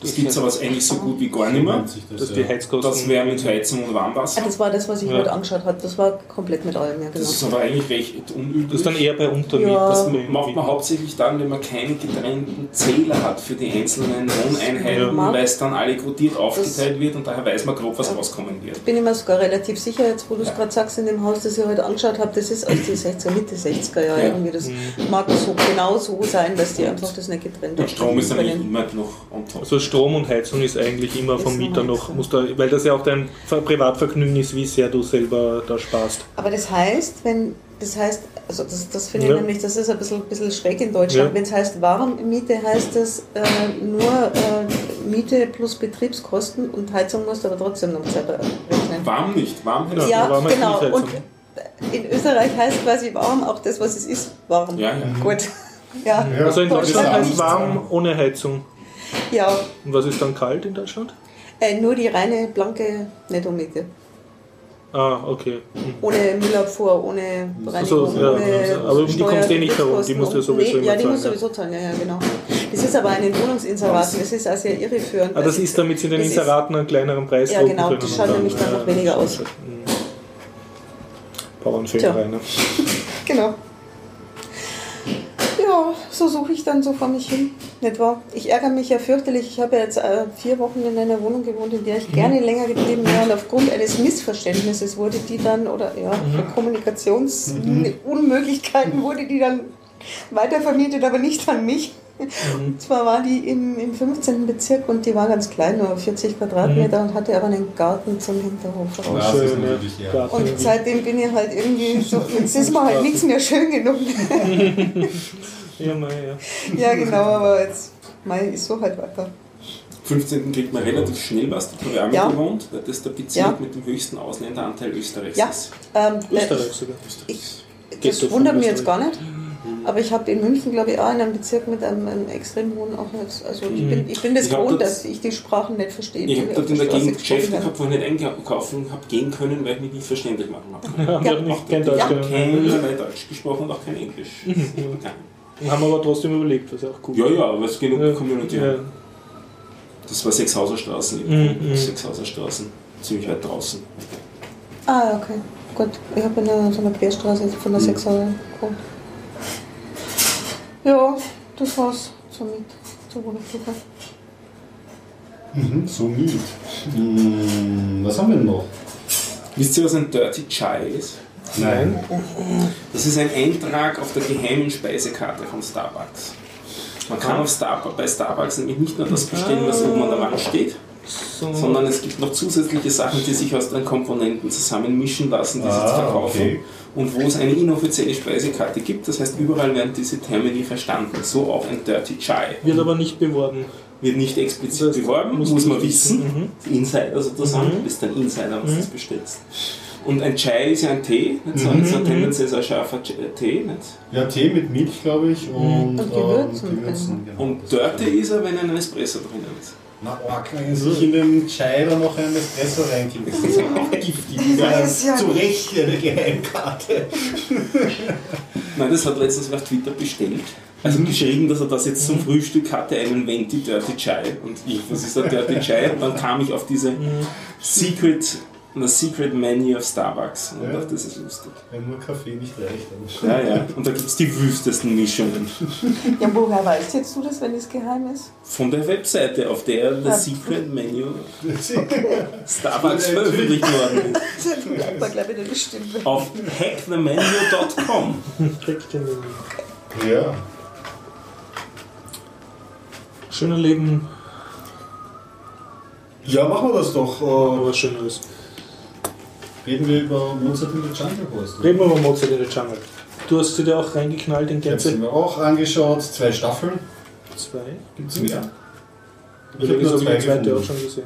D: Das gibt es aber eigentlich so gut wie gar nicht mehr.
E: Das,
A: Das
E: ja.
A: die Heizkosten.
D: Das wäre mit Heizung und
C: Ah,
D: Warmwasser.
C: das war das, was ich
A: Ja.
C: heute angeschaut habe. Das war komplett mit allem, ja, genau.
D: Das ist aber eigentlich recht unüblich.
A: Das ist dann eher bei Untermieten.
C: Ja.
A: Das
D: Das macht man hauptsächlich dann, wenn man keine getrennten Zähler hat für die einzelnen Wohneinheiten,
C: Ja.
D: weil es dann alle quotiert aufgeteilt wird und daher weiß man grob, was rauskommen wird.
C: Ich bin immer sogar relativ sicher, jetzt wo du es gerade sagst, in dem Haus, das ich heute angeschaut habe, das ist aus den 60er, Mitte 60er Jahre
D: Ja.
C: irgendwie. Das mag so genau so sein, dass die einfach das nicht getrennt
D: Und Strom ist eigentlich immer noch on top.
A: Also Strom und Heizung ist eigentlich immer vom Mieter
C: noch
A: muss da, weil das ja auch dein Ver- Privatvergnügen ist, wie sehr du selber da sparst.
C: Aber das heißt, wenn das heißt, also das, das finde ich
A: Ja.
C: nämlich, das ist ein bisschen, bisschen schräg in Deutschland.
A: Ja.
C: Wenn es heißt Warmmiete, heißt das äh, nur äh, Miete plus Betriebskosten und Heizung musst du aber trotzdem noch selber rechnen.
D: Warm nicht, warm heißt
C: Ja,
A: warme
C: genau. Und in Österreich heißt quasi warm auch das, was es ist, warm.
D: Ja, ja.
C: Gut. [LAUGHS] Ja.
A: Also in
C: Deutschland
A: heißt warm ohne Heizung.
C: Ja.
A: Und was ist dann kalt in Deutschland?
C: Äh, nur die reine blanke Nettomiete.
A: Ah, okay. Hm.
C: Ohne Müllabfuhr, ohne Reinigung,
A: so, ja.
C: ohne
A: Aber um die kommst du eh nicht herum, die musst du ja sowieso
C: nee, Ja, die musst du
A: ja.
C: sowieso zahlen, ja, ja, genau. Das ist aber an den Wohnungsinseraten, das ist also sehr irreführend.
A: Ah, das ist, damit sie den Inseraten einen kleineren Preis
C: Ja,
A: drucken
C: genau,
A: können.
C: das schaut nämlich dann noch weniger aus.
A: Hm. Bauernfilm
C: Tja.
A: rein. Ne? [LAUGHS]
C: Genau. Ja, so suche ich dann so vor mich hin. Nicht wahr? Ich ärgere mich ja fürchterlich. Ich habe ja jetzt äh, vier Wochen in einer Wohnung gewohnt, in der ich gerne länger geblieben wäre. Und aufgrund eines Missverständnisses wurde die dann, oder ja, Kommunikationsunmöglichkeiten wurde die dann weitervermietet, aber nicht an mich. Und zwar war die im, im 15. Bezirk und die war ganz klein, nur 40 Quadratmeter und hatte aber einen Garten zum Hinterhof raus.
E: Ja,
A: Schön,
E: ja.
C: Und seitdem bin ich halt irgendwie so, jetzt ist mir halt nichts mehr schön genug. [LAUGHS]
A: Ja, mei, ja.
C: Ja, genau, aber jetzt, Mai ist so halt weiter.
D: 15. kriegt man relativ schnell was, habe ich auch
C: Ja.
D: gewohnt, weil das der Bezirk
C: Ja.
D: mit dem höchsten Ausländeranteil Österreichs
C: Ja.
D: ist.
C: Ähm,
A: Österreich sogar.
C: Ich, das wundert mich jetzt gar nicht. Aber ich habe in München, glaube ich, auch in einem Bezirk mit einem, einem extrem hohen auch jetzt, Also ich bin, ich bin das
D: Ich
C: gewohnt, dass ich die Sprachen nicht verstehe.
D: Ich
C: die
D: habe dort in der
C: Straße
D: Gegend Geschäfte gehabt, wo ich nicht einkaufen habe gehen können, weil ich mich nicht verständlich machen habe.
A: Ja, haben nicht kein Deutsch
D: Ich habe keinerlei Deutsch gesprochen und auch kein Englisch. [LAUGHS] Nein.
A: Und haben aber trotzdem überlebt, was ja auch gut
D: Ja, ja, aber es ist genug
A: Ja,
D: Community.
A: ja.
D: Das war Sechshauser Straßen,
A: Mhm, mhm.
D: Sechshauser Straßen, ziemlich weit draußen.
C: Ah, okay. Gut. Ich habe in einer, so einer Querstraße von der
D: Mhm.
C: 6 gewohnt. Ja, das war's somit zur Wohnungssuche.
E: Mhm, so miet. Hm, was haben wir denn noch?
D: Wisst ihr, was ein Dirty Chai ist?
E: Nein.
D: Das ist ein Eintrag auf der geheimen Speisekarte von Starbucks. Man kann auf Star bei Starbucks nämlich nicht nur das bestellen, was oben an der Wand steht,
A: So,
D: sondern es gibt noch zusätzliche Sachen, die sich aus den Komponenten zusammenmischen lassen, die sie
E: Ah,
D: zu verkaufen.
E: okay.
D: Und wo es eine inoffizielle Speisekarte gibt, das heißt, überall werden diese Termini verstanden. So auch ein Dirty Chai.
A: wird aber nicht beworben.
D: Wird nicht explizit
A: Das
D: beworben,
A: muss
D: muss,
A: man
D: wissen.
A: wissen.
D: Die Insider sozusagen,
A: Mhm.
D: du bist ein Insider, was du das bestellst. Und ein Chai ist ja ein Tee, nicht so, so ein tendenziell sehr scharfer Ch- Tee. Nicht?
E: Ja, Tee mit Milch, glaube ich. Und,
C: Und Gewürzen.
E: Ähm, Gewürzen genau.
D: Und Dirty ist er, wenn ein Espresso drinnen ist.
E: Na, arg, wenn sich in den Chai dann noch ein Espresso reinkippt. Das ist auch giftig. [LAUGHS] Das ist ja zu Recht eine Geheimkarte. [LAUGHS]
D: Nein, das hat letztens auf Twitter bestellt. Also geschrieben, dass er das jetzt zum Frühstück hatte, einen Venti Dirty Chai. Und ich, was ist der Dirty Chai? Und dann kam ich auf diese Secret, das Secret Menu of Starbucks. Und
E: Ja.
D: dachte, das ist lustig.
E: Wenn nur Kaffee nicht reicht. dann-
D: Ja, ja. Und da gibt es die wüstesten Mischungen.
C: Ja, woher weißt jetzt du das, wenn es geheim ist?
D: Von der Webseite, auf der
C: Ja.
D: das Secret Menu Starbucks veröffentlicht worden ist.
C: Das war, glaube ich, nicht bestimmt.
D: Auf hackthemenu.com.
A: Kriegt den Menü.
E: Ja.
A: Schöner Leben,
E: ja, machen wir das doch. Äh,
A: was Schöneres.
E: Reden wir über Mozart in der Jungle Horst.
A: Reden wir über Mozart in der Jungle. Du hast sie dir auch reingeknallt in
E: Ich habe sie
A: Gänze?
E: mir auch angeschaut. Zwei Staffeln.
A: Zwei.
E: Gibt es mehr?
A: Ich habe
E: nur zwei
A: zweite auch schon gesehen.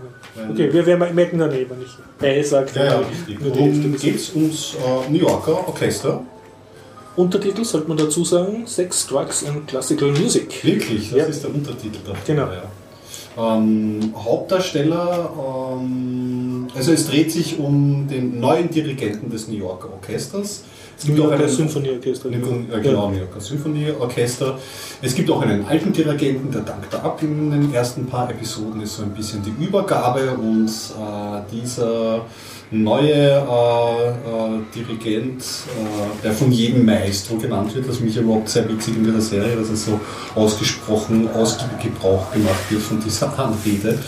A: Okay, wir, wir merken daneben nicht. Er sagt
E: Ja, ja,
A: nur
E: richtig.
A: bis
E: geht es ums äh, New Yorker Orchester?
A: Untertitel sollte man dazu sagen: Sex, Drugs and Classical Music.
E: Wirklich, das
A: Ja.
E: ist der Untertitel da.
A: Genau.
E: Ja. Ähm, Hauptdarsteller, ähm, also es dreht sich um den neuen Dirigenten des New Yorker Orchesters. Es
A: New
E: gibt auch
A: Yorker
E: einen
A: Symphonieorchester.
E: Ja, genau, New Yorker Symphonieorchester. Es gibt auch einen alten Dirigenten, der dankt da ab in den ersten paar Episoden, ist so ein bisschen die Übergabe und äh, dieser neue äh, äh, Dirigent, äh, der von jedem Maestro genannt wird, was mich überhaupt sehr witzig in dieser Serie, dass es so ausgesprochen ausgiebig Gebrauch gemacht wird von dieser Anrede,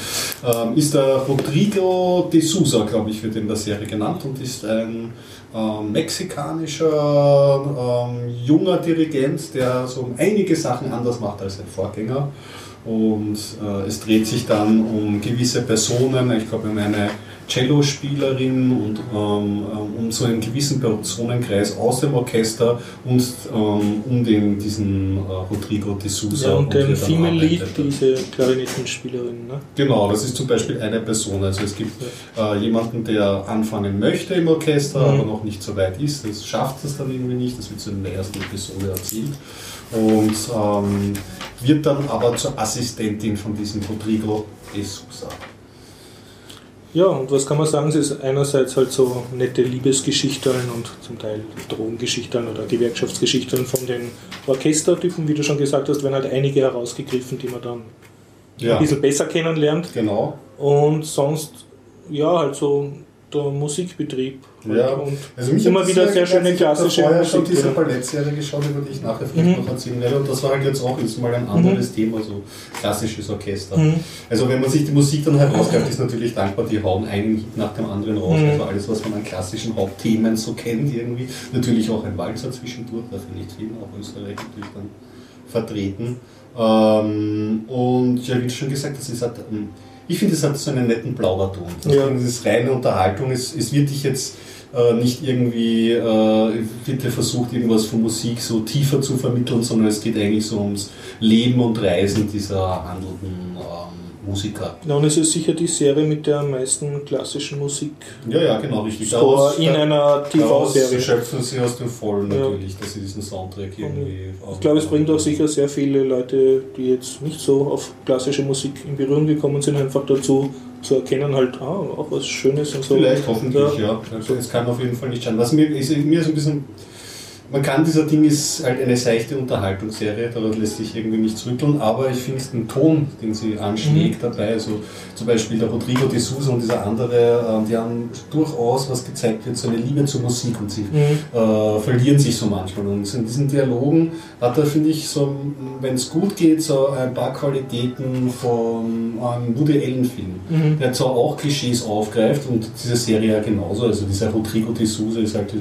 E: ähm, ist der Rodrigo de Souza, glaube ich, wird in der Serie genannt und ist ein ähm, mexikanischer ähm, junger Dirigent, der so einige Sachen anders macht als sein Vorgänger. Und äh, es dreht sich dann um gewisse Personen, ich glaube um eine Cellospielerin und ähm, ähm, um so einen gewissen Personenkreis aus dem Orchester und ähm, um den, diesen äh, Rodrigo de Souza.
A: Ja, und
E: er dann
A: Female Lead, diese Klarinettenspielerin. Ne?
E: Genau, das ist zum Beispiel eine Person. Also es gibt äh, jemanden, der anfangen möchte im Orchester,
A: Mhm.
E: aber noch nicht so weit ist. Das schafft es dann irgendwie nicht. Das wird so in der ersten Episode erzählt. Und ähm, wird dann aber zur Assistentin von diesem Rodrigo de Sousa.
A: Ja, und was kann man sagen? Es ist einerseits halt so nette Liebesgeschichten und zum Teil Drogengeschichten oder Gewerkschaftsgeschichten von den Orchestertypen, wie du schon gesagt hast, werden halt einige herausgegriffen, die man dann
E: Ja,
A: ein bisschen besser kennenlernt.
E: genau.
A: Und sonst, ja, halt so der Musikbetrieb.
E: Ja,
A: und
E: also mich
A: immer wieder
E: das
A: sehr schöne
E: ich hab da
A: klassische
E: vorher schon
A: Musik.
E: diese. Ballettserie geschaut, über die ich nachher vielleicht
A: Mhm.
E: noch erzählen werde. Und das war halt jetzt auch jetzt mal ein anderes Thema, so klassisches Orchester.
A: Mhm.
E: Also wenn man sich die Musik dann herausgreift, ist natürlich dankbar, die hauen einen Hit nach dem anderen raus.
A: Mhm.
E: Also alles, was man an klassischen Hauptthemen so kennt irgendwie. Natürlich auch ein Walzer zwischendurch, dafür nicht viel, auch Österreich natürlich dann vertreten. Ähm, und ja, wie schon gesagt hast, es hat, ähm, ich finde, es hat so einen netten Plauderton. Das
A: Ja.
E: ist reine Unterhaltung, es, es wird dich jetzt äh, nicht irgendwie, äh, bitte versucht irgendwas von Musik so tiefer zu vermitteln, sondern es geht eigentlich so ums Leben und Reisen dieser handelnden ähm, Musiker.
A: Ja, und es ist sicher die Serie mit der meisten klassischen Musik
E: Ja, ja, genau, richtig.
A: Score in einer TV-Serie.
E: schöpfen sie aus dem Vollen
A: Ja.
E: natürlich, dass sie diesen Soundtrack irgendwie...
A: Ich glaube, es bringt auch sicher sehr viele Leute, die jetzt nicht so auf klassische Musik in Berührung gekommen sind, einfach dazu zu erkennen, halt, ah, auch was Schönes und so.
E: Vielleicht, hoffentlich,
A: Ja.
E: ja. Also es kann auf jeden Fall nicht schaden. Was mir ist, mir ist ein bisschen. Man kann, dieser Ding ist halt eine seichte Unterhaltungsserie, daraus lässt sich irgendwie nichts rütteln, aber ich finde den Ton, den sie anschlägt dabei, also zum Beispiel der Rodrigo de Souza und dieser andere, ähm, die haben durchaus, was gezeigt wird, so eine Liebe zur Musik und sie
A: Mhm.
E: äh, verlieren sich so manchmal. Und in diesen Dialogen hat er, finde ich, so, wenn es gut geht, so ein paar Qualitäten von einem Woody Allen-Film,
A: Mhm.
E: der zwar auch Klischees aufgreift und diese Serie ja genauso, also dieser Rodrigo de Souza ist halt so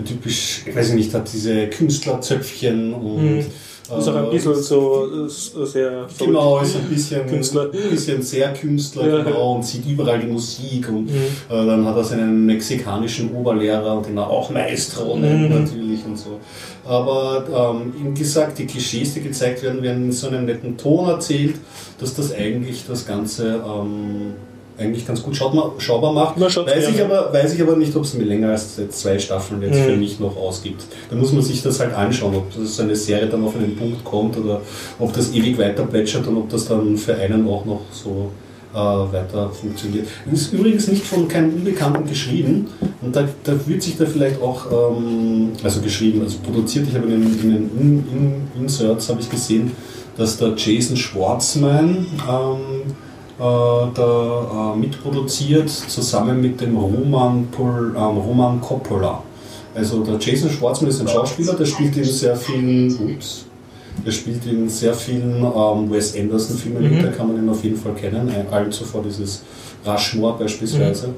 E: typisch, ich weiß nicht, hat diese Künstlerzöpfchen und
A: Mhm. Ist auch ein
E: äh,
A: bisschen so äh, sehr
E: Genau, ist ein bisschen
A: Künstler.
E: ein bisschen sehr Künstler,
A: Ja.
E: genau, und sieht überall die Musik und
A: Mhm.
E: äh, dann hat er seinen mexikanischen Oberlehrer, den er auch Maestro nennt
A: Mhm.
E: natürlich und so. Aber ähm, ihm gesagt, die Klischees, die gezeigt werden, werden in so einem netten Ton erzählt, dass das eigentlich das Ganze ähm, eigentlich ganz gut schaubar, schaubar macht. Weiß, ich aber, weiß ich aber nicht, ob es mir länger als zwei Staffeln jetzt
A: Mhm.
E: für mich noch ausgibt. Da muss man sich das halt anschauen, ob das so eine Serie dann auf einen Punkt kommt oder ob das ewig weiter plätschert und ob das dann für einen auch noch so äh, weiter funktioniert. Das ist übrigens nicht von keinem Unbekannten geschrieben und da, da wird sich da vielleicht auch, ähm, also geschrieben, also produziert, ich habe in den, in den in, in Inserts habe ich gesehen, dass der Jason Schwartzman ähm, äh, da äh, mitproduziert, zusammen mit dem Roman, Pol, ähm, Roman Coppola. Also der Jason Schwartzman ist ein Schauspieler, der spielt in sehr vielen, ups, der spielt in sehr vielen ähm, Wes Anderson-Filmen mit,
A: Mhm.
E: da kann man ihn auf jeden Fall kennen, allen zuvor dieses Rushmore beispielsweise.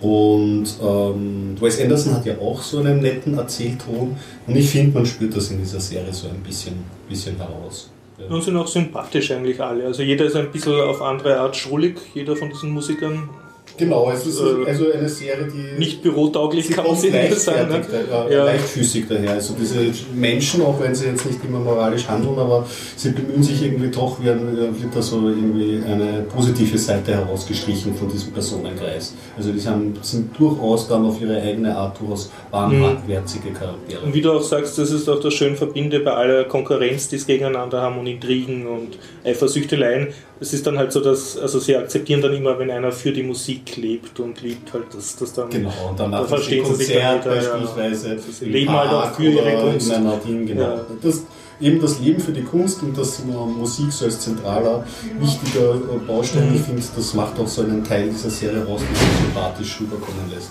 E: Und ähm, Wes Anderson hat ja auch so einen netten Erzählton und ich finde, man spürt das in dieser Serie so ein bisschen, bisschen heraus. Ja.
A: Und sind auch sympathisch eigentlich alle. Also jeder ist ein bisschen auf andere Art schrullig, jeder von diesen Musikern.
E: Genau, es ist
A: Äh,
E: also eine Serie, die
A: Nicht bürotauglich kann man sie nicht sagen. Ne?
E: da- äh,
A: Ja.
E: leichtfüßig daher. Also diese Menschen, auch wenn sie jetzt nicht immer moralisch handeln, aber sie bemühen sich irgendwie doch, werden, äh, wird da so irgendwie eine positive Seite herausgestrichen von diesem Personenkreis. Also die haben, sind durchaus dann auf ihre eigene Art durchaus warmherzige Charaktere.
A: Und wie du auch sagst, das ist auch das schön Verbinde bei aller Konkurrenz, die es gegeneinander haben und Intrigen und Eifersüchteleien. Es ist dann halt so, dass also sie akzeptieren dann immer, wenn einer für die Musik lebt und liebt halt das, das dann.
E: Genau, und dann
A: Da verstehen sie sich dann wieder, ja.
E: beispielsweise. Im
A: leben halt auch für ihre Kunst.
E: In einer genau.
A: Ja.
E: Das, eben das Leben für die Kunst und das äh, Musik so als zentraler, wichtiger äh, Baustein,
A: Mhm.
E: ich finde, das macht auch so einen Teil dieser Serie raus, die so sympathisch rüberkommen lässt.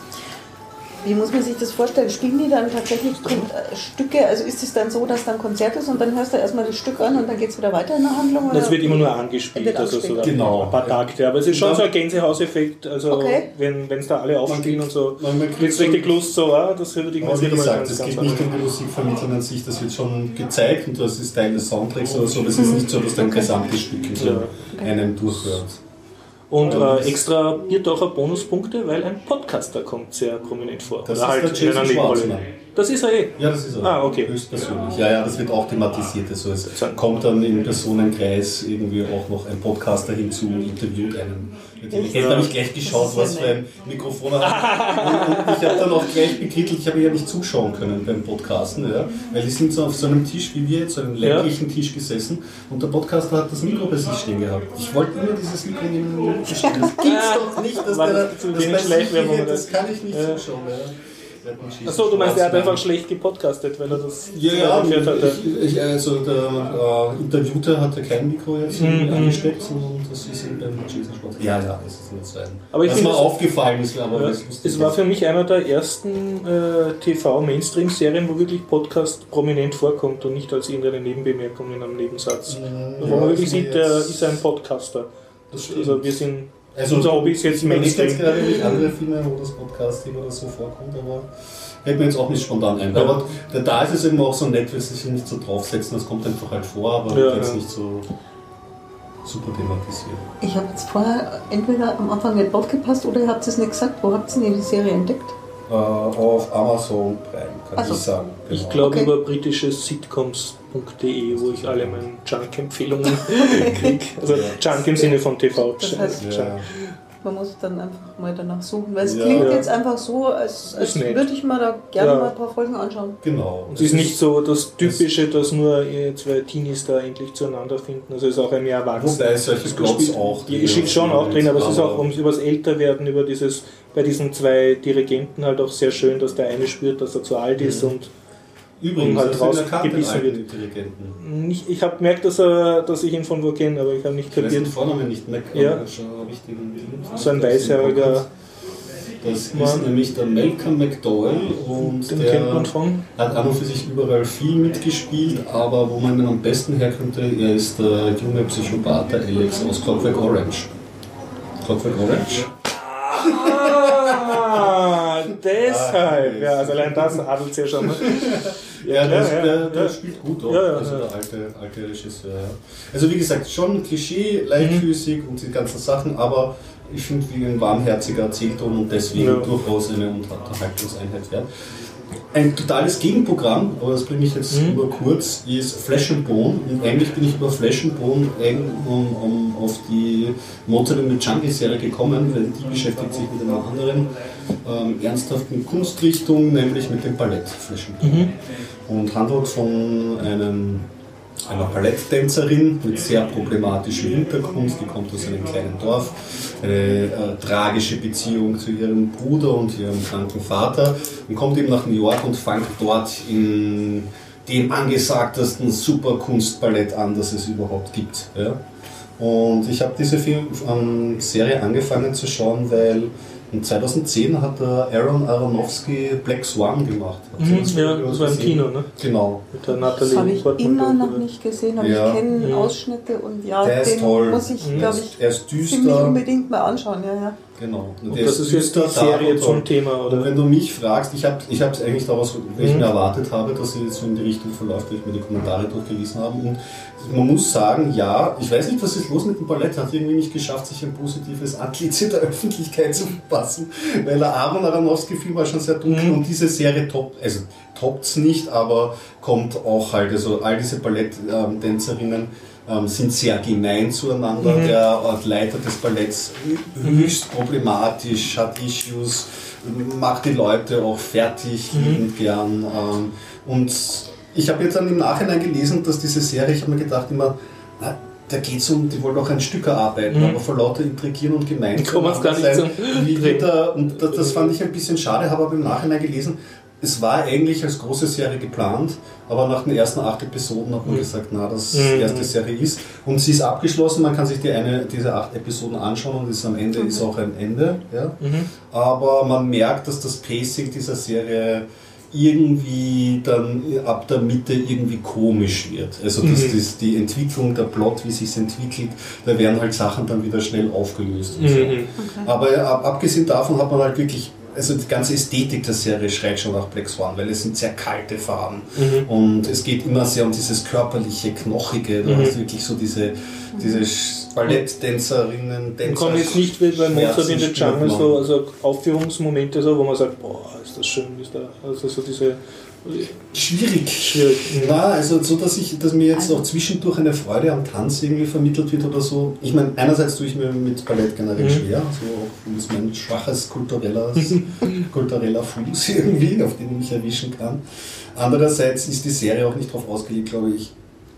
C: Wie muss man sich das vorstellen? Spielen die dann tatsächlich äh, Stücke? Also ist es dann so, dass dann Konzert ist und dann hörst du erstmal das Stück an und dann geht es wieder weiter in der Handlung?
A: Das
C: oder?
A: wird immer nur angespielt,
C: Wird
A: also so.
E: Genau.
A: ein paar Takte. Aber es ist schon
E: Ja.
A: so ein Gänsehauseffekt, also
C: Okay.
A: wenn es da alle aufspielen und so,
E: Man- man kriegt
A: kriegst
E: so-
A: richtig Lust, so, ah, das ich
E: Aber wie
A: wieder
E: gesagt, es geht nicht um die Musikvermittlung an sich, das wird schon gezeigt und das ist Teil des Soundtracks oder so, aber es ist nicht so, dass du ein gesamtes Stück in so einem durchhörst.
A: Und äh, extra Biertaucher Bonuspunkte, weil ein Podcaster kommt sehr prominent vor.
E: Das
A: Oder halt
E: ist der
A: in einer
E: Jason
A: Nebenrolle.
E: Schwartzman.
A: Das ist er eh.
E: Ja, das ist er.
A: Ah, okay.
E: Höchstpersönlich. Ja, ja, das wird auch thematisiert. Also es kommt dann im Personenkreis irgendwie auch noch ein Podcaster hinzu, interviewt einen. Jetzt habe ich gleich geschaut,
C: Das
E: was
C: ja
E: für ein Mikrofon er hat. Und, und ich habe dann auch gleich bekrittelt, ich habe ja nicht zuschauen können beim Podcasten, ja, weil die sind so auf so einem Tisch wie wir jetzt, so einem
A: Ja.
E: ländlichen Tisch gesessen und der Podcaster hat das Mikro bei sich stehen gehabt. Ich wollte immer dieses Mikro nehmen. Das gibt's doch nicht, dass der
A: das zu
E: das
A: oder?
E: das kann ich nicht
A: Ja.
E: zuschauen. Ja.
A: Achso, du meinst, er hat einfach schlecht gepodcastet, weil er das
E: Ja, ja,
A: erklärt hatte.
E: ich, ich, also der äh, Interviewte hatte kein Mikro jetzt
A: Mhm.
E: angesteckt, sondern das ist eben beim Jason Schwarz. Ja, ja, das ist nicht sein.
A: Aber ich
E: mir
A: es-
E: aufgefallen ist, aber
A: Ja,
E: das lustig
A: es war für mich einer der ersten äh, TV-Mainstream-Serien, wo wirklich Podcast prominent vorkommt und nicht als irgendeine Nebenbemerkung in einem Nebensatz.
E: Mhm,
A: wo man wirklich sieht, der ist ein Podcaster.
E: Das stimmt.
A: Also wir sind,
E: Also,
A: unser Hobby ist jetzt
E: ich
A: Mainstream.
E: jetzt gerade nicht andere Filme, wo das Podcasting oder so vorkommt, aber fällt mir jetzt auch nicht spontan ein. Aber da- da ist es eben auch so nett, weil sie sich nicht so draufsetzen, das kommt einfach halt vor, aber
A: Ja,
E: jetzt
A: ja.
E: nicht so super thematisiert.
C: Ich habe jetzt vorher entweder am Anfang nicht aufgepasst oder ihr habt es nicht gesagt. Wo habt ihr denn die Serie entdeckt?
E: Äh, auf Amazon Prime, kann
C: Also,
E: ich sagen.
A: ich
E: Genau.
A: glaube,
C: Okay.
A: über britische Sitcoms.de, wo ich alle meine Junk-Empfehlungen [LAUGHS] kriege. Also Junk im Sinne von TV.
C: Das heißt.
E: Ja,
C: Man muss dann einfach mal danach suchen, weil es
E: Ja.
C: klingt
A: Ja.
C: jetzt einfach so, als, als würde ich mir da gerne
A: Ja.
C: mal ein paar Folgen anschauen.
E: genau.
A: Und es ist nicht so das Typische, dass nur zwei Teenies da endlich zueinander finden. Also es ist auch ein mehr Erwachsenes.
E: Wobei solche Plots auch
A: Ja, ist schon auch drin, aber es ist auch ums übers Älterwerden, über dieses, bei diesen zwei Dirigenten halt auch sehr schön, dass der eine spürt, dass er zu alt ist
E: Mhm.
A: und
E: Übrigens,
A: halt rausgebissen
E: alten
A: wird.
E: Dirigenten.
A: nicht, ich habe gemerkt, dass, er, dass ich ihn von wo kenne, aber ich habe nicht
E: Ich weiß den
A: kapiert.
E: Vornamen nicht mehr,
A: Ja.
E: schon
A: So ein weißhaariger,
E: Das ist
A: Mann.
E: nämlich der Malcolm McDowell und
A: den
E: der
A: kennt man von.
E: hat an und für sich überall viel mitgespielt, aber wo man ihn am besten herkönnte, er ist der junge Psychopath, der Alex aus Clockwork Orange. Clockwork Orange?
A: Deshalb. Ja, also allein das [LAUGHS] adelt es ja schon. Ne?
E: Ja,
A: ja, ja,
E: der, der
A: ja.
E: spielt gut auch, also der alte, alte Regisseur. Also wie gesagt, schon Klischee, leichtfüßig
A: Mhm.
E: und die ganzen Sachen, aber ich finde wie ein warmherziger Erzählton und deswegen durchaus eine Unterhaltungseinheit wert. Ein totales Gegenprogramm, aber das bringe ich jetzt
A: Mhm.
E: über kurz, ist Flesh and Bone. Und eigentlich bin ich über Flesh and Bone eng um, um auf die Mozart in the Jungle Serie gekommen, weil die beschäftigt sich mit einer anderen ähm, ernsthaften Kunstrichtung, nämlich mit dem Ballett Flesh and Bone. Und handelt von einem, einer Balletttänzerin mit sehr problematischem Hintergrund, die kommt aus einem kleinen Dorf, eine äh, tragische Beziehung zu ihrem Bruder und ihrem kranken Vater und kommt eben nach New York und fängt dort in dem angesagtesten Superkunstballett an, das es überhaupt gibt. Ja? Und ich habe diese Film, ähm, Serie angefangen zu schauen, weil in 2010 hat der Aaron Aronofsky Black Swan gemacht.
A: Mhm,
E: das
A: ja, das war im? Kino, ne?
E: Genau.
A: Mit der
C: Das
A: Natalie
C: habe ich
A: Portman,
C: immer noch nicht gesehen, aber
E: Ja.
C: ich kenne
A: Mhm.
C: Ausschnitte und ja,
E: Der ist
C: den
E: toll.
C: muss ich,
A: Mhm.
C: glaube
E: Er ist-
C: ich,
E: Er ist
C: ziemlich
E: düster.
C: unbedingt mal anschauen. Ja, ja.
E: Genau.
A: Und
E: der
A: das ist jetzt die Serie
E: und
A: zum Thema,
E: Und
A: oder?
E: wenn du mich fragst, ich habe es ich hab's eigentlich daraus, weil ich
A: Mhm.
E: mir erwartet habe, dass sie jetzt so in die Richtung verläuft, weil ich mir die Kommentare durchgelesen habe. Und man muss sagen, ja, ich weiß nicht, was ist los mit dem Ballett, hat irgendwie nicht geschafft, sich ein positives Antlitz in der Öffentlichkeit zu verpassen, weil der Aaron Aronofsky-Film war schon sehr dunkel
A: Mhm.
E: und diese Serie top, also toppt's nicht, aber kommt auch halt, also all diese Balletttänzerinnen ähm, sind sehr gemein zueinander.
A: Mhm.
E: Der Leiter des Balletts höchst problematisch, hat Issues, macht die Leute auch fertig,
A: Mhm.
E: liebend gern. Ähm, und ich habe jetzt dann im Nachhinein gelesen, dass diese Serie, ich habe mir gedacht immer, na, da geht es um, die wollen auch ein Stück erarbeiten,
A: Mhm.
E: aber vor lauter Intrigieren und gemein
A: Die kommen gar nicht
E: sein, wie und das, das fand ich ein bisschen schade, habe aber im Nachhinein gelesen, es war eigentlich als große Serie geplant, aber nach den ersten acht Episoden hat man
A: Mhm.
E: gesagt, na, das
A: Mhm.
E: die erste Serie ist. Und sie ist abgeschlossen, man kann sich die eine, diese acht Episoden anschauen und ist am Ende ist auch ein Ende. Ja?
A: Mhm.
E: Aber man merkt, dass das Pacing dieser Serie irgendwie dann ab der Mitte irgendwie komisch wird. Also dass
A: Mhm.
E: das, die Entwicklung, der Plot, wie sich entwickelt, da werden halt Sachen dann wieder schnell aufgelöst. Und so.
A: Mhm.
E: Aber ab, abgesehen davon hat man halt wirklich, also die ganze Ästhetik der Serie schreit schon nach Black Swan, weil es sind sehr kalte Farben
A: Mhm.
E: und es geht immer sehr um dieses körperliche, knochige, du
A: Mhm.
E: hast wirklich so diese, diese
A: Und
E: Tänzer.
A: kommen jetzt nicht wie bei Mozart in
E: Schmerzen
A: Jungle so
E: man.
A: also Aufführungsmomente, so, wo man sagt, boah, ist das schön, ist da, also so diese
E: Schwierig.
A: Schwierig, mhm.
E: Na, also so, dass ich, dass mir jetzt
C: Also-
E: auch zwischendurch eine Freude am Tanz irgendwie vermittelt wird oder so. Ich meine, einerseits tue ich mir mit Ballett generell
A: Mhm.
E: schwer, so auch ist mein schwaches kulturelles, [LAUGHS] kultureller Fuß [LAUGHS] irgendwie, auf den ich mich erwischen kann. Andererseits ist die Serie auch nicht darauf ausgelegt, glaube ich.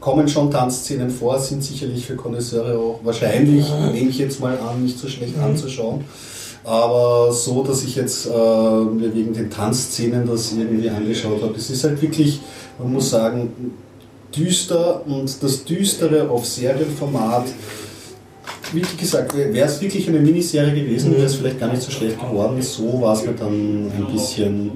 E: Kommen schon Tanzszenen vor, sind sicherlich für Konnoisseure auch wahrscheinlich, nehme ich jetzt mal an, nicht so schlecht
A: Mhm.
E: anzuschauen. Aber so, dass ich jetzt äh, mir wegen den Tanzszenen das irgendwie angeschaut habe, es ist halt wirklich, man muss sagen, düster und das Düstere auf Serienformat. Wie gesagt, wäre es wirklich eine Miniserie gewesen, wäre es vielleicht gar nicht so schlecht geworden. So war es mir dann ein bisschen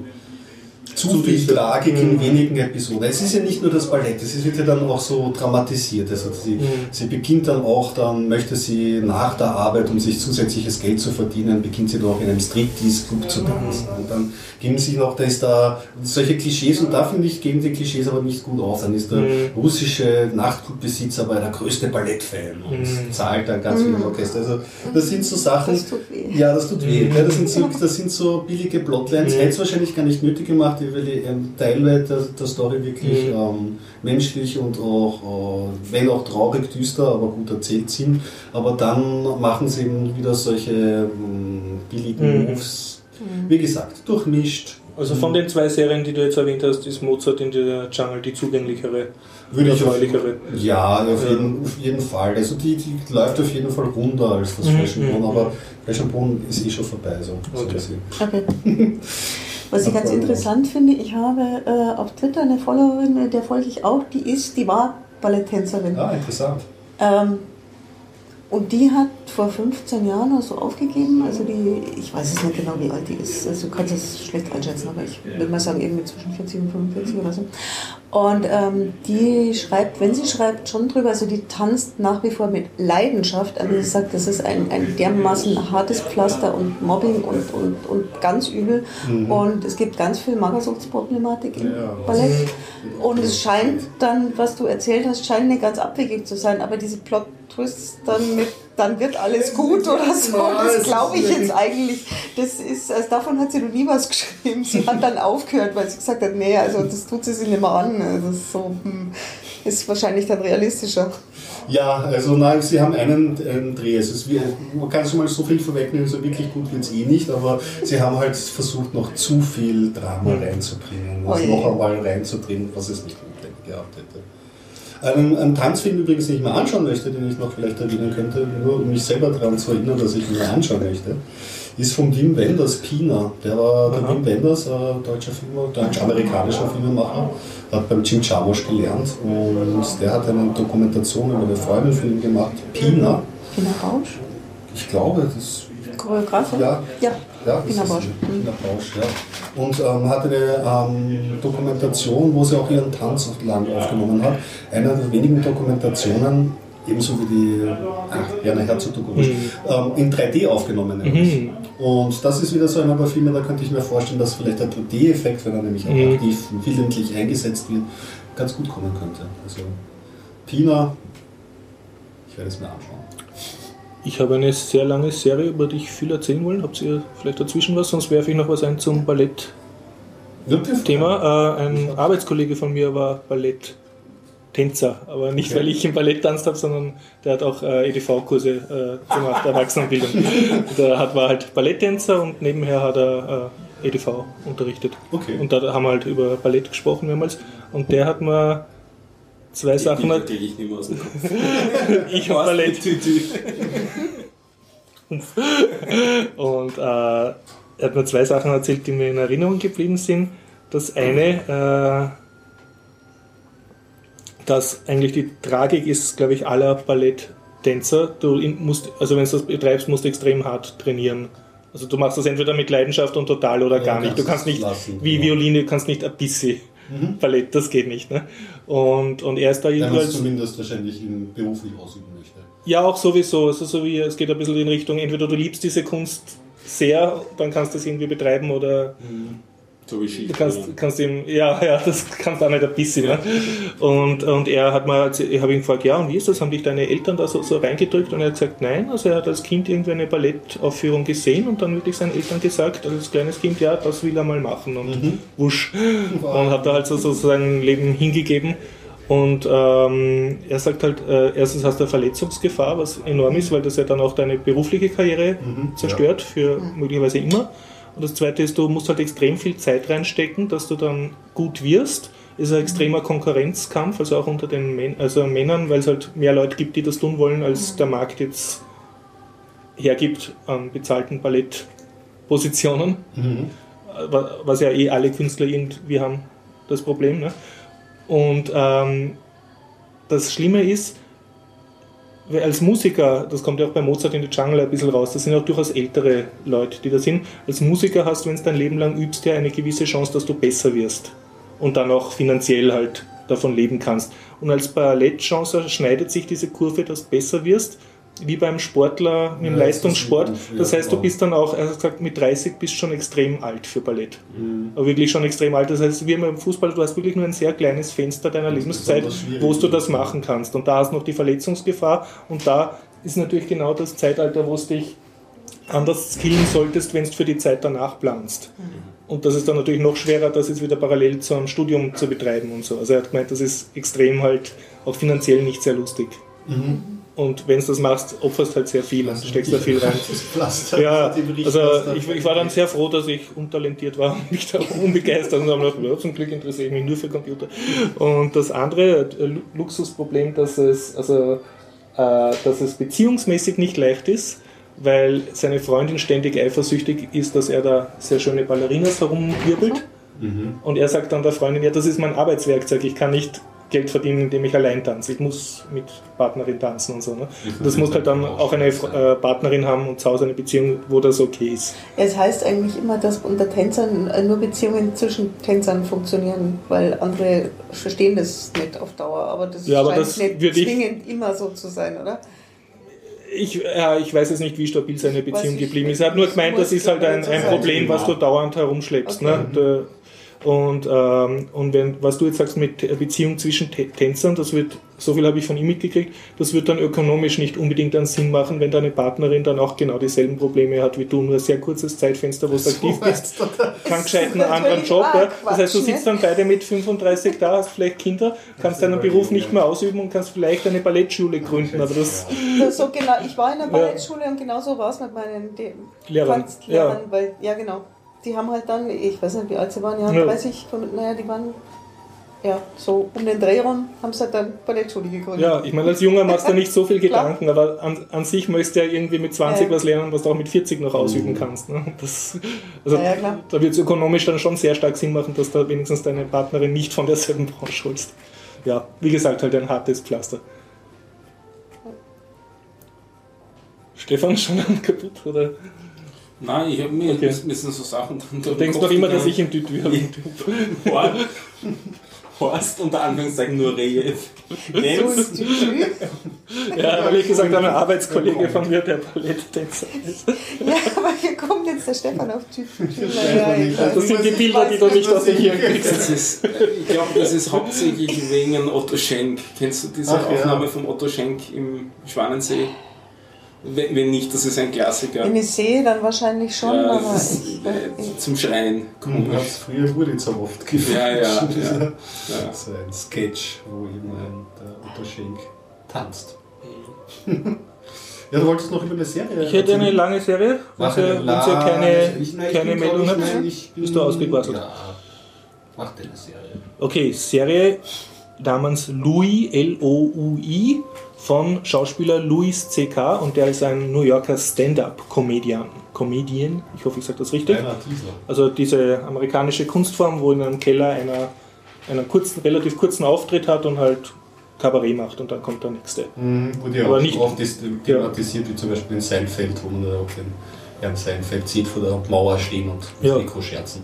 E: zu viel Tragik in wenigen Episoden. Es ist ja nicht nur das Ballett, es wird ja dann auch so dramatisiert. Also sie,
A: Mhm.
E: sie beginnt dann auch, dann möchte sie nach der Arbeit, um sich zusätzliches Geld zu verdienen, beginnt sie dann auch in einem Striptease-Club zu tanzen. Und dann geben sie noch, da ist da solche Klischees und da finde ich, gehen die Klischees aber nicht gut auf. Dann ist der
A: Mhm.
E: russische Nachtclubbesitzer aber der größte Ballettfan und
A: Mhm.
E: zahlt dann ganz viel Orchester. Also das sind so Sachen.
C: Das tut weh.
E: Ja, das tut weh.
A: Mhm.
E: Ja, das, sind so, das sind so billige Plotlines.
A: Mhm.
E: Hätte es wahrscheinlich gar nicht nötig gemacht, weil die ähm, Teile der, der Story wirklich
A: Mhm.
E: ähm, menschlich und auch, äh, wenn auch traurig, düster, aber gut erzählt sind. Aber dann machen sie eben wieder solche ähm, billigen
A: Mhm.
E: Moves. Wie gesagt, durchmischt.
A: Also von den zwei Serien, die du jetzt erwähnt hast, ist Mozart in der Jungle die zugänglichere,
E: Würde ich auf,
A: erfreulichere.
E: ja, auf
A: Ja.
E: jeden, auf jeden Fall. Also die, die läuft auf jeden Fall runter als das
A: Mhm,
E: Flash and Bone,
A: mhm,
E: aber Flash and Bone ist eh schon vorbei. So, so
A: Okay.
E: gesehen.
C: Okay. [LAUGHS] Was ich ganz interessant finde, ich habe äh, auf Twitter eine Followerin, der folge ich auch, die ist, die war Balletttänzerin.
E: Ah, interessant.
C: Ähm, und die hat vor 15 Jahren oder so aufgegeben. Also die, ich weiß es nicht genau, wie alt die ist. Also du kannst es schlecht einschätzen, aber ich würde mal sagen, irgendwie zwischen 40 und 45 oder so. Und ähm, die schreibt, wenn sie schreibt, schon drüber, also die tanzt nach wie vor mit Leidenschaft. Also sie sagt, das ist ein, ein dermaßen hartes Pflaster und Mobbing und, und, und ganz übel. Und es gibt ganz viel Magersuchtsproblematik im
E: Ja.
C: Ballett. Und es scheint dann, was du erzählt hast, scheint nicht ganz abwegig zu sein, aber diese Plot-Twists dann mit, dann wird alles gut oder so,
E: es
C: das glaube ich jetzt eigentlich. Das ist, also davon hat sie noch nie was [LAUGHS] geschrieben. Sie hat dann aufgehört, weil sie gesagt hat, nee, also das tut sie sich nicht mehr an. Also das ist so, hm, ist wahrscheinlich dann realistischer.
E: Ja, also nein, sie haben einen, einen Dreh. Es ist wie, man kann schon mal so viel vorwegnehmen, so wirklich gut wird es eh nicht, aber sie haben halt versucht, noch zu viel Drama reinzubringen, was
C: Oh
E: noch einmal reinzudrehen, was es nicht gehabt hätte. Einen, einen Tanzfilm übrigens, den ich mir anschauen möchte, den ich noch vielleicht erwähnen könnte, nur um mich selber daran zu erinnern, dass ich ihn mir anschauen möchte, ist von Wim Wenders Pina. Der war der
A: Aha.
E: Wim Wenders, äh, deutscher Filmer, deutsch-amerikanischer Filmemacher, hat beim Jim Jarmusch gelernt und der hat eine Dokumentation über eine Freundin von ihm gemacht, Pina.
C: Pina Bausch?
E: Ich glaube, das
C: Choreografin?
E: Ja.
C: ja.
E: Ja, ist
C: Bausch.
E: eine Pina Bausch, ja. Und ähm, hat eine ähm, Dokumentation, wo sie auch ihren Tanz auf Land aufgenommen hat. Eine der wenigen Dokumentationen, ebenso wie die ach, Werner Herzog Dokumentation, ähm, in 3D aufgenommen.
A: Mhm.
E: Und das ist wieder so einer der Filme, da könnte ich mir vorstellen, dass vielleicht der 3D-Effekt, wenn er nämlich auch
A: Mhm.
E: aktiv willentlich eingesetzt wird, ganz gut kommen könnte. Also Pina, ich werde es mir anschauen.
A: Ich habe eine sehr lange Serie, über die ich viel erzählen wollen. Habt ihr vielleicht dazwischen was? Sonst werfe ich noch was ein zum Ballett.
E: Wirklich?
A: Thema. Äh, ein Arbeitskollege von mir war Balletttänzer, aber nicht,
E: Okay.
A: weil ich im Ballett tanzt habe, sondern der hat auch äh, EDV-Kurse äh, gemacht, Erwachsenenbildung. [LAUGHS] der hat, war halt Balletttänzer und nebenher hat er äh, EDV unterrichtet.
E: Okay.
A: Und da haben wir halt über Ballett gesprochen mehrmals. Und der hat mir zwei Sachen.
D: Die ich nicht mehr aus dem Kopf. [LAUGHS]
A: Ich und Ballett. [LAUGHS] Und äh, er hat mir zwei Sachen erzählt, die mir in Erinnerung geblieben sind. Das eine, äh, dass eigentlich die Tragik ist, glaube ich, aller Balletttänzer. Du musst, also wenn du das betreibst, musst du extrem hart trainieren. Also du machst das entweder mit Leidenschaft und total oder
E: Ja,
A: gar nicht. Du
E: kannst
A: nicht,
E: lassen,
A: wie
E: genau.
A: Violine, du kannst nicht ein bisschen Ballett, das geht nicht. Ne? Und, und er ist da
E: es
A: als
E: zumindest wahrscheinlich im beruflich ausüben möchte.
A: ja, auch sowieso. Also so wie es geht ein bisschen in Richtung, entweder du liebst diese Kunst sehr, dann kannst du es irgendwie betreiben oder
D: So wie
A: du kannst, kannst ihm, ja, ja, das kannst du auch nicht ein bisschen. Ne? Und, und er hat mal, ich habe ihn gefragt, ja, und wie ist das? Haben dich deine Eltern da so, so reingedrückt? Und er hat gesagt, nein, also er hat als Kind irgendwie eine Ballettaufführung gesehen und dann wirklich seinen Eltern gesagt, als kleines Kind, ja, das will er mal machen und wusch. Und hat da halt so, so sein Leben hingegeben. Und ähm, er sagt halt, äh, erstens hast du eine Verletzungsgefahr, was enorm ist, weil das ja dann auch deine berufliche Karriere zerstört, für möglicherweise immer. Und das zweite ist, du musst halt extrem viel Zeit reinstecken, dass du dann gut wirst. Es ist ein extremer Konkurrenzkampf, also auch unter den Män also Männern, weil es halt mehr Leute gibt, die das tun wollen, als der Markt jetzt hergibt an bezahlten Positionen, wa- was ja eh alle Künstler irgendwie haben, das Problem. Ne? Und ähm, das Schlimme ist, als Musiker, das kommt ja auch bei Mozart in the Jungle ein bisschen raus, das sind auch durchaus ältere Leute, die da sind. Als Musiker hast du, wenn du dein Leben lang übst, ja eine gewisse Chance, dass du besser wirst und dann auch finanziell halt davon leben kannst. Und als Ballettchancer schneidet sich diese Kurve, dass du besser wirst, wie beim Sportler im
E: Ja,
A: Leistungssport.
E: das
A: heißt, du bist dann auch, er hat gesagt, mit 30 bist du schon extrem alt für Ballett.
E: Mhm.
A: Aber wirklich schon extrem alt. Das heißt, wie beim Fußball, du hast wirklich nur ein sehr kleines Fenster deiner
E: Das
A: Lebenszeit, wo du das machen kannst. Und da hast du noch die Verletzungsgefahr und da ist natürlich genau das Zeitalter, wo du dich anders skillen solltest, wenn du für die Zeit danach planst. Und das ist dann natürlich noch schwerer, das jetzt wieder parallel zu einem Studium zu betreiben und so. Also er hat gemeint, das ist extrem halt auch finanziell nicht sehr lustig. Und wenn du das machst, opferst halt sehr viel und steckst da viel rein. [LAUGHS]
E: Pflaster,
A: Ja, also ich, ich war dann sehr froh, dass ich untalentiert war und mich da unbegeistert und habe gedacht, ja, zum Glück interessiere ich mich nur für Computer. Und das andere äh, Lu- Luxusproblem, dass es, also, äh, dass es beziehungsmäßig nicht leicht ist, weil seine Freundin ständig eifersüchtig ist, dass er da sehr schöne Ballerinas herumwirbelt. Und er sagt dann der Freundin, ja, das ist mein Arbeitswerkzeug, ich kann nicht Geld verdienen, indem ich allein tanze. Ich muss mit Partnerin tanzen und so. Ne? Das muss halt dann auch eine äh, Partnerin haben und zu Hause eine Beziehung, wo das okay ist.
C: Es heißt eigentlich immer, dass unter Tänzern äh, nur Beziehungen zwischen Tänzern funktionieren, weil andere verstehen das nicht auf Dauer. Aber das
A: Ja, aber
C: scheint
A: das
C: nicht zwingend immer so zu sein, oder?
A: Ich, ja, ich weiß jetzt nicht, wie stabil seine Beziehung geblieben ist. Er hat nur gemeint, das ist halt ein, ein Problem, was du dauernd herumschleppst.
C: Okay.
A: Ne? Und, ähm, und wenn, was du jetzt sagst mit Beziehung zwischen Tä- Tänzern, das wird, so viel habe ich von ihm mitgekriegt, das wird dann ökonomisch nicht unbedingt einen Sinn machen, wenn deine Partnerin dann auch genau dieselben Probleme hat wie du, nur ein sehr kurzes Zeitfenster, wo du aktiv bist. Kann gescheit einen anderen Job. Ja. Das heißt, du sitzt
C: ne?
A: dann beide mit 35 da, hast vielleicht Kinder, kannst deinen Beruf nicht mehr ausüben und kannst vielleicht eine Ballettschule gründen. Aber das,
C: So genau, ich war in der Ballettschule und genau so war es mit meinen
A: Lehrern,
C: Tanzlehrern,
A: ja.
C: weil, ja genau. Die haben halt dann, ich weiß nicht, wie alt sie waren, ja,
A: Ja.
C: 30, von- naja, die waren ja so um den Dreh rum, haben sie halt dann Ballettschule gegründet.
A: Ja, ich meine, als Junger machst du nicht so viel. [LAUGHS] Gedanken, aber an, an sich möchtest du ja irgendwie mit 20
C: Ja.
A: was lernen, was du auch mit 40 noch ausüben kannst. Ne? Das, also,
C: Ja, ja, klar.
A: Da wird es ökonomisch dann schon sehr stark Sinn machen, dass du wenigstens deine Partnerin nicht von derselben Branche holst. Ja, wie gesagt, halt ein hartes Pflaster. Stefan, schon kaputt? Oder?
D: Nein, ich hab mir,
A: Okay.
D: mir sind so Sachen drin.
A: Du denkst noch immer, dass ich im Tütü habe.
D: Horst, unter Anführungszeichen nur Rehe.
C: Tür.
A: Ja, weil ich gesagt habe, ein Arbeitskollege von mir, der Balletttänzer ist.
C: Ja, aber hier kommt jetzt der Stefan auf egal.
A: Das sind die Bilder, die du nicht aus dem Hirn kriegst.
D: Das ist, ich glaube, das ist hauptsächlich wegen Otto Schenk. Kennst du diese
E: Ach, ja.
D: Aufnahme von Otto Schenk im Schwanensee? Wenn, wenn nicht, das ist ein Klassiker.
C: Wenn ich sehe, dann wahrscheinlich schon,
D: Ja,
C: aber
D: ist,
C: ich,
D: äh, zum Schreien.
E: Hat
D: Komisch.
E: früher wurde so oft gefühlt.
D: Ja, ja, [LAUGHS] ja. ja.
E: So ein Sketch, wo eben ein, der Otto Schenk tanzt. ja, du wolltest noch über eine Serie
A: Ich hätte eine lange Serie, wenn
E: eine
A: wenn ihr keine,
E: Ich- nein, ich
A: keine Meldung
E: ich, ich bin-
A: Bist du ausgequasselt?
E: Ja. Mach deine Serie.
A: Okay, Serie namens Louis, L-O-U-I, von Schauspieler Louis C.K. und der ist ein New Yorker Stand-Up-Comedian. Comedian, ich hoffe, ich sage das richtig. Also diese amerikanische Kunstform, wo in einem Keller einer einen kurzen, relativ kurzen Auftritt hat und halt Kabarett macht und dann kommt der nächste.
E: Mhm, Wurde ja
A: Aber
E: auch
A: nicht-
E: oft ist thematisiert, wie zum Beispiel in Seinfeld, wo man auch den Herrn Seinfeld sieht vor der Mauer stehen und mit
A: Ja.
E: Mikro scherzen.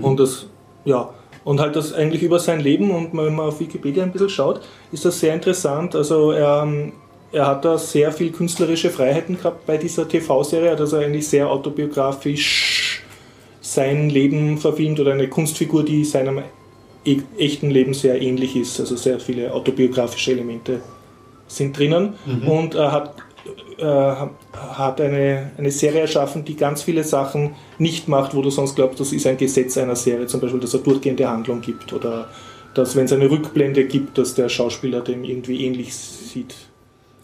A: Und das, ja, und halt das eigentlich über sein Leben und wenn man auf Wikipedia ein bisschen schaut, ist das sehr interessant. Also er, ähm, er hat da sehr viel künstlerische Freiheiten gehabt bei dieser TV-Serie, hat also eigentlich sehr autobiografisch sein Leben verfilmt oder eine Kunstfigur, die seinem e echten Leben sehr ähnlich ist. Also sehr viele autobiografische Elemente sind drinnen. Und er hat, hat eine, eine Serie erschaffen, die ganz viele Sachen nicht macht, wo du sonst glaubst, das ist ein Gesetz einer Serie. Zum Beispiel, dass er durchgehende Handlung gibt oder dass, wenn es eine Rückblende gibt, dass der Schauspieler dem irgendwie ähnlich sieht.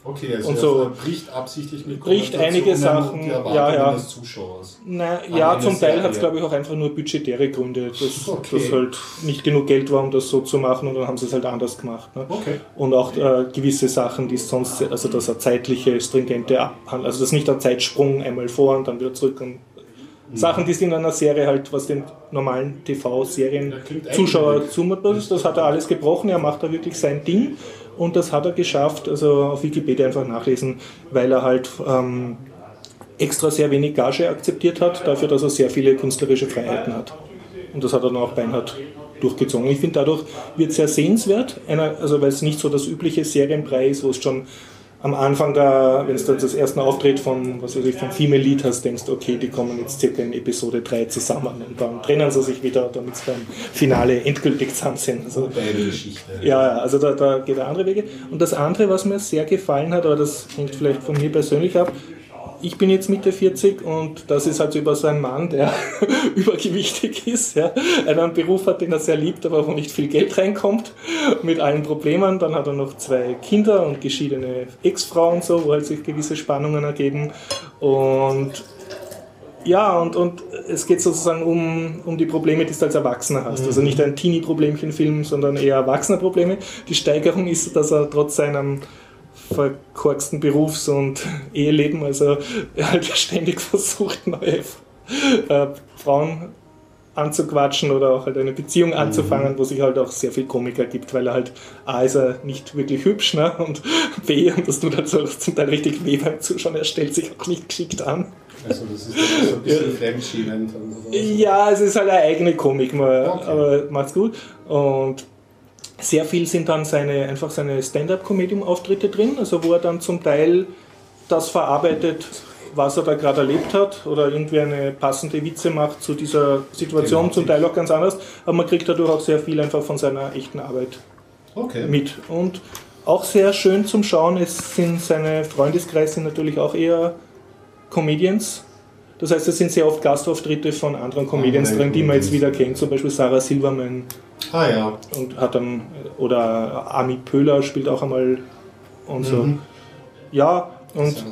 E: Okay, also
A: Und so
E: bricht absichtlich mit
A: bricht einige Sachen, ja, ja.
E: des Zuschauers.
A: Na, ja, zum Teil hat es, glaube ich, auch einfach nur budgetäre Gründe, dass,
E: Okay.
A: dass halt nicht genug Geld war, um das so zu machen und dann haben sie es halt anders gemacht. Ne?
E: Okay.
A: Und auch äh, gewisse Sachen, die sonst, also dass er zeitliche, stringente Abhandlung, also dass nicht ein Zeitsprung einmal vor und dann wieder zurück und Sachen, die sind in einer Serie halt, was den normalen TV-Serien
E: Ja, klingt
A: Zuschauer
E: eigentlich-
A: zumutbar ist. Das hat er alles gebrochen, er macht da wirklich sein Ding und das hat er geschafft, also auf Wikipedia einfach nachlesen, weil er halt ähm, extra sehr wenig Gage akzeptiert hat, dafür, dass er sehr viele künstlerische Freiheiten hat. Und das hat er dann auch beinhart durchgezogen. Ich finde, dadurch wird es sehr sehenswert, einer, also weil es nicht so das übliche Serienbrei ist, wo es schon am Anfang da, wenn du das erste Auftritt von, was weiß ich, vom Female Lead hast, denkst du, okay, die kommen jetzt circa in Episode 3 zusammen und dann trennen sie sich wieder, damit sie beim Finale endgültig zusammen sind. Also,
E: Beide Geschichte.
A: ja, ja, also da, da geht er andere Wege. Und das andere, was mir sehr gefallen hat, aber das hängt vielleicht von mir persönlich ab, ich bin jetzt Mitte 40 und das ist halt so über so einen Mann, der [LAUGHS] übergewichtig ist, ja, einen Beruf hat, den er sehr liebt, aber wo nicht viel Geld reinkommt, mit allen Problemen. Dann hat er noch zwei Kinder und geschiedene Ex-Frauen, so, wo halt sich gewisse Spannungen ergeben. Und ja, und, und es geht sozusagen um, um die Probleme, die du als Erwachsener hast. Also nicht ein Teenie-Problemchen-Film, sondern eher Erwachsener-Probleme. Die Steigerung ist, dass er trotz seinem verkorksten Berufs- und [LAUGHS] Eheleben, also er halt ständig versucht, neue äh, Frauen anzuquatschen oder auch halt eine Beziehung anzufangen, wo sich halt auch sehr viel Komik ergibt, weil er halt A ist er nicht wirklich hübsch ne? und [LAUGHS] B, und das tut halt so zum Teil richtig weh beim Zuschauen, er stellt sich auch nicht geschickt an.
E: Also das ist dann so ein bisschen fremdschämend. und so.
A: Ja, es ist halt eine eigene Komik, mal,
E: Okay.
A: aber macht's gut. Und sehr viel sind dann seine, einfach seine Stand-up-Comedian-Auftritte drin, also wo er dann zum Teil das verarbeitet, was er da gerade erlebt hat oder irgendwie eine passende Witze macht zu dieser Situation,
E: Genau.
A: zum Teil auch ganz anders, aber man kriegt dadurch auch sehr viel einfach von seiner echten Arbeit
E: Okay.
A: mit. Und auch sehr schön zum Schauen, es sind seine Freundeskreis sind natürlich auch eher Comedians. Das heißt, es sind sehr oft Gastauftritte von anderen Comedians
E: Andere
A: drin, die man jetzt wieder kennt. Zum Beispiel Sarah Silverman
E: Ah ja.
A: und hat dann, oder Ami Pöhler spielt auch einmal und so.
E: Mhm.
A: Ja, und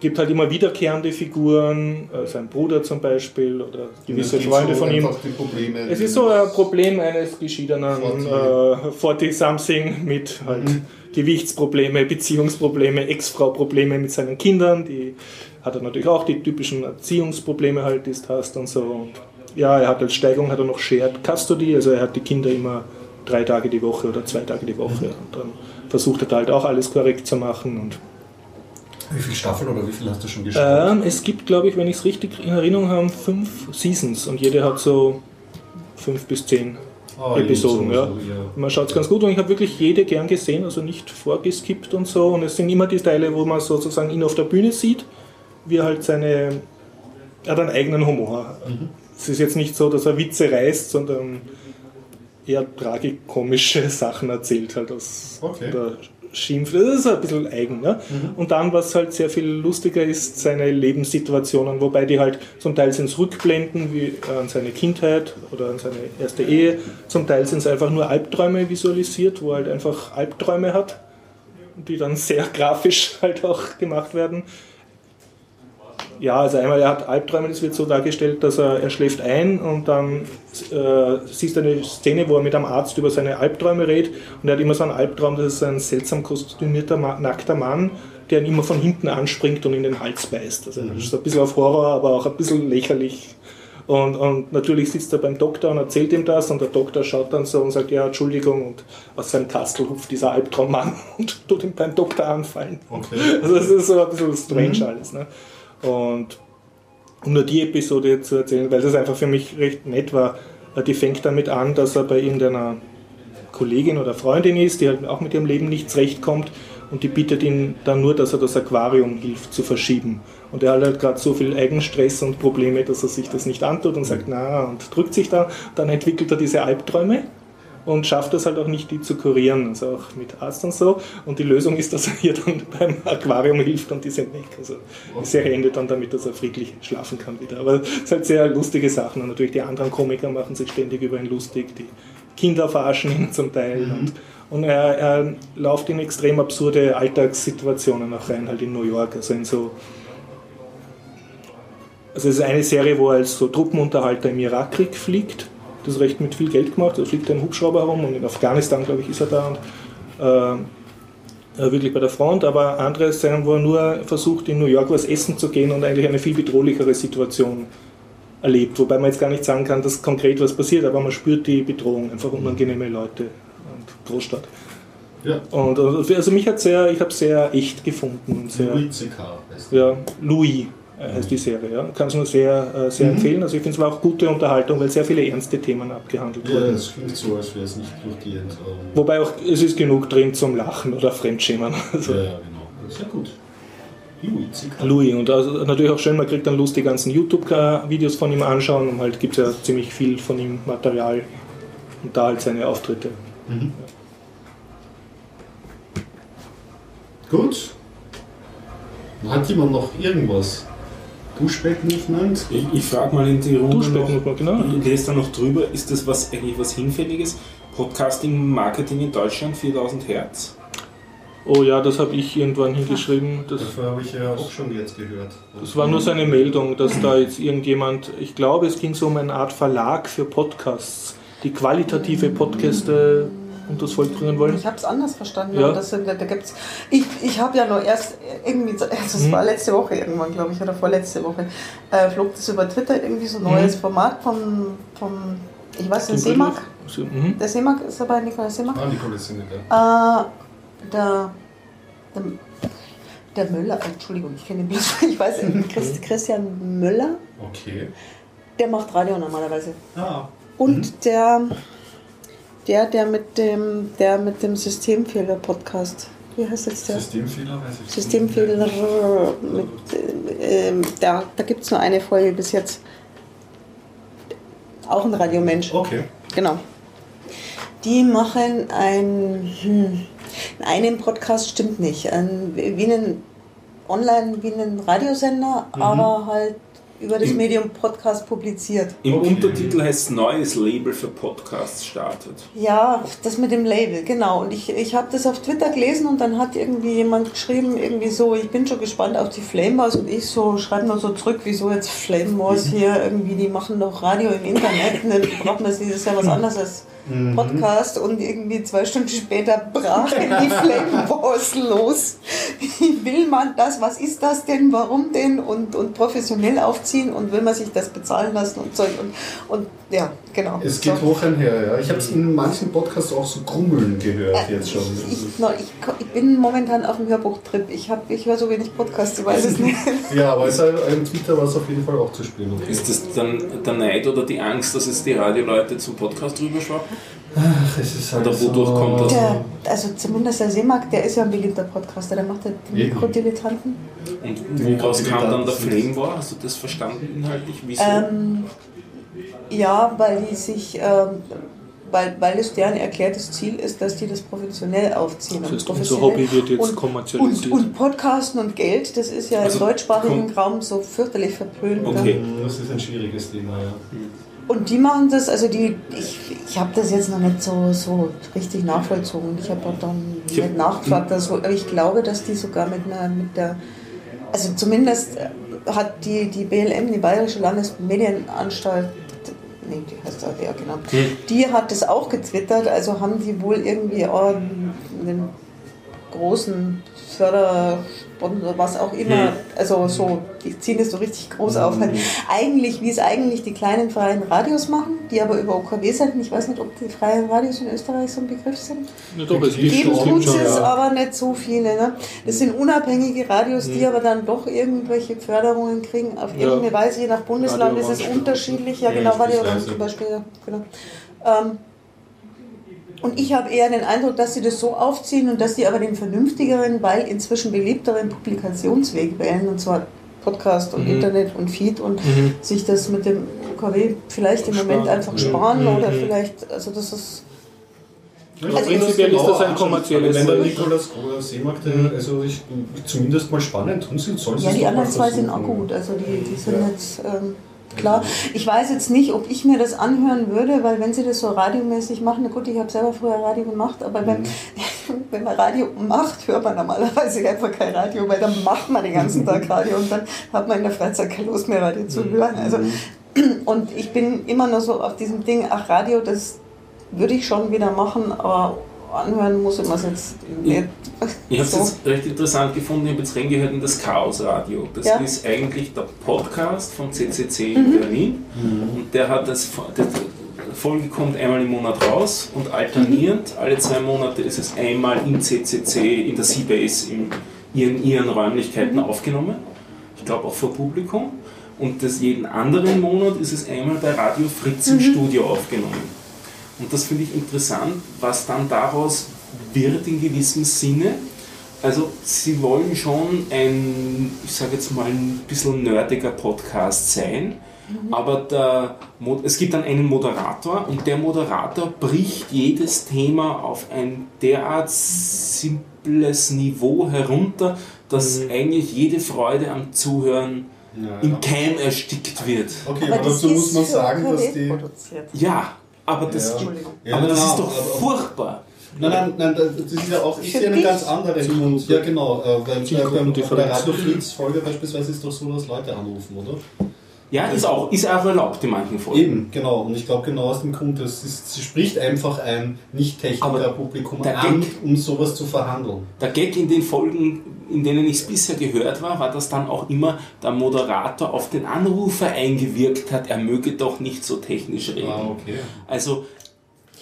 A: gibt halt immer wiederkehrende Figuren, äh, sein Bruder zum Beispiel oder gewisse Freunde
E: so
A: von ihm. Es ist so ein Problem eines geschiedenen
E: 40.
A: äh, 40-something mit halt
E: Mhm.
A: Gewichtsprobleme, Beziehungsprobleme, Ex-Frau-Probleme mit seinen Kindern. Die hat er natürlich auch die typischen Erziehungsprobleme halt, die du hast und so. Und ja, er hat als Steigerung hat er noch Shared Custody, also er hat die Kinder immer drei Tage die Woche oder zwei Tage die Woche. Und dann versucht er da halt auch alles korrekt zu machen. Und
E: Wie viele Staffeln oder wie viel hast du schon geschaut?
A: ähm, es gibt, glaube ich, wenn ich es richtig in Erinnerung habe, fünf Seasons und jede hat so fünf bis zehn
E: Ah,
A: Episoden.
E: so,
A: Ja.
E: so, ja.
A: Man schaut es ganz gut und ich habe wirklich jede gern gesehen, also nicht vorgeskippt und so. Und es sind immer die Teile, wo man sozusagen ihn auf der Bühne sieht, wie er halt seine. Er hat einen eigenen Humor. Es ist jetzt nicht so, dass er Witze reißt, sondern eher tragikomische [LAUGHS] Sachen erzählt halt aus
E: Okay.
A: der Schimpf. Das ist ein bisschen eigen. Ne? Und dann, was halt sehr viel lustiger ist, seine Lebenssituationen, wobei die halt zum Teil sind es Rückblenden wie äh, an seine Kindheit oder an seine erste Ehe, zum Teil sind es einfach nur Albträume visualisiert, wo er halt einfach Albträume hat, die dann sehr [LAUGHS] grafisch halt auch gemacht werden. Ja, also einmal, er hat Albträume, das wird so dargestellt, dass er, er schläft ein und dann äh, siehst du eine Szene, wo er mit einem Arzt über seine Albträume redet und er hat immer so einen Albtraum, das ist ein seltsam kostümierter, nackter Mann, der ihn immer von hinten anspringt und in den Hals beißt. Also das ist ein bisschen auf Horror, aber auch ein bisschen lächerlich. Und, und natürlich sitzt er beim Doktor und erzählt ihm das und der Doktor schaut dann so und sagt, ja, Entschuldigung, und aus seinem Kastel hupft dieser Albtraummann [LAUGHS] und tut ihn beim Doktor anfallen.
E: Okay.
A: Also das ist so ein bisschen strange alles. Ne? Und um nur die Episode zu erzählen, weil das einfach für mich recht nett war, äh, die fängt damit an, dass er bei irgendeiner Kollegin oder Freundin ist, die halt auch mit ihrem Leben nicht zurechtkommt und die bittet ihn dann nur, dass er das Aquarium hilft zu verschieben. Und er hat halt gerade so viel Eigenstress und Probleme, dass er sich das nicht antut und sagt, na, und drückt sich da. Dann entwickelt er diese Albträume und schafft es halt auch nicht, die zu kurieren, also auch mit Arzt und so. Und die Lösung ist, dass er ihr dann [LAUGHS] beim Aquarium hilft und die sind weg. Also die Serie endet dann damit, dass er friedlich schlafen kann wieder. Aber es sind halt sehr lustige Sachen und natürlich die anderen Komiker machen sich ständig über ihn lustig, die Kinder verarschen ihn zum Teil und, und er, er läuft in extrem absurde Alltagssituationen auch rein, halt in New York, also in so also es ist eine Serie, wo er als so Truppenunterhalter im Irakkrieg fliegt. Das recht mit viel Geld gemacht. Da fliegt ein Hubschrauber herum und in Afghanistan, glaube ich, ist er da. Und, äh, äh, wirklich bei der Front. Aber andere Szenen, wo er nur versucht, in New York was essen zu gehen und eigentlich eine viel bedrohlichere Situation erlebt. Wobei man jetzt gar nicht sagen kann, dass konkret was passiert, aber man spürt die Bedrohung, einfach unangenehme Leute und Großstadt.
E: Ja.
A: Und und also mich hat sehr, ich habe sehr echt gefunden. Und sehr,
E: Louis C.K.
A: ja, Louis äh, heißt die Serie. Ja. Kann es nur sehr, äh, sehr empfehlen. Also ich finde es war auch gute Unterhaltung, weil sehr viele ernste Themen abgehandelt
E: Ja,
A: wurden.
E: das klingt so, als wäre es nicht durchgehend.
A: Wobei auch es ist genug drin zum Lachen oder Fremdschämen. [LAUGHS] Also,
E: ja, ja, genau. Sehr gut. Louis.
A: Louis und also natürlich auch schön, man kriegt dann Lust die ganzen YouTube-Videos von ihm anschauen und halt gibt es ja ziemlich viel von ihm Material und da halt seine Auftritte.
E: Gut. Hat jemand noch irgendwas? Pushback-Movement?
D: Ich, ich frage mal in die Runde noch,
A: genau.
D: ich lese da noch drüber, ist das was eigentlich was Hinfälliges? Podcasting Marketing in Deutschland 4000 Hertz?
A: Oh ja, das habe ich irgendwann hingeschrieben. Das,
E: Dafür habe ich ja auch schon jetzt gehört.
A: das war nur so eine Meldung, dass da jetzt irgendjemand, ich glaube, es ging so um eine Art Verlag für Podcasts, die qualitative Podcasts unters Volk bringen wollen.
C: Ich habe es anders verstanden.
A: Ja.
C: Das, sind- da, gibt's, ich ich habe ja nur erst irgendwie, also es [LAUGHS]
A: Mhm.
C: war letzte Woche irgendwann, glaube ich, oder vorletzte Woche, äh, flog das über Twitter irgendwie so ein neues
A: Mhm.
C: Format von, von ich weiß nicht,
A: Den
C: Seemark.
A: Mhm.
C: Der Seemark ist dabei, Nikolaus Seemark.
E: Ah, Nikolaus Sinnecker.
C: Äh, der, der, der Müller, Entschuldigung, ich kenne ihn bloß, ich weiß, Christ, Christian Müller,
E: Okay.
C: der macht Radio normalerweise.
E: Ah.
C: Und der, der, der mit dem, der mit dem Systemfehler-Podcast, wie heißt jetzt der?
E: Systemfehler, weiß ich
C: Systemfehler, mit, äh, da, da gibt es nur eine Folge bis jetzt. Auch ein Radiomensch.
E: Okay.
C: Genau. Die machen ein, hm, einen Podcast stimmt nicht, ein, wie einen Online, wie einen Radiosender, aber halt über das
D: Im-
C: Medium Podcast publiziert.
D: Im
E: Okay.
D: Untertitel heißt es neues Label für Podcasts startet.
C: Ja, das mit dem Label, genau. Und ich, ich habe das auf Twitter gelesen und dann hat irgendwie jemand geschrieben, irgendwie so, ich bin schon gespannt auf die Flame Wars und ich so, schreibe nur so zurück, wieso jetzt Flame Wars [LAUGHS] hier irgendwie, die machen doch Radio im Internet und dann braucht man sie, das ist ja was anderes als Podcast und irgendwie zwei Stunden später brach die [LAUGHS] Flame Wars los. Wie will man das? Was ist das denn? Warum denn? Und, und professionell aufziehen und will man sich das bezahlen lassen und Zeug und, und ja, genau.
E: Es geht
C: So.
E: hoch einher, ja. Ich habe es in manchen Podcasts auch so grummeln gehört jetzt schon.
C: Ich, ich, no, ich, ich bin momentan auf dem Hörbuchtrip. Ich, hab- ich höre so wenig Podcasts, ich weiß es nicht. [LAUGHS]
E: Ja, aber es, im Twitter war es auf jeden Fall auch zu spielen. Okay.
D: Ist das dann der Neid oder die Angst, dass jetzt die Radioleute zum Podcast rüberschwappen?
E: Ach, es ist halt
D: Oder wodurch kommt das?
C: Der, also zumindest der Seemark, der ist ja ein beliebter Podcaster, der macht ja die. Mikrodilettanten.
D: Und woraus kam dann der Flame War? Hast du das verstanden inhaltlich? Wieso?
C: Ähm, ja, weil die sich, ähm, weil, weil es deren erklärtes Ziel ist, dass die das professionell aufziehen.
A: Das
C: und
A: heißt, unser. Hobby wird jetzt
C: und,
A: kommerzialisiert.
C: Und, und Podcasten und Geld, das ist ja
D: Also,
C: im deutschsprachigen Raum so fürchterlich verpönt. ne?
D: Okay.
E: Das ist ein schwieriges Thema, ja.
C: Und die machen das, also die, ich, ich habe das jetzt noch nicht so, so richtig nachvollzogen. Ich habe auch dann
D: Ich
C: nicht nachgefragt, also, aber ich glaube, dass die sogar mit einer, mit der, also zumindest hat die, die BLM, die Bayerische Landesmedienanstalt, nee, die heißt auch, ja genau, die hat das auch getwittert, also haben die wohl irgendwie auch einen großen Fördersponsor, was auch immer, also so, die ziehen das so richtig groß auf. Halt eigentlich, wie es eigentlich die kleinen freien Radios machen, die aber über OKW sind. Ich weiß nicht, ob die freien Radios in Österreich so ein Begriff sind.
A: Ja, doch, es gibt
C: Geben
A: es
C: tut es, aber nicht so viele. Ne? Das sind unabhängige Radios, die aber dann doch irgendwelche Förderungen kriegen. Auf irgendeine Weise, je nach Bundesland ist es unterschiedlich. Ja, genau, Radio zum Beispiel. Genau. Ähm, und ich habe eher den Eindruck, dass sie das so aufziehen und dass sie aber den vernünftigeren, weil inzwischen beliebteren Publikationsweg wählen, und zwar Podcast und
A: Mhm.
C: Internet und Feed und
A: Mhm.
C: sich das mit dem UKW vielleicht im Moment
A: Sparen.
C: einfach sparen
A: Mhm.
C: oder
A: Mhm.
C: vielleicht, also das ist.
A: Aber prinzipiell ist das ein kommerzielles.
E: Wenn der Nikolaus oder Seemark, der, also ich, zumindest mal spannend tun sie, soll
C: Ja,
E: es
C: die anderen zwei sind auch gut. Also die, die sind
E: Ja.
C: jetzt ähm, klar. Ich weiß jetzt nicht, ob ich mir das anhören würde, weil wenn sie das so radiomäßig machen, na gut, ich habe selber früher Radio gemacht, aber wenn, [LAUGHS] wenn man Radio macht, hört man normalerweise einfach kein Radio, weil dann macht man den ganzen Tag [LAUGHS] Radio und dann hat man in der Freizeit keine Lust mehr Radio zu hören. Also, [CLEARS THROAT] und ich bin immer nur so auf diesem Ding, ach Radio, das würde ich schon wieder machen, aber anhören muss ich mir es jetzt nicht.
D: Ich habe es [LAUGHS]
C: so.
D: jetzt recht interessant gefunden, ich habe jetzt reingehört in das Chaos Radio. Das
C: Ja.
D: ist eigentlich der Podcast vom CCC in Berlin. Und der hat das, die Folge kommt einmal im Monat raus und alternierend, alle zwei Monate ist es einmal im CCC, in der Seabase, in ihren, ihren Räumlichkeiten aufgenommen. Ich glaube auch vor Publikum. Und das jeden anderen Monat ist es einmal bei Radio Fritz im Studio aufgenommen. Und das finde ich interessant, was dann daraus wird in gewissem Sinne. Also sie wollen schon ein, ich sage jetzt mal, ein bisschen nerdiger Podcast sein, aber der, es gibt dann einen Moderator und der Moderator bricht jedes Thema auf ein derart simples Niveau herunter, dass eigentlich jede Freude am Zuhören
E: Ja,
D: im
E: ja.
D: Keim erstickt wird.
E: Okay, aber, dazu muss man sagen, dass die.
C: produziert.
D: Ja, aber das,
E: Ja. Ja,
D: aber das
E: genau,
D: ist doch furchtbar.
E: Nein, nein, nein, das ist ja auch ist
C: Für
E: ja ein
C: dich?
E: ganz anderer Grund. Ja, genau. Äh, weil, äh, bei
A: Zielgruppendifferenz.
E: Radio Fritz Folge beispielsweise ist doch so, dass Leute anrufen, oder?
D: Ja, ist auch, ist auch erlaubt in manchen Folgen.
E: Eben, genau. Und ich glaube genau aus dem Grund, dass ist, sie spricht einfach ein Nicht-Techniker-Publikum
D: der
E: an,
D: Gag-
E: um sowas zu verhandeln.
D: Der Gag in den Folgen, in denen ich es bisher gehört war, war, dass dann auch immer der Moderator auf den Anrufer eingewirkt hat, er möge doch nicht so technisch reden.
E: Ah, okay.
D: Also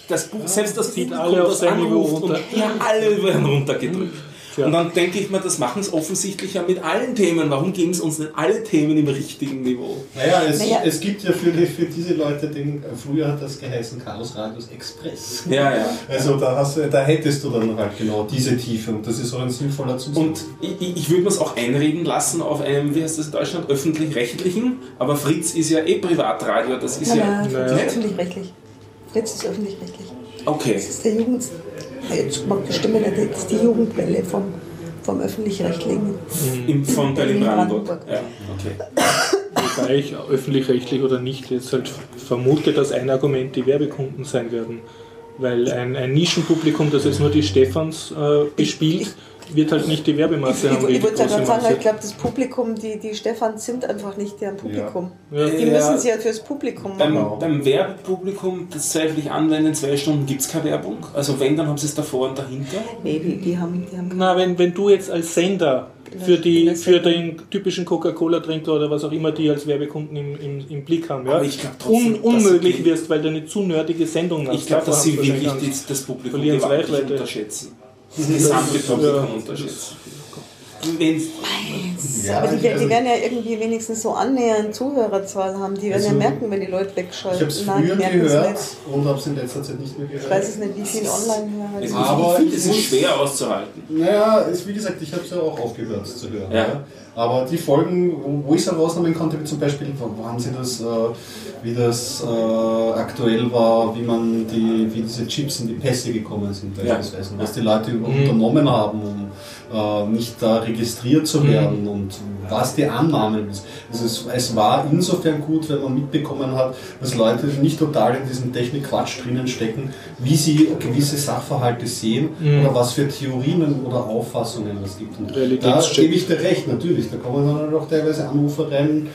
D: das Buch, selbst das Publikum, das anruft und
A: runter.
D: ja, alle werden runtergedrückt. [LAUGHS] Und dann denke ich mir, das machen es offensichtlich ja mit allen Themen. Warum geben es uns nicht alle Themen im richtigen Niveau?
E: Naja, es,
C: Naja.
E: es gibt ja für, die, für diese Leute den, früher hat das geheißen Chaos Radios Express.
D: Ja, ja.
E: Also da, hast da hättest du dann halt genau diese Tiefe und das ist auch ein sinnvoller Zusatz.
D: Und ich, ich- würde mir es auch einreden lassen auf einem, wie heißt das in Deutschland, öffentlich-rechtlichen. Aber Fritz ist ja eh Privatradio, das ist ja.
A: Naja.
C: ist öffentlich-rechtlich. Fritz ist öffentlich-rechtlich.
D: Okay.
C: Das ist der Jugend. Jetzt mag die Stimme nicht, das ist die Jugendwelle vom, vom öffentlich-rechtlichen.
D: Im, von Berlin-Brandenburg.
C: Berlin-Brandenburg.
D: Ja, okay.
A: Wobei ich öffentlich-rechtlich oder nicht jetzt halt vermute, dass ein Argument die Werbekunden sein werden. Weil ein, ein Nischenpublikum, das jetzt nur die Stefans äh, bespielt, wird halt nicht die
C: Ich,
A: Werbemasse haben.
C: ich,
A: wie
C: ich
A: die
C: würde ja gerade sagen, ich glaube, das Publikum, die, die Stefans sind einfach nicht deren Publikum.
A: Ja.
C: Die
D: Ja.
C: müssen sie ja fürs Publikum
D: Beim,
C: machen.
D: beim Werbepublikum, das zweifle ich an, wenn in zwei Stunden gibt es keine Werbung. Also wenn, dann haben sie es davor und dahinter.
C: Nee, die, die haben, die haben
A: Na, wenn, wenn du jetzt als Sender für, die, für den typischen Coca-Cola-Trinker oder was auch immer die als Werbekunden im, im, im Blick haben, ja,
D: ich trotzdem,
A: un, unmöglich wirst, weil du eine zu nerdige Sendung hast.
D: Ich glaube, dass sie
A: haben
D: wirklich die, das Publikum gewaltig
A: Reichweite.
D: unterschätzen. Das gesamte Publikum
A: Ja.
D: unterschätzen. Wenn's,
E: Ja,
C: aber die, die
E: also-
C: werden ja irgendwie wenigstens so annähernd Zuhörerzahl haben. Die werden ja
E: Also,
C: merken, wenn die Leute
E: ich
C: wegschalten.
E: habe es früher gehört
C: nicht.
E: und habe es in letzter Zeit nicht mehr gehört.
C: Ich weiß es nicht, wie viel Online-Hörer
D: es,
C: sind.
E: Aber
D: ich finde,
E: ich
D: es ist schwer auszuhalten.
E: Naja, es, wie gesagt, ich habe es ja auch aufgehört zu hören.
D: Ja.
E: Ja. Aber die Folgen, wo- wo ich es herausnehmen konnte, wie zum Beispiel, wo haben sie das, äh, wie das äh, aktuell war, wie man die, wie diese Chips in die Pässe gekommen sind,
D: Ja.
E: beispielsweise, und was die Leute unternommen haben, um äh, nicht da registriert zu werden und was die Annahmen ist. Also es, es war insofern gut, wenn man mitbekommen hat, dass Leute nicht total in diesem Technikquatsch drinnen stecken, wie sie gewisse Sachverhalte sehen oder was für Theorien oder Auffassungen es gibt. Und da gebe ich dir recht, natürlich. Da kommen dann auch teilweise Anrufer rein.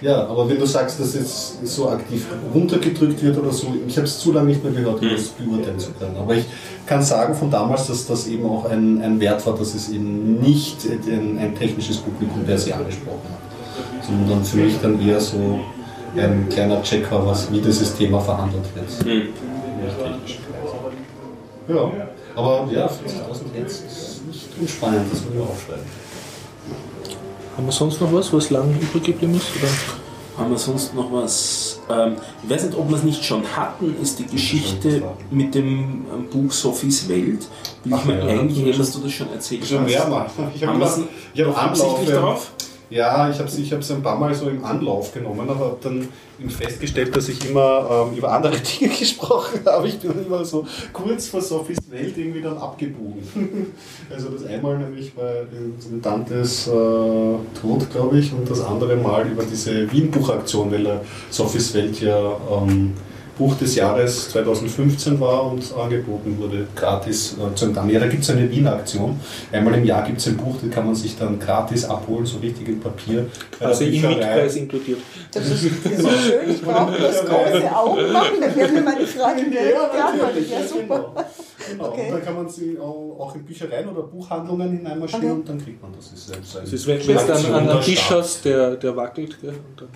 E: Ja, aber wenn du sagst, dass jetzt so aktiv runtergedrückt wird oder so, ich habe es zu lange nicht mehr gehört, um das beurteilen zu können. Aber ich kann sagen von damals, dass das eben auch ein, ein Wert war, dass es eben nicht ein, ein technisches Publikum per se angesprochen hat, sondern für mich dann eher so ein kleiner Checker, was, wie dieses Thema verhandelt wird.
D: Hm.
E: Ja, aber ja, 40.000 Hits ist nicht unspannend, das muss ich aufschreiben.
A: Haben wir sonst noch was, was lang übrig geblieben ist? Oder?
D: Haben wir sonst noch was? Ähm, ich weiß nicht, ob wir es nicht schon hatten, ist die Geschichte mit dem ähm, Buch Sophies Welt. Bin ich
E: Ach
D: mir
E: ja.
D: eigentlich dass du das schon erzählt
E: Schon
D: hast.
E: mehrmals. Ich habe hab ich
D: absichtlich drauf?
E: Ja, ich habe es ich hab's ein paar Mal so im Anlauf genommen, aber habe dann festgestellt, dass ich immer ähm, über andere [LAUGHS] Dinge gesprochen habe. Ich bin immer so kurz vor Sophies Welt irgendwie dann abgebogen. [LAUGHS] also das einmal nämlich bei unserem Tantes äh, Tod, glaube ich, und das andere Mal über diese Wien-Buchaktion, weil er Sophies Welt ja ähm, Buch des Jahres 2015 war und angeboten wurde, gratis äh, zu empfangen. Ja, da gibt es eine Wiener Aktion. Einmal im Jahr gibt es ein Buch, das kann man sich dann gratis abholen, so richtig in Papier.
A: Also im
E: Bücherei.
A: Mietpreis inkludiert.
C: Das ist, das ist schön, ich brauche bloß große Augen machen, dann werden mir meine Fragen Geld. Ja,
E: natürlich,
C: ja, super.
E: Genau. [LAUGHS]
C: Okay.
E: Und dann kann man sie auch, auch in Büchereien oder Buchhandlungen hineinmarschieren
C: Okay.
E: und dann kriegt man das. Das ist
A: Das ist, wenn du dann an einen Tisch hast, der, der wackelt. Gell? Und dann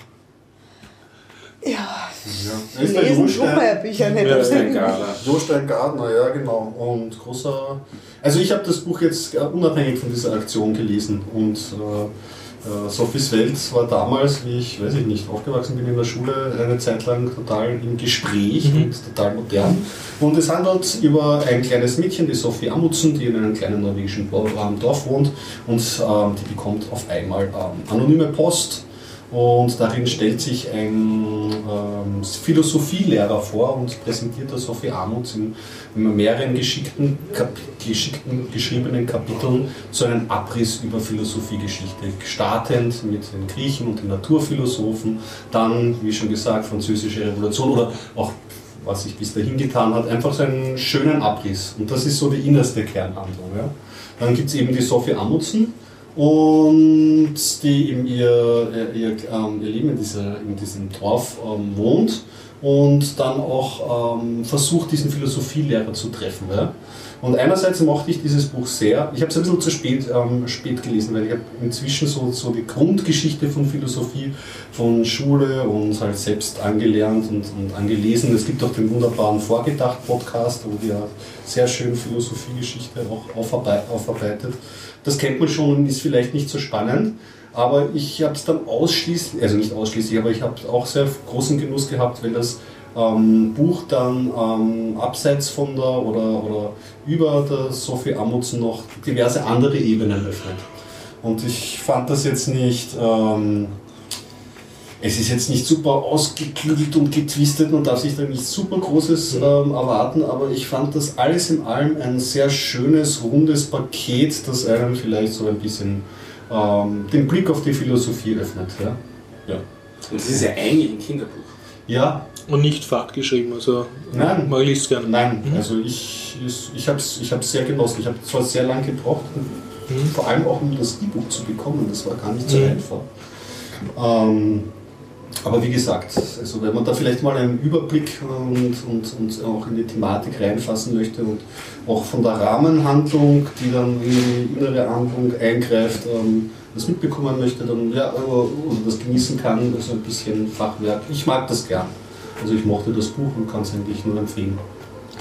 C: Ja,
E: Ja. Ist der
C: lesen tut man ja Bücher nicht.
E: Jostein Gardner, ja genau. Und großer. Also ich habe das Buch jetzt äh, unabhängig von dieser Aktion gelesen und äh, äh, Sophies Welt war damals, wie ich, weiß ich nicht, aufgewachsen bin in der Schule, eine Zeit lang total im Gespräch und total modern. Und es handelt über ein kleines Mädchen, die Sophie Amundsen, die in einem kleinen norwegischen Dorf wohnt und ähm, die bekommt auf einmal ähm, anonyme Post und darin stellt sich ein ähm, Philosophielehrer vor und präsentiert der Sophie Amuts in, in mehreren geschickten, geschickten geschriebenen Kapiteln so einen Abriss über Philosophiegeschichte. Startend mit den Griechen und den Naturphilosophen, dann, wie schon gesagt, französische Revolution oder auch was sich bis dahin getan hat, einfach so einen schönen Abriss. Und das ist so die innerste Kernhandlung. Ja. Dann gibt es eben die Sophie Amundsen, und die eben ihr, ihr, ähm, ihr Leben in, dieser, in diesem Dorf ähm, wohnt und dann auch ähm, versucht, diesen Philosophielehrer zu treffen. Ja? Und einerseits mochte ich dieses Buch sehr. Ich habe es ein bisschen zu spät, ähm, spät gelesen, weil ich habe inzwischen so, so die Grundgeschichte von Philosophie, von Schule und halt selbst angelernt und, und angelesen. Es gibt auch den wunderbaren Vorgedacht-Podcast, wo wir sehr schön Philosophiegeschichte auch aufarbeit, aufarbeitet. Das kennt man schon und ist vielleicht nicht so spannend. Aber ich habe es dann ausschließlich, also nicht ausschließlich, aber ich habe auch sehr großen Genuss gehabt, wenn das ähm, Buch dann ähm, abseits von der oder, oder über der Sophie Amundsen noch diverse andere Ebenen öffnet. Und ich fand das jetzt nicht, ähm, es ist jetzt nicht super ausgeklügelt und getwistet, man darf sich da nicht super Großes ähm, erwarten, aber ich fand das alles in allem ein sehr schönes, rundes Paket, das einem vielleicht so ein bisschen ähm, den Blick auf die Philosophie öffnet. Ja, ja.
D: Und das ist ja eigentlich ein Kinderbuch.
E: ja
A: Und nicht Fahrt geschrieben, also
E: Nein.
A: man liest gerne.
E: Nein, also ich, ich, ich habe es ich hab's sehr genossen. Ich habe zwar sehr lange gebraucht,
A: Mhm.
E: vor allem auch um das E-Book zu bekommen. Das war gar nicht so
A: Mhm.
E: einfach. Ähm, aber wie gesagt, also wenn man da vielleicht mal einen Überblick und, und, und auch in die Thematik reinfassen möchte und auch von der Rahmenhandlung, die dann in die innere Handlung eingreift, ähm, das mitbekommen möchte, dann ja, oder das genießen kann, also ein bisschen Fachwerk. Ich mag das gern. Also ich mochte das Buch und kann es eigentlich nur empfehlen.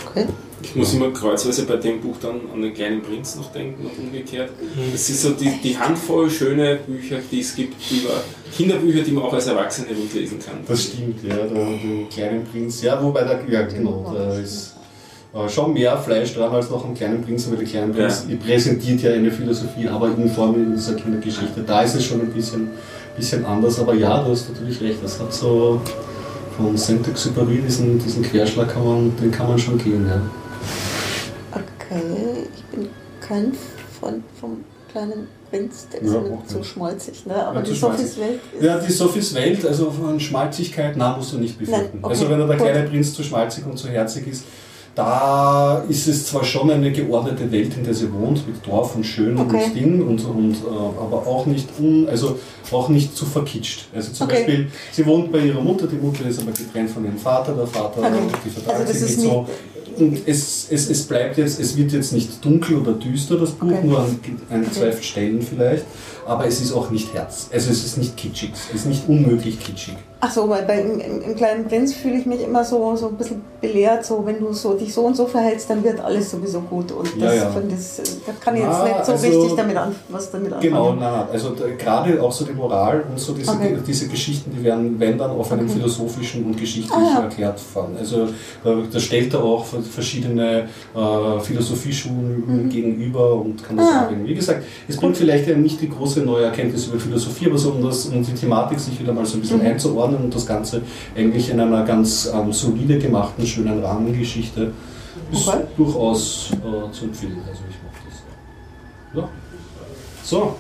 C: Okay.
D: Ich muss immer kreuzweise bei dem Buch dann an den kleinen Prinz noch denken und umgekehrt. Es ist so die, die Handvoll schöne Bücher, die es gibt, über Kinderbücher, die man auch als Erwachsene gut lesen kann.
E: Das stimmt, ja, der, der kleinen Prinz. Ja, wobei der, ja genau, da ist äh, schon mehr Fleisch dran als noch am kleinen Prinzen, weil der kleine Prinz präsentiert ja eine Philosophie, aber in Form in dieser Kindergeschichte. Da ist es schon ein bisschen, bisschen anders, aber ja, du hast natürlich recht, das hat so von Saint-Exupéry, diesen, diesen Querschlag, kann man, den kann man schon gehen, ja.
C: Okay, kein Freund vom kleinen Prinz, der ist
E: Ja,
C: zu
E: nicht.
C: schmalzig, ne? aber
E: Ja,
C: die. Sophies Welt ist...
E: Ja, die Sophies Welt, also von Schmalzigkeit, na, musst du nicht befürchten.
C: Okay,
E: also wenn der
C: gut.
E: kleine Prinz zu schmalzig und zu herzig ist, da ist es zwar schon eine geordnete Welt, in der sie wohnt, mit Dorf und Schön
C: Okay.
E: und Ding, und, und, äh, aber auch nicht, un, also auch nicht zu verkitscht. Also zum
C: Okay.
E: Beispiel, sie wohnt bei ihrer Mutter, die Mutter ist aber getrennt von ihrem Vater, der Vater,
C: Okay.
E: die vertragen
C: Also
E: sich nicht so. Und es, es, es bleibt jetzt, es wird jetzt nicht dunkel oder düster, das Buch,
C: Okay.
E: nur an, an zwei Stellen vielleicht, aber es ist auch nicht Herz. Also es ist nicht kitschig, es ist nicht unmöglich kitschig.
C: Ach so, weil bei im, im, kleinen Prinz fühle ich mich immer so, so ein bisschen belehrt, so wenn du so, dich so und so verhältst, dann wird alles sowieso gut. Und
E: Ja,
C: das,
E: ja.
C: von das, das kann ich jetzt
E: Na,
C: nicht so
E: also-
C: richtig damit an, was damit anfangen.
E: Genau, nein, nein. Also gerade auch so die Moral und so diese,
C: Okay.
E: diese Geschichten, die werden, wenn dann auf einem
C: Okay.
E: philosophischen und geschichtlich
C: Ah, ja.
E: erklärt fahren. Also äh, da stellt er auch verschiedene äh, Philosophieschulen gegenüber und kann das
C: Mhm. Ah.
E: irgendwie. Wie gesagt, es bringt vielleicht ja nicht die große neue Erkenntnis über Philosophie, aber so um, das, um die Thematik sich wieder mal so ein bisschen
C: Mhm.
E: einzuordnen und das Ganze eigentlich in einer ganz ähm, solide gemachten, schönen Rahmengeschichte ist
C: Okay.
E: durchaus äh, zu empfehlen. Also ich mache das. Ja. So,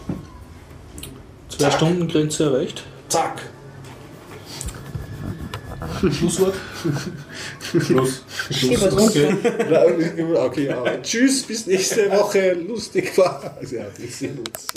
A: Zwei Stunden Grenze erreicht.
E: zack.
A: Schlusswort?
D: Schluss.
C: Schluss.
D: Okay. [LAUGHS]
E: okay, ja. Tschüss, bis nächste Woche. Lustig war. [LAUGHS] Ja, wir sehen uns.